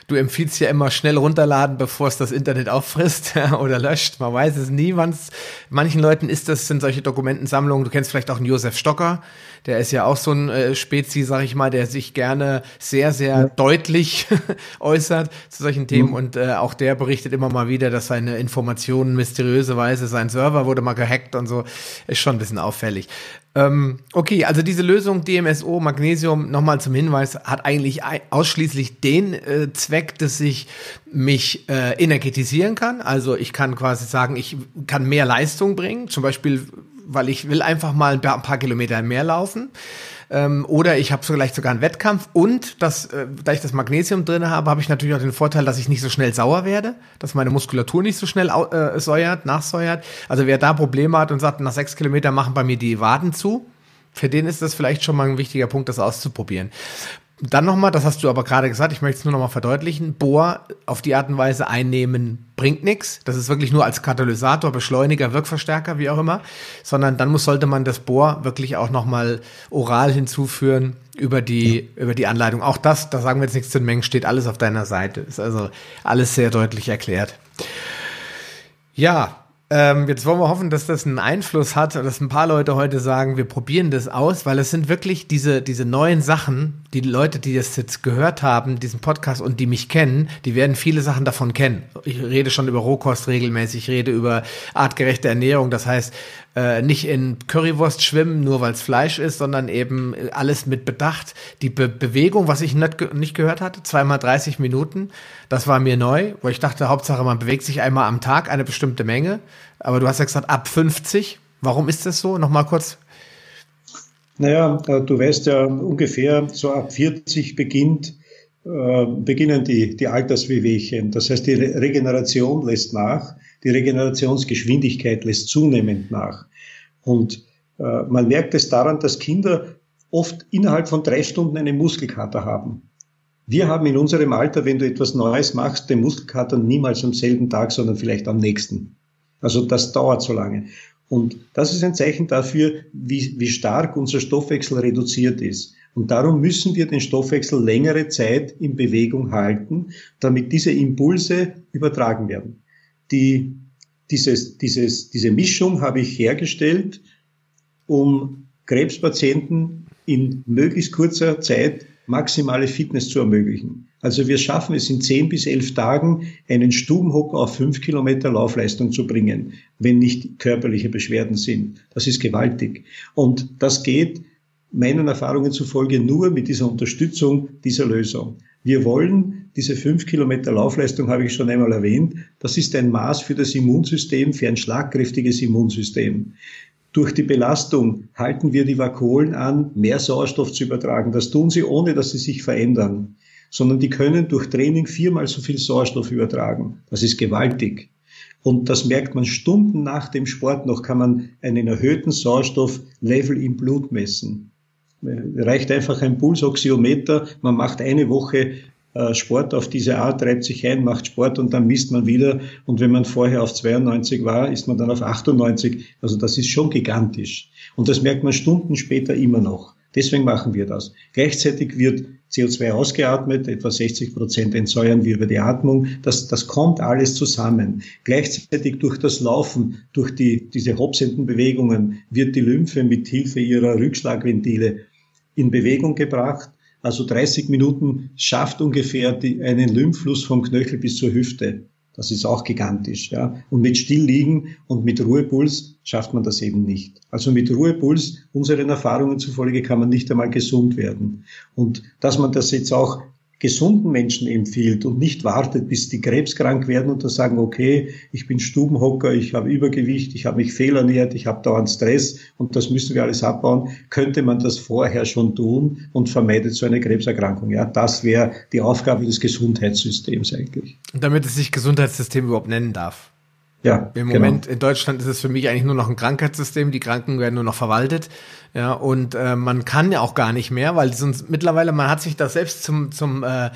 Du empfiehlst ja immer schnell runterladen, bevor es das Internet auffrisst oder löscht. Man weiß es nie, wann es, manchen Leuten ist das, sind solche Dokumentensammlungen. Du kennst vielleicht auch einen Josef Stocker, der ist ja auch so ein äh, Spezi, sag ich mal, der sich gerne sehr, sehr ja. deutlich äußert zu solchen Themen. Mhm. Und äh, auch der berichtet immer mal wieder, dass seine Informationen mysteriöserweise, sein Server wurde mal gehackt und so. Ist schon ein bisschen auffällig. Ähm, okay, also diese Lösung DMSO Magnesium, nochmal zum Hinweis, hat eigentlich ausschließlich den äh, Zweck, dass ich mich äh, energetisieren kann. Also ich kann quasi sagen, ich kann mehr Leistung bringen. Zum Beispiel weil ich will einfach mal ein paar Kilometer mehr laufen. Ähm, oder ich habe vielleicht sogar einen Wettkampf und das, äh, da ich das Magnesium drin habe, habe ich natürlich auch den Vorteil, dass ich nicht so schnell sauer werde, dass meine Muskulatur nicht so schnell äh, säuert, nachsäuert. Also wer da Probleme hat und sagt, nach sechs Kilometern machen bei mir die Waden zu, für den ist das vielleicht schon mal ein wichtiger Punkt, das auszuprobieren. Dann nochmal, das hast du aber gerade gesagt, ich möchte es nur nochmal verdeutlichen, Bohr auf die Art und Weise einnehmen bringt nichts. Das ist wirklich nur als Katalysator, Beschleuniger, Wirkverstärker, wie auch immer. Sondern dann muss, sollte man das Bohr wirklich auch nochmal oral hinzuführen über die, ja. über die Anleitung. Auch das, da sagen wir jetzt nichts zu den Mengen, steht alles auf deiner Seite. Ist also alles sehr deutlich erklärt. Ja, ähm, jetzt wollen wir hoffen, dass das einen Einfluss hat, dass ein paar Leute heute sagen, wir probieren das aus, weil es sind wirklich diese, diese neuen Sachen, die Leute, die das jetzt gehört haben, diesen Podcast und die mich kennen, die werden viele Sachen davon kennen. Ich rede schon über Rohkost regelmäßig, ich rede über artgerechte Ernährung, das heißt, äh, nicht in Currywurst schwimmen, nur weil es Fleisch ist, sondern eben alles mit Bedacht. Die Be Bewegung, was ich nicht, nicht gehört hatte, zweimal 30 Minuten, das war mir neu, weil ich dachte, Hauptsache man bewegt sich einmal am Tag eine bestimmte Menge. Aber du hast ja gesagt, ab 50. Warum ist das so? Nochmal kurz. Naja, äh, du weißt ja ungefähr, so ab 40 beginnt, äh, beginnen die, die Alterswehwehchen. Das heißt, die Regeneration lässt nach die Regenerationsgeschwindigkeit lässt zunehmend nach. Und äh, man merkt es daran, dass Kinder oft innerhalb von drei Stunden einen Muskelkater haben. Wir haben in unserem Alter, wenn du etwas Neues machst, den Muskelkater niemals am selben Tag, sondern vielleicht am nächsten. Also das dauert so lange. Und das ist ein Zeichen dafür, wie, wie stark unser Stoffwechsel reduziert ist. Und darum müssen wir den Stoffwechsel längere Zeit in Bewegung halten, damit diese Impulse übertragen werden die, dieses, dieses, diese Mischung habe ich hergestellt, um Krebspatienten in möglichst kurzer Zeit maximale Fitness zu ermöglichen. Also wir schaffen es in zehn bis elf Tagen, einen Stubenhocker auf fünf Kilometer Laufleistung zu bringen, wenn nicht körperliche Beschwerden sind. Das ist gewaltig. Und das geht meinen Erfahrungen zufolge nur mit dieser Unterstützung dieser Lösung. Wir wollen diese fünf Kilometer Laufleistung, habe ich schon einmal erwähnt, das ist ein Maß für das Immunsystem, für ein schlagkräftiges Immunsystem. Durch die Belastung halten wir die Vakuolen an, mehr Sauerstoff zu übertragen. Das tun sie, ohne dass sie sich verändern, sondern die können durch Training viermal so viel Sauerstoff übertragen. Das ist gewaltig. Und das merkt man Stunden nach dem Sport noch, kann man einen erhöhten Sauerstofflevel im Blut messen reicht einfach ein Pulsoxiometer. Man macht eine Woche äh, Sport auf diese Art, treibt sich ein, macht Sport und dann misst man wieder. Und wenn man vorher auf 92 war, ist man dann auf 98. Also das ist schon gigantisch. Und das merkt man Stunden später immer noch. Deswegen machen wir das. Gleichzeitig wird CO2 ausgeatmet, etwa 60 Prozent entsäuern wir über die Atmung. Das, das kommt alles zusammen. Gleichzeitig durch das Laufen, durch die, diese hopsenden Bewegungen wird die Lymphe mit Hilfe ihrer Rückschlagventile in Bewegung gebracht. Also 30 Minuten schafft ungefähr die, einen Lymphfluss vom Knöchel bis zur Hüfte. Das ist auch gigantisch. Ja. Und mit Stillliegen und mit Ruhepuls schafft man das eben nicht. Also mit Ruhepuls, unseren Erfahrungen zufolge, kann man nicht einmal gesund werden. Und dass man das jetzt auch gesunden Menschen empfiehlt und nicht wartet, bis die krebskrank werden und da sagen, okay, ich bin Stubenhocker, ich habe Übergewicht, ich habe mich fehlernährt, ich habe dauernd Stress und das müssen wir alles abbauen, könnte man das vorher schon tun und vermeidet so eine Krebserkrankung. Ja, das wäre die Aufgabe des Gesundheitssystems eigentlich. Und damit es sich Gesundheitssystem überhaupt nennen darf. Ja, Im genau. Moment in Deutschland ist es für mich eigentlich nur noch ein Krankheitssystem. Die Kranken werden nur noch verwaltet. Ja, und äh, man kann ja auch gar nicht mehr, weil sonst mittlerweile, man hat sich das selbst zum, zum äh,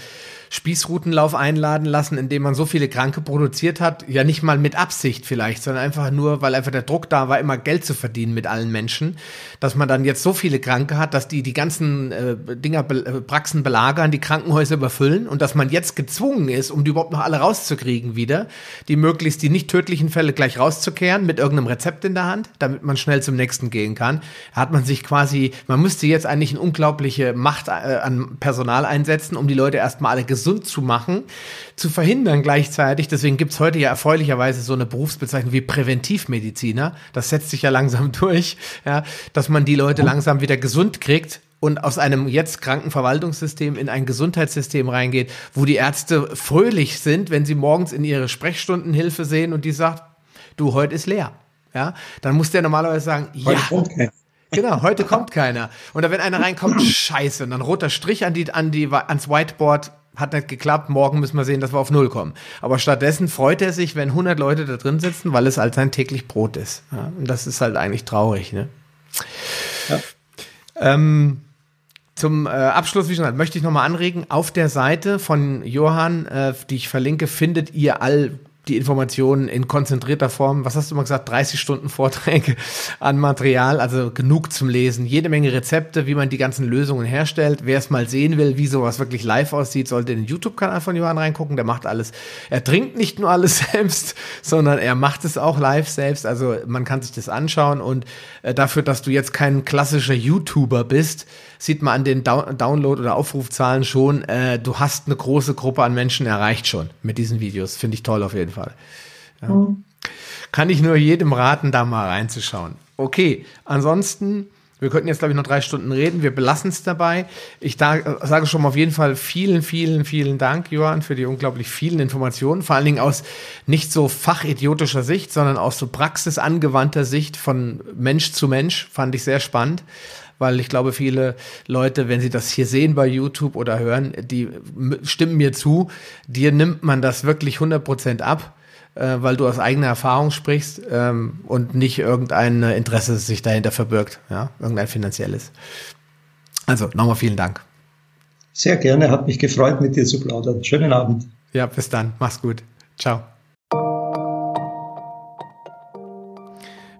Spießrutenlauf einladen lassen, indem man so viele Kranke produziert hat, ja nicht mal mit Absicht vielleicht, sondern einfach nur, weil einfach der Druck da war, immer Geld zu verdienen mit allen Menschen, dass man dann jetzt so viele Kranke hat, dass die die ganzen äh, Dinger, äh, Praxen belagern, die Krankenhäuser überfüllen und dass man jetzt gezwungen ist, um die überhaupt noch alle rauszukriegen wieder, die möglichst die nicht tödlichen Fälle gleich rauszukehren mit irgendeinem Rezept in der Hand, damit man schnell zum nächsten gehen kann, hat man sich quasi, man müsste jetzt eigentlich eine unglaubliche Macht äh, an Personal einsetzen, um die Leute erstmal alle gesund zu machen, zu verhindern gleichzeitig. Deswegen gibt's heute ja erfreulicherweise so eine Berufsbezeichnung wie Präventivmediziner. Das setzt sich ja langsam durch, ja, dass man die Leute langsam wieder gesund kriegt und aus einem jetzt kranken Verwaltungssystem in ein Gesundheitssystem reingeht, wo die Ärzte fröhlich sind, wenn sie morgens in ihre Sprechstundenhilfe sehen und die sagt, du, heute ist leer. Ja, dann muss der normalerweise sagen, ja, Genau, heute kommt keiner. Und da wenn einer reinkommt, scheiße, und dann roter Strich an die, an die, ans Whiteboard, hat nicht geklappt, morgen müssen wir sehen, dass wir auf Null kommen. Aber stattdessen freut er sich, wenn 100 Leute da drin sitzen, weil es halt sein täglich Brot ist. Ja, und das ist halt eigentlich traurig, ne? Ja. Ähm, zum äh, Abschluss, wie schon gesagt, möchte ich nochmal anregen, auf der Seite von Johann, äh, die ich verlinke, findet ihr all die Informationen in konzentrierter Form, was hast du mal gesagt, 30 Stunden Vorträge an Material, also genug zum Lesen, jede Menge Rezepte, wie man die ganzen Lösungen herstellt. Wer es mal sehen will, wie sowas wirklich live aussieht, sollte in den YouTube-Kanal von Johann reingucken, der macht alles. Er trinkt nicht nur alles selbst, sondern er macht es auch live selbst, also man kann sich das anschauen und äh, dafür, dass du jetzt kein klassischer YouTuber bist, sieht man an den Download- oder Aufrufzahlen schon, äh, du hast eine große Gruppe an Menschen erreicht schon mit diesen Videos. Finde ich toll auf jeden Fall. Ja. Mhm. Kann ich nur jedem raten, da mal reinzuschauen. Okay, ansonsten, wir könnten jetzt, glaube ich, noch drei Stunden reden. Wir belassen es dabei. Ich da, äh, sage schon mal auf jeden Fall vielen, vielen, vielen Dank, Johann, für die unglaublich vielen Informationen. Vor allen Dingen aus nicht so fachidiotischer Sicht, sondern aus so praxisangewandter Sicht von Mensch zu Mensch. Fand ich sehr spannend weil ich glaube, viele Leute, wenn sie das hier sehen bei YouTube oder hören, die stimmen mir zu, dir nimmt man das wirklich 100% ab, äh, weil du aus eigener Erfahrung sprichst ähm, und nicht irgendein Interesse sich dahinter verbirgt, ja, irgendein finanzielles. Also nochmal vielen Dank. Sehr gerne, hat mich gefreut, mit dir zu plaudern. Schönen Abend. Ja, bis dann. Mach's gut. Ciao.